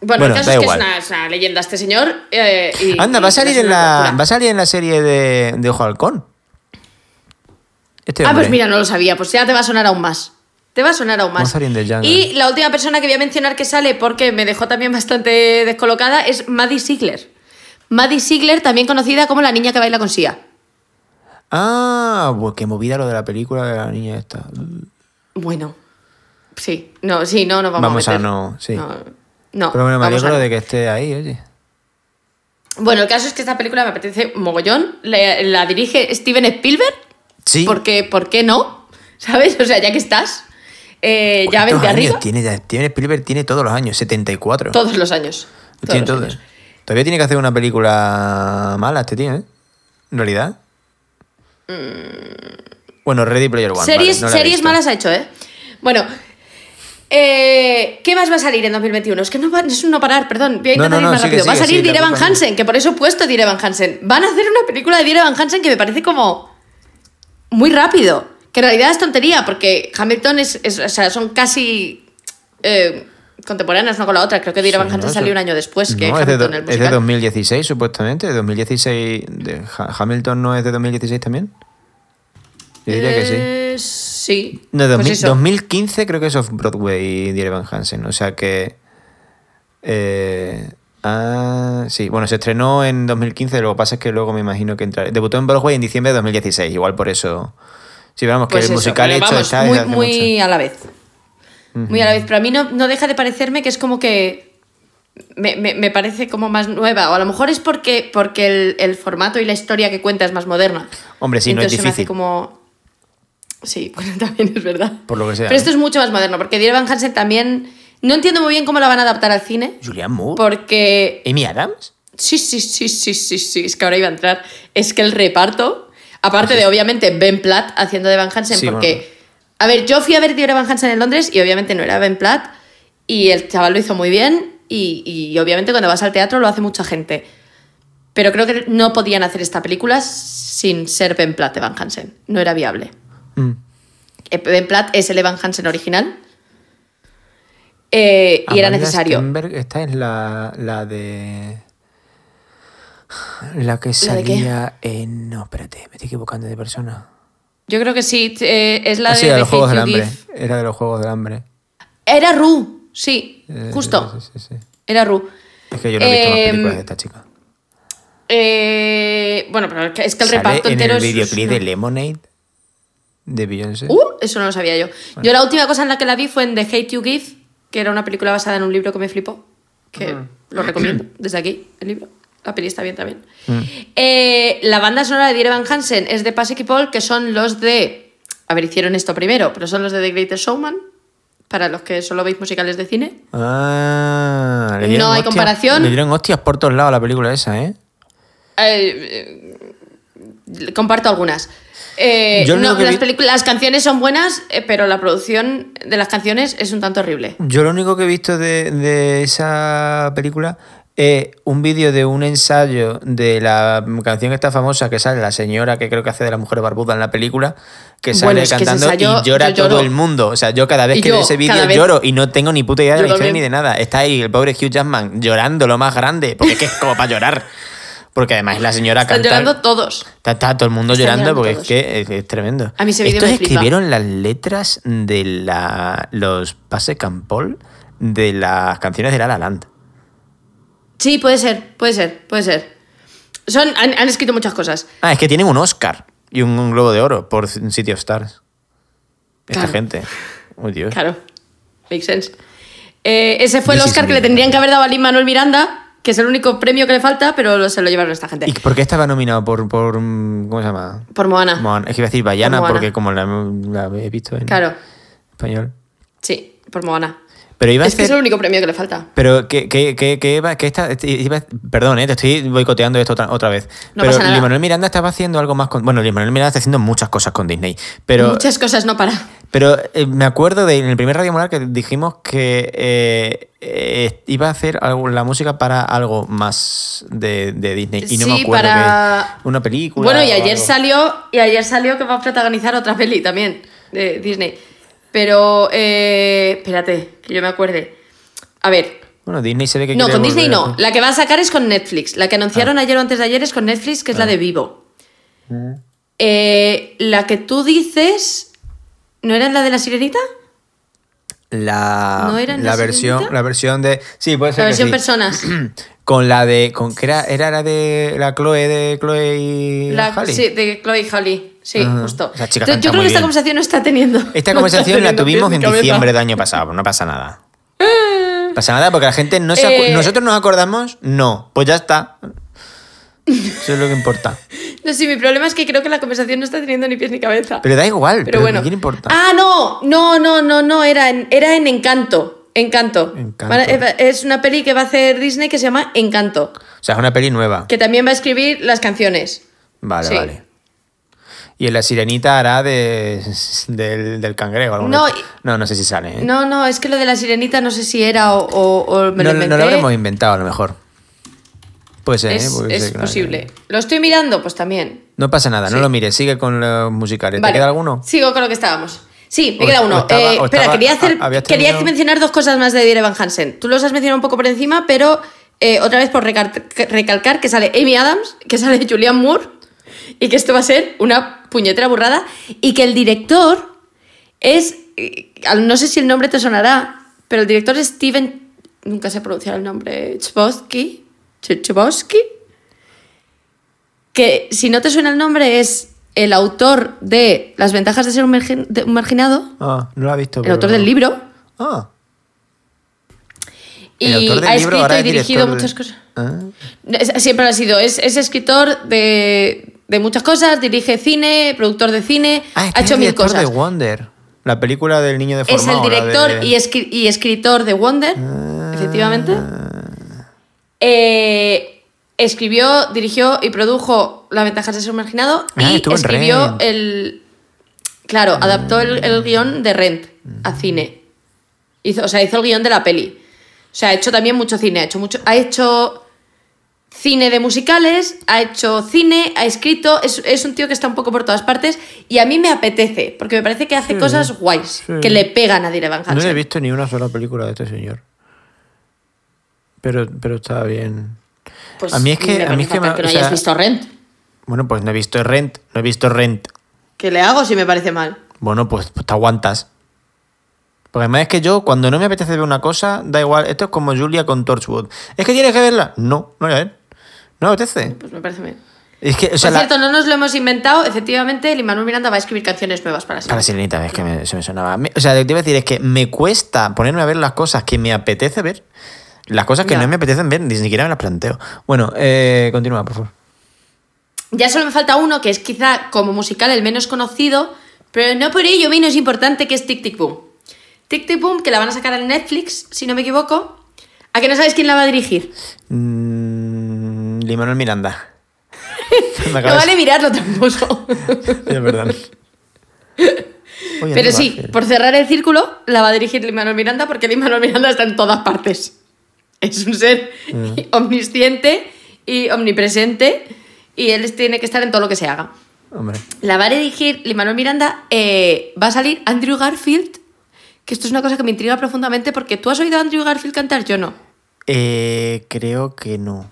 Bueno, Bueno, el caso da es que igual. es una, es una leyenda este señor. eh, y- Anda, va a salir en la, locura. va a salir en la serie de, de Ojo Halcón. Este Ah, pues mira, no lo sabía. Pues ya te va a sonar aún más. Te va a sonar aún más. Vamos a. Y la última persona que voy a mencionar que sale, porque me dejó también bastante descolocada, es Maddie Ziegler. Maddie Ziegler, también conocida como la niña que baila con Sia. Ah, pues qué movida lo de la película de la niña esta. Bueno, sí, no, sí, no nos vamos, Vamos a a meter. no, sí. No, no, Pero bueno, me vamos a alegro no. de que esté ahí, oye. Bueno, el caso es que esta película me apetece mogollón. La, la dirige Steven Spielberg. Sí. Porque, ¿por qué no? (laughs) ¿Sabes? O sea, ya que estás, eh, ya ¿Cuántos vente años arriba. Tiene, Spielberg tiene todos los años, 74. Todos los años. Todos Tiene los todo. años. Todavía tiene que hacer una película mala este tío, ¿eh? En realidad. Bueno, Ready Player One. series vale, no malas ha hecho, ¿eh? Bueno. eh, ¿Qué más va a salir en 2021? Es que no va, es un no parar, perdón. Voy a intentar no, ir más sigue, rápido. va a salir culpa es Hansen, que por eso he puesto Dear Evan Hansen. Van a hacer una película de Dear Evan Hansen que me parece como muy rápido. Que en realidad es tontería, porque Hamilton es, es- o sea, son casi eh, contemporáneas una con la otra. Creo que Dear Evan Sí, Hansen ¿no? salió un año después que No, es de, Hamilton, es de musical. 2016, supuestamente. 2016. De Ha- ¿Hamilton no es de 2016 también? Yo diría que sí. Sí. No, Pues 2000 eso. 2015 creo que es Off-Broadway y Dear Evan Hansen. O sea que. eh, ah, sí, bueno, se estrenó en 2015. Lo que pasa es que luego me imagino que entrará. Debutó en Broadway en diciembre de 2016. Igual por eso. Sí, vamos, que Pues el eso, musical hecho vamos, está muy, hace muy mucho. a la vez. Muy a la vez. Pero a mí no, no deja de parecerme que es como que. Me, me- me parece como más nueva. O a lo mejor es porque, porque el, el formato y la historia que cuenta es más moderna. Hombre, sí, no es se me hace difícil. como. Sí, (laughs) bueno, también es verdad. Por lo que sea. Pero esto es mucho más moderno, porque Dear Evan Hansen también. No entiendo muy bien cómo la van a adaptar al cine. Julianne Moore. Porque. Amy Adams. Sí, sí, sí, sí, sí, sí. Es que ahora iba a entrar. Es que el reparto, aparte de obviamente Ben Platt haciendo de Van Hansen, Sí, porque. bueno. A ver, yo fui a ver Dear Evan Hansen en Londres y obviamente no era Ben Platt. Y el chaval lo hizo muy bien. Y, y obviamente cuando vas al teatro lo hace mucha gente. Pero creo que no podían hacer esta película sin ser Ben Platt de Van Hansen. No era viable. Mm. Eh, Ben Platt es el Evan Hansen original. Eh, y era necesario. Stenberg, esta es la, la de. La que salía en. No, espérate, me estoy equivocando de persona. Yo creo que sí. eh, es la Ah, de, sí, de los Juegos del Hambre. Give. Era de los Juegos del Hambre. Era Ru, sí, Eh, justo. sí, sí, sí, sí. Era Ru. Es que yo no he visto más Em, películas de esta chica. Eh, bueno, pero es que- es que el Sale reparto en entero el es- videoclip es de Lemonade de Beyoncé. Uh, eso no lo sabía yo. Yo la última cosa en la que la vi fue en The Hate You Give, que era una película basada en un libro que me flipó. Que lo recomiendo desde aquí, el libro. La peli está bien también. Mm. Eh, la banda sonora de Dear Evan Hansen es de Pasek y Paul, que son los de. A ver, hicieron esto primero, pero son los de The Greatest Showman. Para los que solo veis musicales de cine. Ah, le No hay hostias- comparación. Le dieron hostias por todos lados a la película esa, ¿eh? Eh, eh, comparto algunas. Eh, Yo no, las, vi- películas- las canciones son buenas, eh, pero la producción de las canciones es un tanto horrible. Yo lo único que he visto de, de esa película es un vídeo de un ensayo de la canción esta famosa que sale la señora que creo que hace de la mujer barbuda en la película, que sale Bueno, que cantando ensayo y llora todo el mundo. O sea, yo cada vez que veo ese vídeo lloro y no tengo ni puta idea de la historia ni de nada. Está ahí el pobre Hugh Jackman llorando lo más grande, porque es que es como para llorar. Porque además la señora Están canta. llorando todos. Está, está todo el mundo Están llorando llorando porque todos. es que es, es tremendo. A mí vídeo Estos me flipa. escribieron las letras de la, los Pase Campol de las canciones de La La Land. Sí, puede ser, puede ser, puede ser. Son, han, han escrito muchas cosas. Ah, es que tienen un Oscar y un, un Globo de Oro por City of Stars. Esta Claro. gente. Oh, Dios. Claro, makes sense. Eh, ese fue el This Oscar que le tendrían que haber dado a Lin Manuel Miranda, que es el único premio que le falta, pero se lo llevaron esta gente. ¿Y por qué estaba nominado por, por mm, ¿cómo se llama? Por Moana. Moana. Es que iba a decir Bayana porque como la, la he visto en Claro, español. sí, por Moana. Pero iba a Es que es el único premio que le falta. Pero que, que, que, que iba, que esta, este, iba- perdón, eh, te estoy boicoteando esto otra, otra vez. No pero pasa nada. Lin Manuel Miranda estaba haciendo algo más con. Bueno, Lin Manuel Miranda está haciendo muchas cosas con Disney. Pero, Muchas cosas no para. pero eh, me acuerdo de en el primer Radio Moral que dijimos que eh, eh, iba a hacer algo- la música para algo más de, de Disney. Y no me Sí, acuerdo. para- que- una película. Bueno, y ayer algo. salió y ayer salió que va a protagonizar otra peli también de Disney. Pero, eh, espérate, que yo me acuerde. A ver, Bueno, Disney se ve que no, con Disney no. La que va a sacar es con Netflix. La que Ah. anunciaron ayer o antes de ayer es con Netflix, que es la de Vivo. Eh, la que tú dices, ¿no era la de la sirenita? La, ¿No era la La versión, Sirenita? la versión de. Sí, puede ser. La que versión sí. personas. (clears throat) Con la de. Con, que era, era la de la Chloe de Chloe y La, sí, de Chloe Holly. Sí, justo. Chica Entonces, yo creo que esta bien. conversación no está teniendo. Esta no conversación la tuvimos en diciembre del año pasado, no pasa nada. No pasa nada porque la gente no se Eh. ¿Nosotros nos acordamos? No. Pues ya está. Eso es lo que importa. No, sí, mi problema es que creo que la conversación no está teniendo ni pies ni cabeza. Pero da igual, Pero pero, bueno. ¿qué importa? Ah, no, no, no, no, no, era en, era en Encanto. Encanto. Es una peli que va a hacer Disney que se llama Encanto, O sea, es una peli nueva. que también va a escribir las canciones. Vale, Sí. vale. Y en La Sirenita hará de, del, del cangrejo. No, no, no sé si sale. ¿eh? No, no, es que lo de la sirenita no sé si era o, o- o me no, lo no inventé. lo habremos inventado a lo mejor. Puede ser, ¿eh? es Puede es ser, claro. posible. ¿Lo estoy mirando? Pues también. No pasa nada, no lo mires, sigue con los musicales. Vale. ¿Te queda alguno? Sigo con lo que estábamos. Sí, me O- queda uno. estaba- Eh, espera, estaba- quería, hacer, ¿habías quería terminado? mencionar dos cosas más de Evan Hansen. Tú los has mencionado un poco por encima, pero eh, otra vez por recal- recalcar que sale Amy Adams, que sale Julianne Moore, y que esto va a ser una puñetera burrada, y que el director es, eh, no sé si el nombre te sonará, pero el director es Steven, nunca sé pronunciar el nombre, Chbosky, Ch- Chbosky, que si no te suena el nombre es el autor de Las ventajas de ser un, margin- de un marginado, Ah, no lo ha visto. el autor del libro, Ah, y ha escrito y dirigido de- muchas cosas. ah. Siempre lo ha sido. Es, es escritor de, de muchas cosas, dirige cine, productor de cine, Ah, es ha es hecho el mil cosas. de Wonder, la película del niño Es deformado. el la director de- y, escri- y escritor de Wonder, Ah. efectivamente. Eh, escribió, dirigió y produjo La ventaja de ser marginado Ah, y escribió el. Claro, adaptó el, el guion de Rent a cine. Hizo, o sea, hizo el guion de la peli. O sea, ha hecho también mucho cine. Ha hecho, mucho, ha hecho cine de musicales, ha hecho cine, ha escrito. Es, es un tío que está un poco por todas partes y a mí me apetece, porque me parece que hace Sí, cosas guays, sí. que le pegan a Dear Evan No he Hansen. visto ni una sola película de este señor. Pero, pero está bien. Pues a mí es que- me a mí es que me- fatal que no o sea- hayas visto Rent. Bueno, pues no he visto Rent, no he visto Rent. ¿Qué le hago si me parece mal? Bueno, pues, pues te aguantas. Porque además es que yo, cuando no me apetece ver una cosa, da igual. Esto es como Julia con Torchwood. ¿Es que tienes que verla? No, no voy a ver. No apetece. Pues me parece bien. Es que, o sea, Por la- cierto, no nos lo hemos inventado. Efectivamente, el Manuel Miranda va a escribir canciones nuevas para Para siempre. Sirenita, es que me- se me sonaba. O sea, lo que te iba a decir es que me cuesta ponerme a ver las cosas que me apetece ver. Las cosas que Ya. no me apetecen ver, ni siquiera me las planteo. Bueno, eh, continúa, por favor. Ya solo me falta uno que es quizá como musical el menos conocido, pero no por ello menos importante, que es Tic Tic Boom. Tic Tic Boom, que la van a sacar en Netflix, si no me equivoco. ¿A que no sabéis quién la va a dirigir? Mm, Limanuel Miranda. (laughs) No vale mirarlo tampoco. (laughs) Es verdad. Oye, Pero no sí, por cerrar el círculo, la va a dirigir Lin-Manuel Miranda porque Lin-Manuel Miranda está en todas partes. Es un ser Mm. (laughs) omnisciente y omnipresente y él tiene que estar en todo lo que se haga. Hombre. La va a dirigir Lin-Manuel Miranda, eh, va a salir Andrew Garfield, que esto es una cosa que me intriga profundamente porque tú has oído a Andrew Garfield cantar, yo no. Eh, creo que no.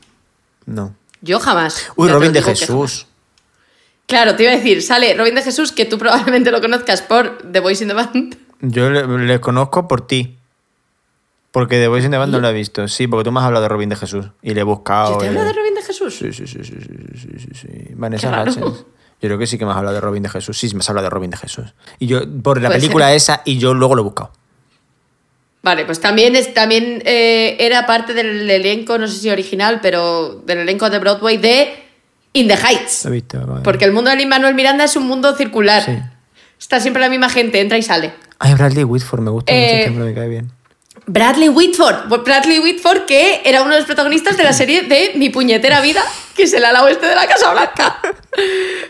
No. Yo jamás. Uy, Robin de Jesús. Claro, te iba a decir, sale Robin de Jesús, que tú probablemente lo conozcas por The Voice in the Band. Yo le, conozco por ti. Porque The Voice in the Band no lo he visto. Sí, porque tú me has hablado de Robin de Jesús. Y le he buscado. ¿Yo te he de Robin de Jesús? Sí, sí, sí, sí, sí, sí, sí. Vanessa Yo creo que sí que me has hablado de Robin de Jesús. Sí, me has hablado de Robin de Jesús. Y yo, por la película esa, y yo luego lo he buscado. Vale, pues también, es, también eh, era parte del elenco, no sé si original, pero del elenco de Broadway de In the Heights. Visto. vale. Porque el mundo de Lin-Manuel Miranda es un mundo circular. Sí. Está siempre la misma gente, entra y sale. Ay, Bradley Whitford, me gusta mucho Eh, hombre, me cae bien. Bradley Whitford. Bradley Whitford, que era uno de los protagonistas de la serie de Mi puñetera vida, que es el ala oeste de la Casa Blanca.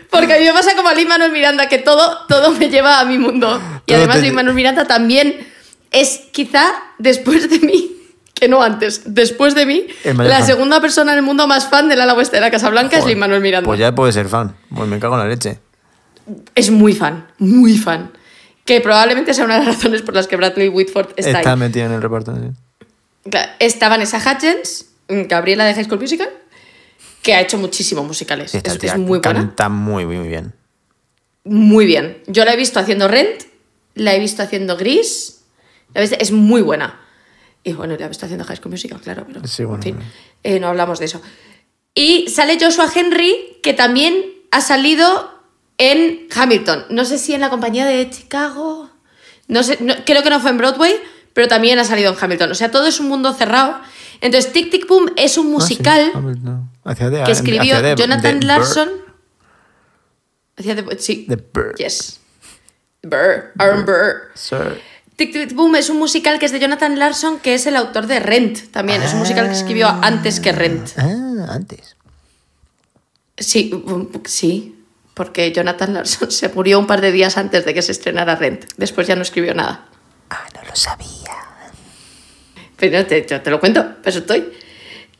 Porque a mí me pasa como a Lin Manuel Miranda, que todo, todo me lleva a mi mundo. Y Todo además te- Lin Manuel Miranda también es quizá después de mí, (laughs) que no antes, después de mí, la fan. segunda persona en el mundo más fan del ala oeste de la Casa Blanca es Joder, Lin Manuel Miranda. Pues ya puede ser fan. Pues me cago en la leche. Es muy fan, muy fan. Que probablemente sea una de las razones por las que Bradley Whitford está, Está, ahí. metido en el reparto. sí. Claro, Está Vanessa Hudgens, Gabriela de High School Musical, que ha hecho muchísimos musicales. Sí, esta es, tía es muy buena. Canta muy, muy bien. Muy bien. Yo la he visto haciendo Rent, la he visto haciendo Gris. La visto- es muy buena. Y bueno, la visto haciendo High School Musical, claro, pero Sí, bueno, en fin, bueno. eh, no hablamos de eso. Y sale Joshua Henry, que también ha salido en Hamilton. No sé si en la compañía de Chicago. No sé, no- creo que no fue en Broadway, pero también ha salido en Hamilton. O sea, todo es un mundo cerrado. Entonces, Tic Tic Boom es un Ah, sí, musical Hamilton. Hacía de- que escribió de- Jonathan de Larson. Hacía de, sí. The Bird. Yes. Burr, Aaron Burr. Sir. Tic Tic Boom es un musical que es de Jonathan Larson, que es el autor de Rent también. Es un musical que escribió antes que Rent. Ah, antes. Sí, sí. porque Jonathan Larson (laughs) se murió un par de días antes de que se estrenara Rent. Después ya no escribió nada. Ah, no lo sabía. Pero te, yo te lo cuento, eso estoy.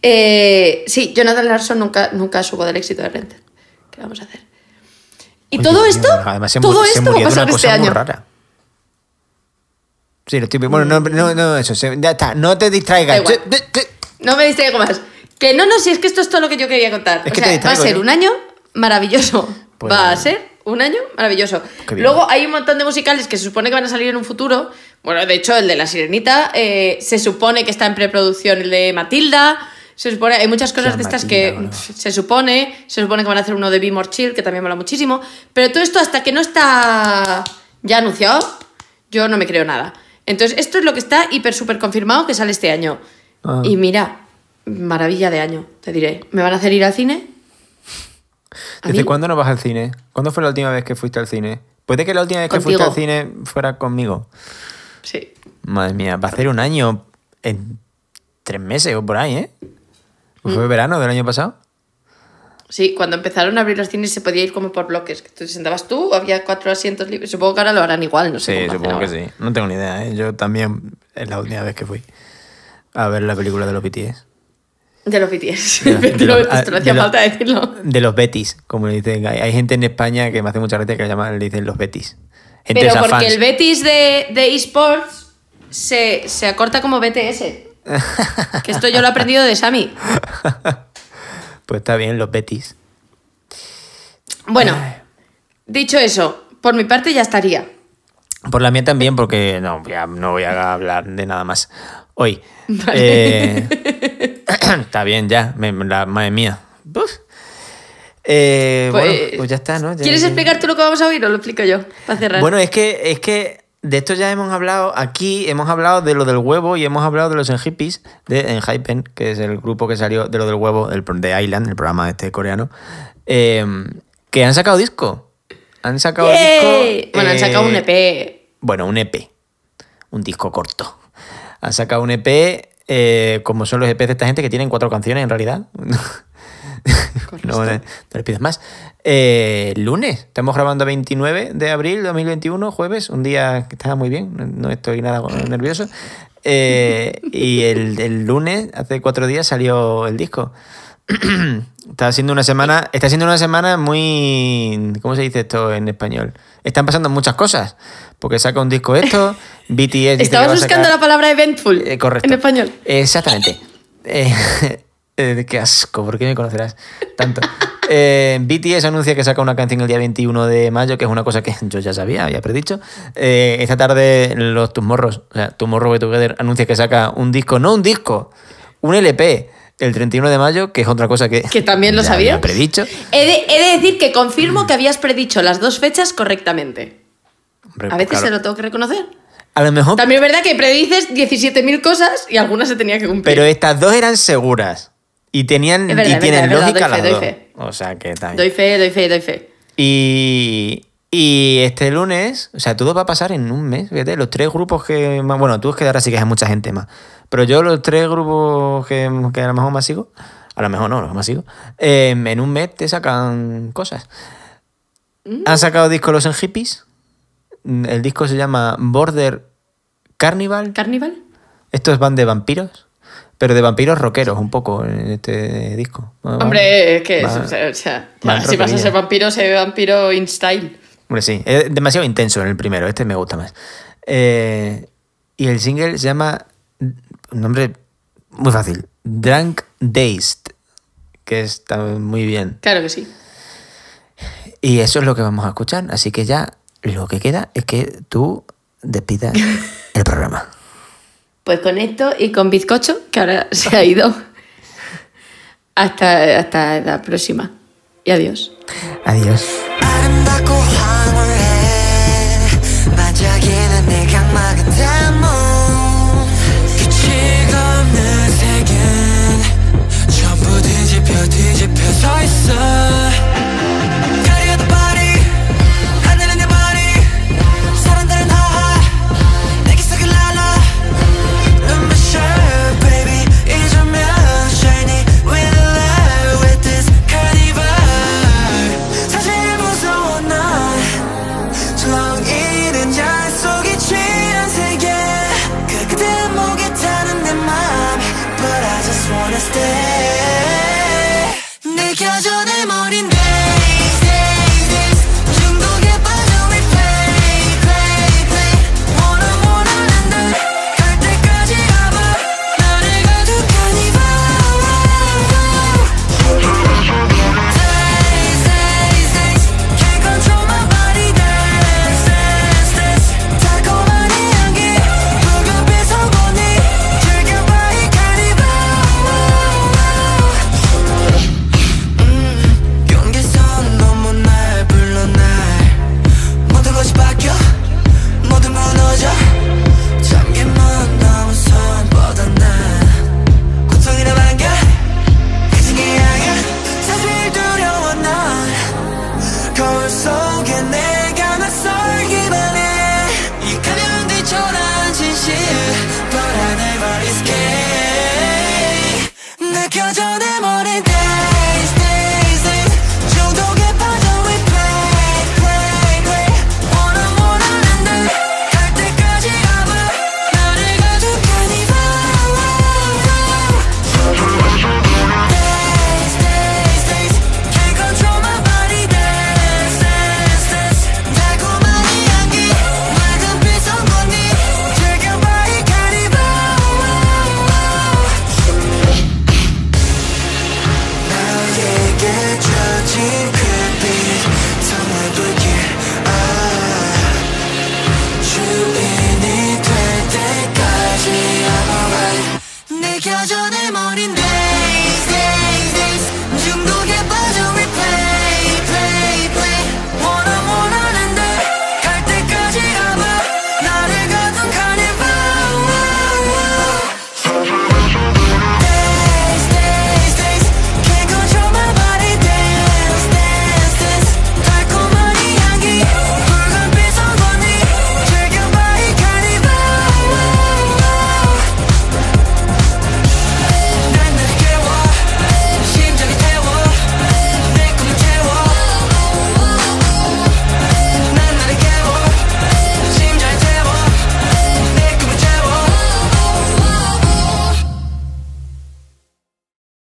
Eh, sí, Jonathan Larson nunca, nunca supo del éxito de Rent. ¿Qué vamos a hacer? Y Oye, todo esto, además se todo se esto va a pasar este año. rara. Sí, lo estoy Bueno, no, no, no, eso. se- ya está, no te distraigas. de- de- No me distraigo más. Que no, no, si es que esto es todo lo que yo quería contar. Es o que te sea, va a distraigo ser un año maravilloso. Pues va a ser un año maravilloso. Luego hay un montón de musicales que se supone que van a salir en un futuro. Bueno, de hecho, el de La Sirenita eh, se supone que está en preproducción el de Matilda. Se supone, hay muchas cosas de estas Matilda, que bueno. se supone, se supone que van a hacer uno de Be More Chill, que también mola muchísimo. Pero todo esto hasta que no está ya anunciado, yo no me creo nada. Entonces, esto es lo que está hiper super confirmado que sale este año. Ah. Y mira, maravilla de año, te diré. ¿Me van a hacer ir al cine? ¿A ¿Desde mí? cuándo no vas al cine? ¿Cuándo fue la última vez que fuiste al cine? Puede que la última vez que Contigo. fuiste al cine fuera conmigo. Sí. Madre mía, va a ser un año en tres meses o por ahí, ¿eh? Mm. ¿Fue verano del año pasado? Sí, cuando empezaron a abrir los cines se podía ir como por bloques. que Tú te sentabas tú, había cuatro asientos libres. Supongo que ahora lo harán igual, no sé. Sí, cómo supongo que ahora. sí. No tengo ni idea, ¿eh? Yo también es la última vez que fui a ver la película de los BTS. De los BTS. (laughs) De- los- esto no hacía de los- falta decirlo. De los Betis, como le dicen. Hay, hay gente en España que me hace mucha gracia que le, llaman, le dicen los Betis. Gente Pero porque fans. el Betis de, de eSports se, se acorta como BTS. (laughs) Que esto yo lo he aprendido de Sami. (laughs) Pues está bien, los Betis. Bueno, dicho eso, por mi parte ya estaría. Por la mía también, porque no, ya no voy a hablar de nada más hoy. Vale. Eh, (coughs) está bien, ya. me- la, madre mía. Eh, Pues, bueno, pues ya está, ¿no? Ya- ¿Quieres ya- explicar tú lo que vamos a oír o lo explico yo? Para cerrar. Bueno, es que, es que de esto ya hemos hablado aquí, hemos hablado de lo del huevo y hemos hablado de los Enhippies, de Enhypen, que es el grupo que salió de lo del huevo, el, de Island, el programa este coreano, eh, que han sacado disco. Han sacado disco. Bueno, han sacado un eh, EP. Bueno, un EP. Un disco corto. Han sacado un EP, eh, como son los EP de esta gente, que tienen cuatro canciones en realidad. (laughs) no, no les pides más. Eh, lunes, estamos grabando 29 de abril de 2021, jueves, un día que está muy bien, no- estoy nada nervioso. Eh, y el, el lunes, hace cuatro días, salió el disco. (clears throat) está siendo una semana, está siendo una semana muy, ¿cómo se dice esto en español? Están pasando muchas cosas, porque saca un disco esto, (laughs) BTS Estabas buscando sacar- la palabra eventful eh, correcto. en español. Exactamente. Eh, (laughs) qué asco, ¿por qué me conocerás tanto? Eh, BTS anuncia que saca una canción el día 21 de mayo, que es una cosa que (laughs) yo ya sabía, había predicho. Eh, esta tarde los Tumorros, o sea, Tomorrow Way Together, anuncia que saca un disco, no un disco, un LP, el 31 de mayo, que es otra cosa que, Que también lo ya sabías. había predicho. He de, he de decir que confirmo que habías predicho las dos fechas correctamente. Hombre, A veces claro. se lo tengo que reconocer. A lo mejor, También es verdad que predices 17.000 cosas y algunas se tenía que cumplir. pero estas dos eran seguras. Y tenían verdad, y tienen verdad, verdad, lógica fe, las doy dos. fe. O sea que también. Doy fe, doy fe, doy fe. Y, y este lunes, o sea, todo va a pasar en un mes, fíjate, los tres grupos que más, bueno, tú es que ahora sí que hay mucha gente más, pero yo los tres grupos que, que a lo mejor más sigo, a lo mejor no, los más sigo, eh, en un mes te sacan cosas. Han sacado disco Los en Hippies, el disco se llama Border Carnival, ¿Carnival? estos van de vampiros, pero de vampiros rockeros un poco en este disco. Hombre, es que o sea, o si vas a ser vampiro, sé vampiro in style. Hombre, sí, es demasiado intenso en el primero, este me gusta más. Eh, y el single se llama, un nombre muy fácil, Drunk Dazed, que está muy bien. Claro que sí. Y eso es lo que vamos a escuchar, así que ya lo que queda es que tú despidas (laughs) el programa. Pues con esto y con bizcocho, que ahora (laughs) se ha ido. Hasta, hasta la próxima. Y adiós. Adiós.